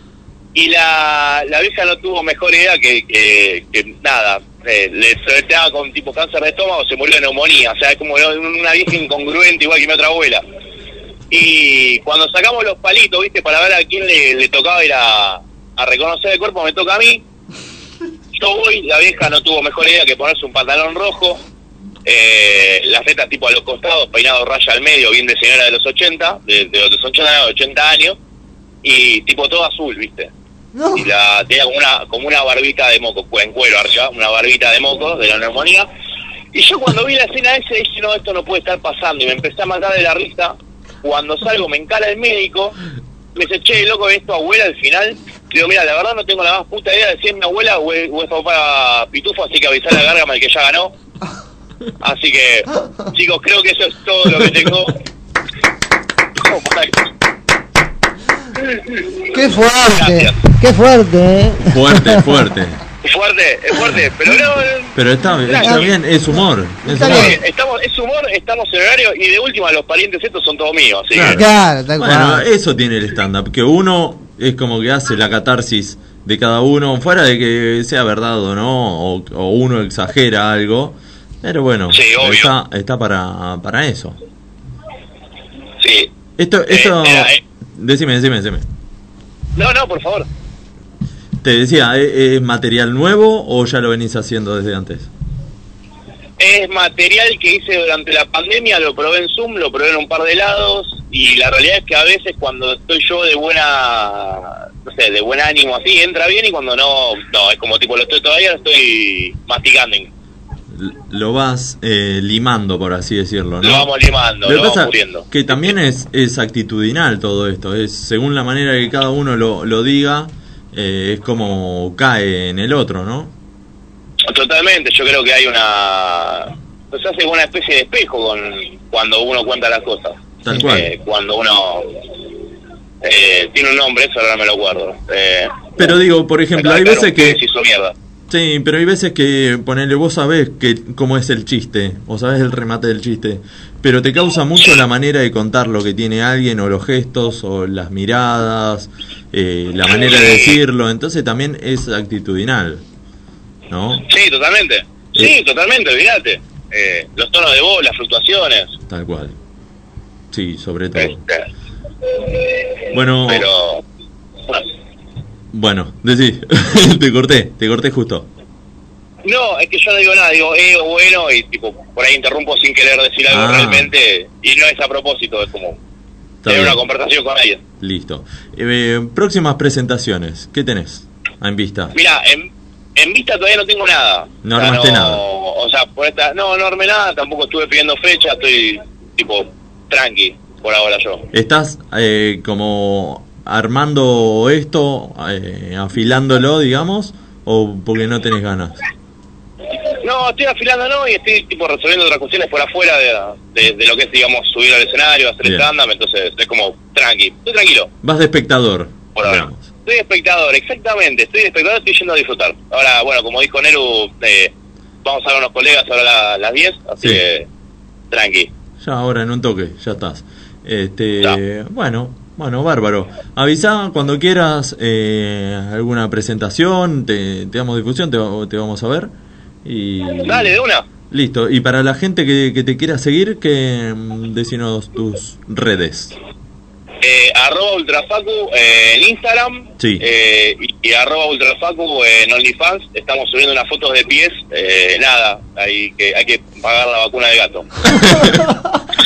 Y la, la vieja no tuvo mejor idea que, que, nada, eh, le soleteaba con tipo cáncer de estómago, se murió de neumonía, o sea, es como una vieja incongruente igual que mi otra abuela. Y cuando sacamos los palitos, viste, para ver a quién le, le tocaba ir a, a reconocer el cuerpo, me toca a mí. Yo voy, la vieja no tuvo mejor idea que ponerse un pantalón rojo, eh, las tetas tipo a los costados, peinado raya al medio, bien de señora de los 80, de, de los 80, 80 años, y tipo todo azul, ¿viste? Y la tenía como una, como una barbita de moco, en cuero arriba, una barbita de moco de la neumonía. Y yo cuando vi la escena esa dije, no, esto no puede estar pasando, y me empecé a matar de la risa. Cuando salgo me encara el médico, me dice, che, loco, ¿es tu abuela al final? Digo, mira, la verdad no tengo la más puta idea de si es mi abuela o es, o es papá Pitufo, así que avisar a Gárgama el que ya ganó. Así que, chicos, creo que eso es todo lo que tengo. Qué fuerte, qué fuerte, ¿eh? Fuerte, fuerte. Es fuerte, es fuerte, pero no, Pero está, está bien, es humor. Es Está humor. bien, estamos, es humor, estamos en horario y de última los parientes estos son todos míos, así que... Claro, tal Bueno, eso tiene el stand-up, que uno es como que hace la catarsis de cada uno, fuera de que sea verdad o no, o, o uno exagera algo, pero bueno, Sí, está, está para, para eso. Sí. Esto, esto, era, eh. decime, decime, decime. No, no, por favor. Te decía, ¿es, es material nuevo o ya lo venís haciendo desde antes? Es material que hice durante la pandemia, lo probé en Zoom, lo probé en un par de lados y la realidad es que a veces cuando estoy yo de buena, no sé, de buen ánimo así, entra bien y cuando no, no, es como tipo lo estoy todavía, lo estoy masticando. Lo vas eh, limando, por así decirlo, ¿no? Lo vamos limando, Lo lo vamos pasa puliendo. que también es, es actitudinal todo esto, es según la manera que cada uno lo, lo diga, eh, es como cae en el otro, ¿no? Totalmente, yo creo que hay una... Se hace una especie de espejo con cuando uno cuenta las cosas. Tal cual. Eh, cuando uno... eh, tiene un nombre, eso ahora me lo acuerdo. Eh, Pero digo, por ejemplo, hay veces que... Sí, pero hay veces que ponele, vos sabés que, cómo es el chiste, o sabés el remate del chiste, pero te causa mucho la manera de contar lo que tiene alguien, o los gestos, o las miradas, eh, la manera de decirlo, entonces también es actitudinal, ¿no? Sí, totalmente. Sí, totalmente, olvídate. Eh, los tonos de voz, las fluctuaciones. Tal cual. Sí, sobre todo. Este, Bueno, pero... bueno, decí, te corté, te corté justo. No, es que yo no digo nada, digo, eh, bueno, y tipo, por ahí interrumpo sin querer decir algo Ah. realmente, y no es a propósito, es como tener una conversación con alguien. Listo. Eh, próximas presentaciones, ¿qué tenés en vista? Mira, en, en vista todavía no tengo nada. No O sea, armaste no- nada. O sea, por esta, no, no armé nada, tampoco estuve pidiendo fecha, estoy tipo tranqui por ahora yo. ¿Estás eh, como armando esto, eh, afilándolo, digamos, o porque no tenés ganas? No, estoy afilando no y estoy tipo resolviendo otras cuestiones por afuera de, de- de lo que es, digamos, subir al escenario, hacer stand-up, entonces es como tranqui, estoy tranquilo. Vas de espectador. Por ahora. Estoy de espectador, exactamente, estoy espectador, estoy yendo a disfrutar. Ahora, bueno, como dijo Neru, eh, vamos a ver a unos colegas ahora a la- las 10, así Sí. que tranqui. Ya ahora en un toque, ya estás. Este, bueno, bueno, bárbaro. Avisa cuando quieras eh, alguna presentación, te, te damos difusión, te, te vamos a ver. Y Dale, de una. listo. Y para la gente que, que te quiera seguir, que mm, decinos tus redes. Eh, arroba ultrafacu eh, en Instagram Sí. eh, y, y arroba ultrafacu en OnlyFans. Estamos subiendo unas fotos de pies. Eh, nada, hay que, hay que pagar la vacuna de gato.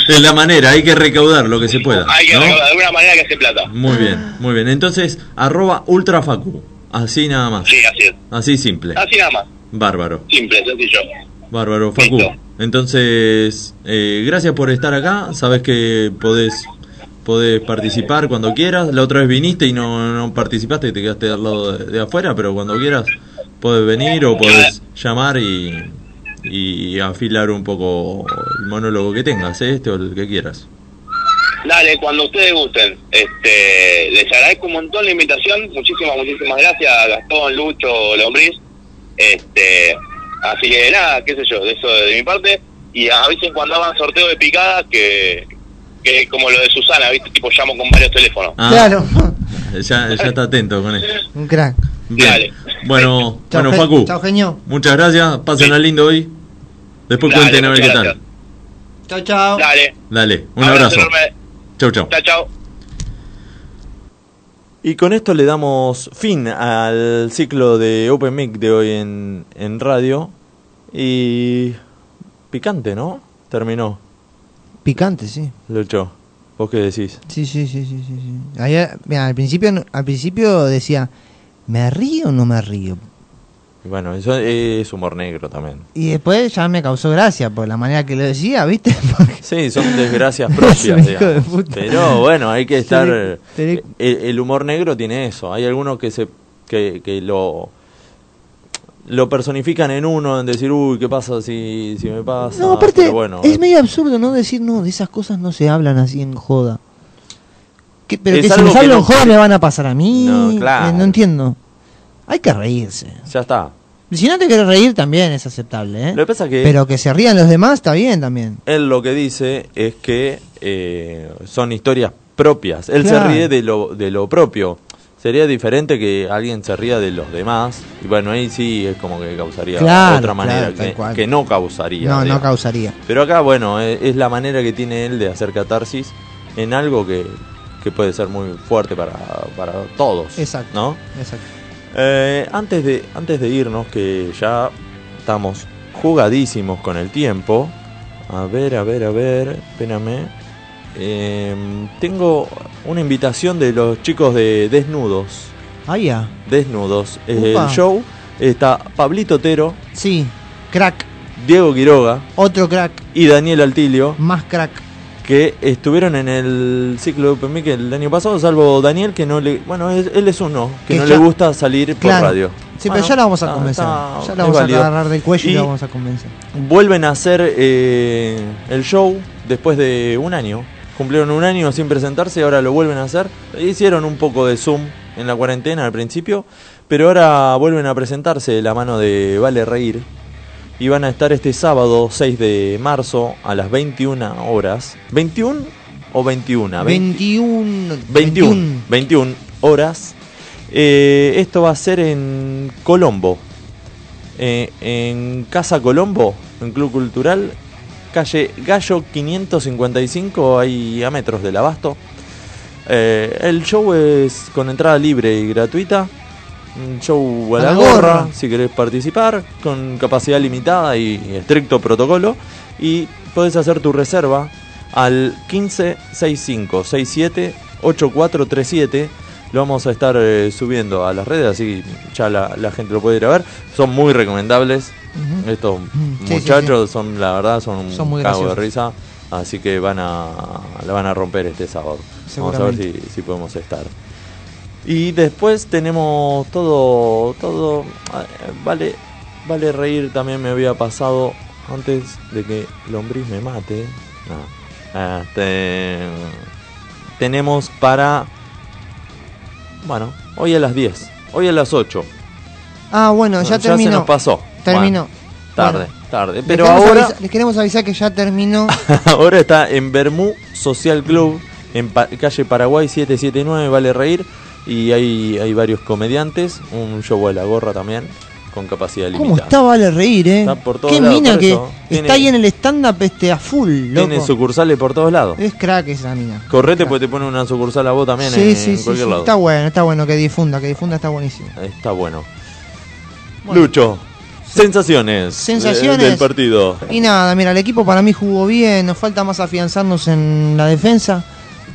Es la manera, hay que recaudar lo que se pueda. Hay que ¿no? de alguna manera que hace plata. Muy bien, muy bien. Entonces, arroba ultrafacu. Así nada más. Sí, así es. Así simple. Así nada más. Bárbaro. Simple, sencillo. Bárbaro, Facu. Entonces, gracias por estar acá. Sabes que podés, podés participar cuando quieras. La otra vez viniste y no, no participaste, te quedaste al lado de, afuera, pero cuando quieras podés venir o podés llamar y, y afilar un poco el monólogo que tengas, ¿eh? este o el que quieras. Dale, cuando ustedes gusten. Este, les agradezco un montón la invitación. Muchísimas, muchísimas gracias a Gastón, Lucho, Lombriz. Este, así que nada, qué sé yo, de eso de mi parte. Y avisen cuando hagan sorteo de picadas que, que como lo de Susana, ¿viste? Tipo llamo con varios teléfonos. Ah, Claro, Ya, ya está atento con eso. un crack. Bien. Bueno, Chao, bueno Ge- Facu. chao, genio. Muchas gracias. Pásenla lindo hoy. Después Dale, cuenten a ver qué tal. Chao, chao. Dale. Dale, un Abrazo abrazo. enorme. Chau, chau. Chao, chao. Y con esto le damos fin al ciclo de Open Mic de hoy en, en radio. Y picante, ¿no? Terminó, Picante, sí. Lucho. ¿Vos qué decís? Sí, sí, sí, sí, sí. sí. Ahí, mira, al principio, al principio decía, ¿me río o no me río? Y Bueno, eso es humor negro también. Y después ya me causó gracia por la manera que lo decía, ¿viste? Sí, son desgracias Es propias, de. Pero bueno, hay que estar... El, el humor negro tiene eso. Hay algunos que se que, que lo lo personifican en uno, en decir, uy, ¿qué pasa si, si me pasa? No, aparte, Pero bueno, es medio absurdo, ¿no? Decir, no, de esas cosas no se hablan así en joda. Pero Es que si que hablo no en joda me van a pasar a mí. No, claro. Eh, no entiendo. Hay que reírse. ya está. Si no te quieres reír, también es aceptable, ¿eh? Lo que pasa que- Pero que se rían los demás está bien también. Él lo que dice es que eh, son historias propias. Él Claro. se ríe de lo, de lo propio. Sería diferente que alguien se ría de los demás. Y bueno, ahí sí es como que causaría Claro, otra manera claro, que, no causaría. No, no causaría. Pero acá, bueno, es, es la manera que tiene él de hacer catarsis en algo que, que puede ser muy fuerte para, para todos. Exacto. ¿no? Exacto. Eh, antes, de, antes de irnos, que ya estamos jugadísimos con el tiempo. A ver, a ver, a ver, espérame. Eh, tengo una invitación de los chicos de Desnudos. Ah, ya. Desnudos. Eh, el show está Pablito Otero. Sí, crack. Diego Quiroga. Otro crack. Y Daniel Altilio. Más crack. Que estuvieron en el ciclo de Open Mic el año pasado, salvo Daniel, que no le. Bueno, es- él es uno, que, Que no ya- le gusta salir por radio. Sí, Bueno, pero ya la vamos a está- convencer. está- ya la vamos a agarrar del cuello y, Y la vamos a convencer. Vuelven a hacer eh, el show después de un año. Cumplieron un año sin presentarse y ahora lo vuelven a hacer. Hicieron un poco de Zoom en la cuarentena al principio, pero ahora vuelven a presentarse de la mano de Vale Reír. Y van a estar este sábado 6 de marzo a las 21 horas. ¿21 o 21? 21. 21, 21 horas. Eh, esto va a ser en Colombo. Eh, en Casa Colombo, en Club Cultural, calle Gallo 555, ahí a metros del abasto. Eh, el show es con entrada libre y gratuita. Un show a A la gorra, gorra. si querés participar, con capacidad limitada y estricto protocolo. Y podés hacer tu reserva al 1565678437. Lo vamos a estar eh, subiendo a las redes, así ya la, la gente lo puede ir a ver. Son muy recomendables. Estos sí, muchachos son, la verdad, son un Son cago de risa. Así que van a, la van a romper este sábado. Vamos a ver si, podemos estar. Y después tenemos todo, todo, ah, vale, vale reír también me había pasado antes de que Lombriz me mate. No. Este, tenemos para, bueno, hoy a las 10, hoy a las 8. Ah, bueno, ya Bueno, se nos pasó. Terminó. Bueno, tarde, Bueno. tarde. Les Pero queremos ahora, avisa- les queremos avisar que ya terminó. ahora está en Bermú Social Club, en Pa- calle Paraguay 779, vale reír. Y hay, hay varios comediantes, un show a la gorra también, con capacidad ¿Cómo limitada. está Vale Reír, eh? Está por todos Qué lados, mina por que eso. Tiene- está ahí en el stand-up este, a full, loco. Tiene sucursales por todos lados. Es crack esa mina. Correte, pues te pone una sucursal a vos también Sí, en, sí, en sí, cualquier sí. lado. Está bueno, está bueno que difunda, que difunda está buenísimo. Está bueno. Lucho, sensaciones, Sensaciones. de- del partido. Y nada, mira, el equipo para mí jugó bien, nos falta más afianzarnos en la defensa.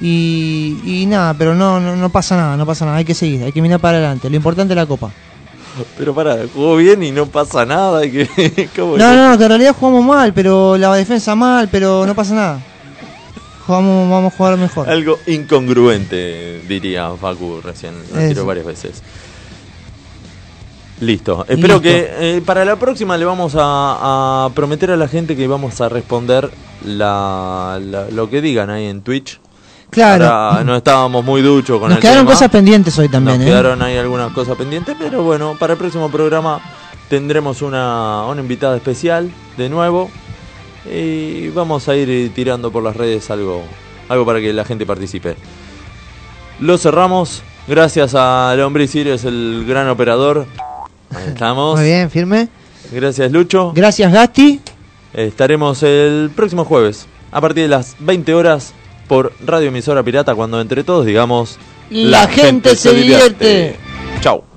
Y, y nada, pero no, no, no pasa nada, no pasa nada, hay que seguir, hay que mirar para adelante. Lo importante es la copa. Pero para, jugó bien y no pasa nada. que, ¿cómo No, no, que en realidad jugamos mal, pero la defensa mal, pero no pasa nada. Jugamos, vamos a jugar mejor. Algo incongruente, diría Facu recién. Lo tiró varias veces. Listo. Espero Listo. que eh, para la próxima le vamos a, a prometer a la gente que vamos a responder la, la- lo que digan ahí en Twitch. Claro. Ahora no estábamos muy duchos con Nos el quedaron tema. cosas pendientes hoy también, Nos ¿eh? quedaron ahí algunas cosas pendientes, pero bueno, para el próximo programa tendremos una, una invitada especial de nuevo y vamos a ir tirando por las redes algo, algo para que la gente participe. Lo cerramos, gracias a Hombre es el gran operador. Ahí estamos. Muy bien, firme. Gracias Lucho. Gracias, Gasti. Estaremos el próximo jueves a partir de las 20 horas por Radio Emisora Pirata cuando entre todos digamos La gente se divierte. Chau.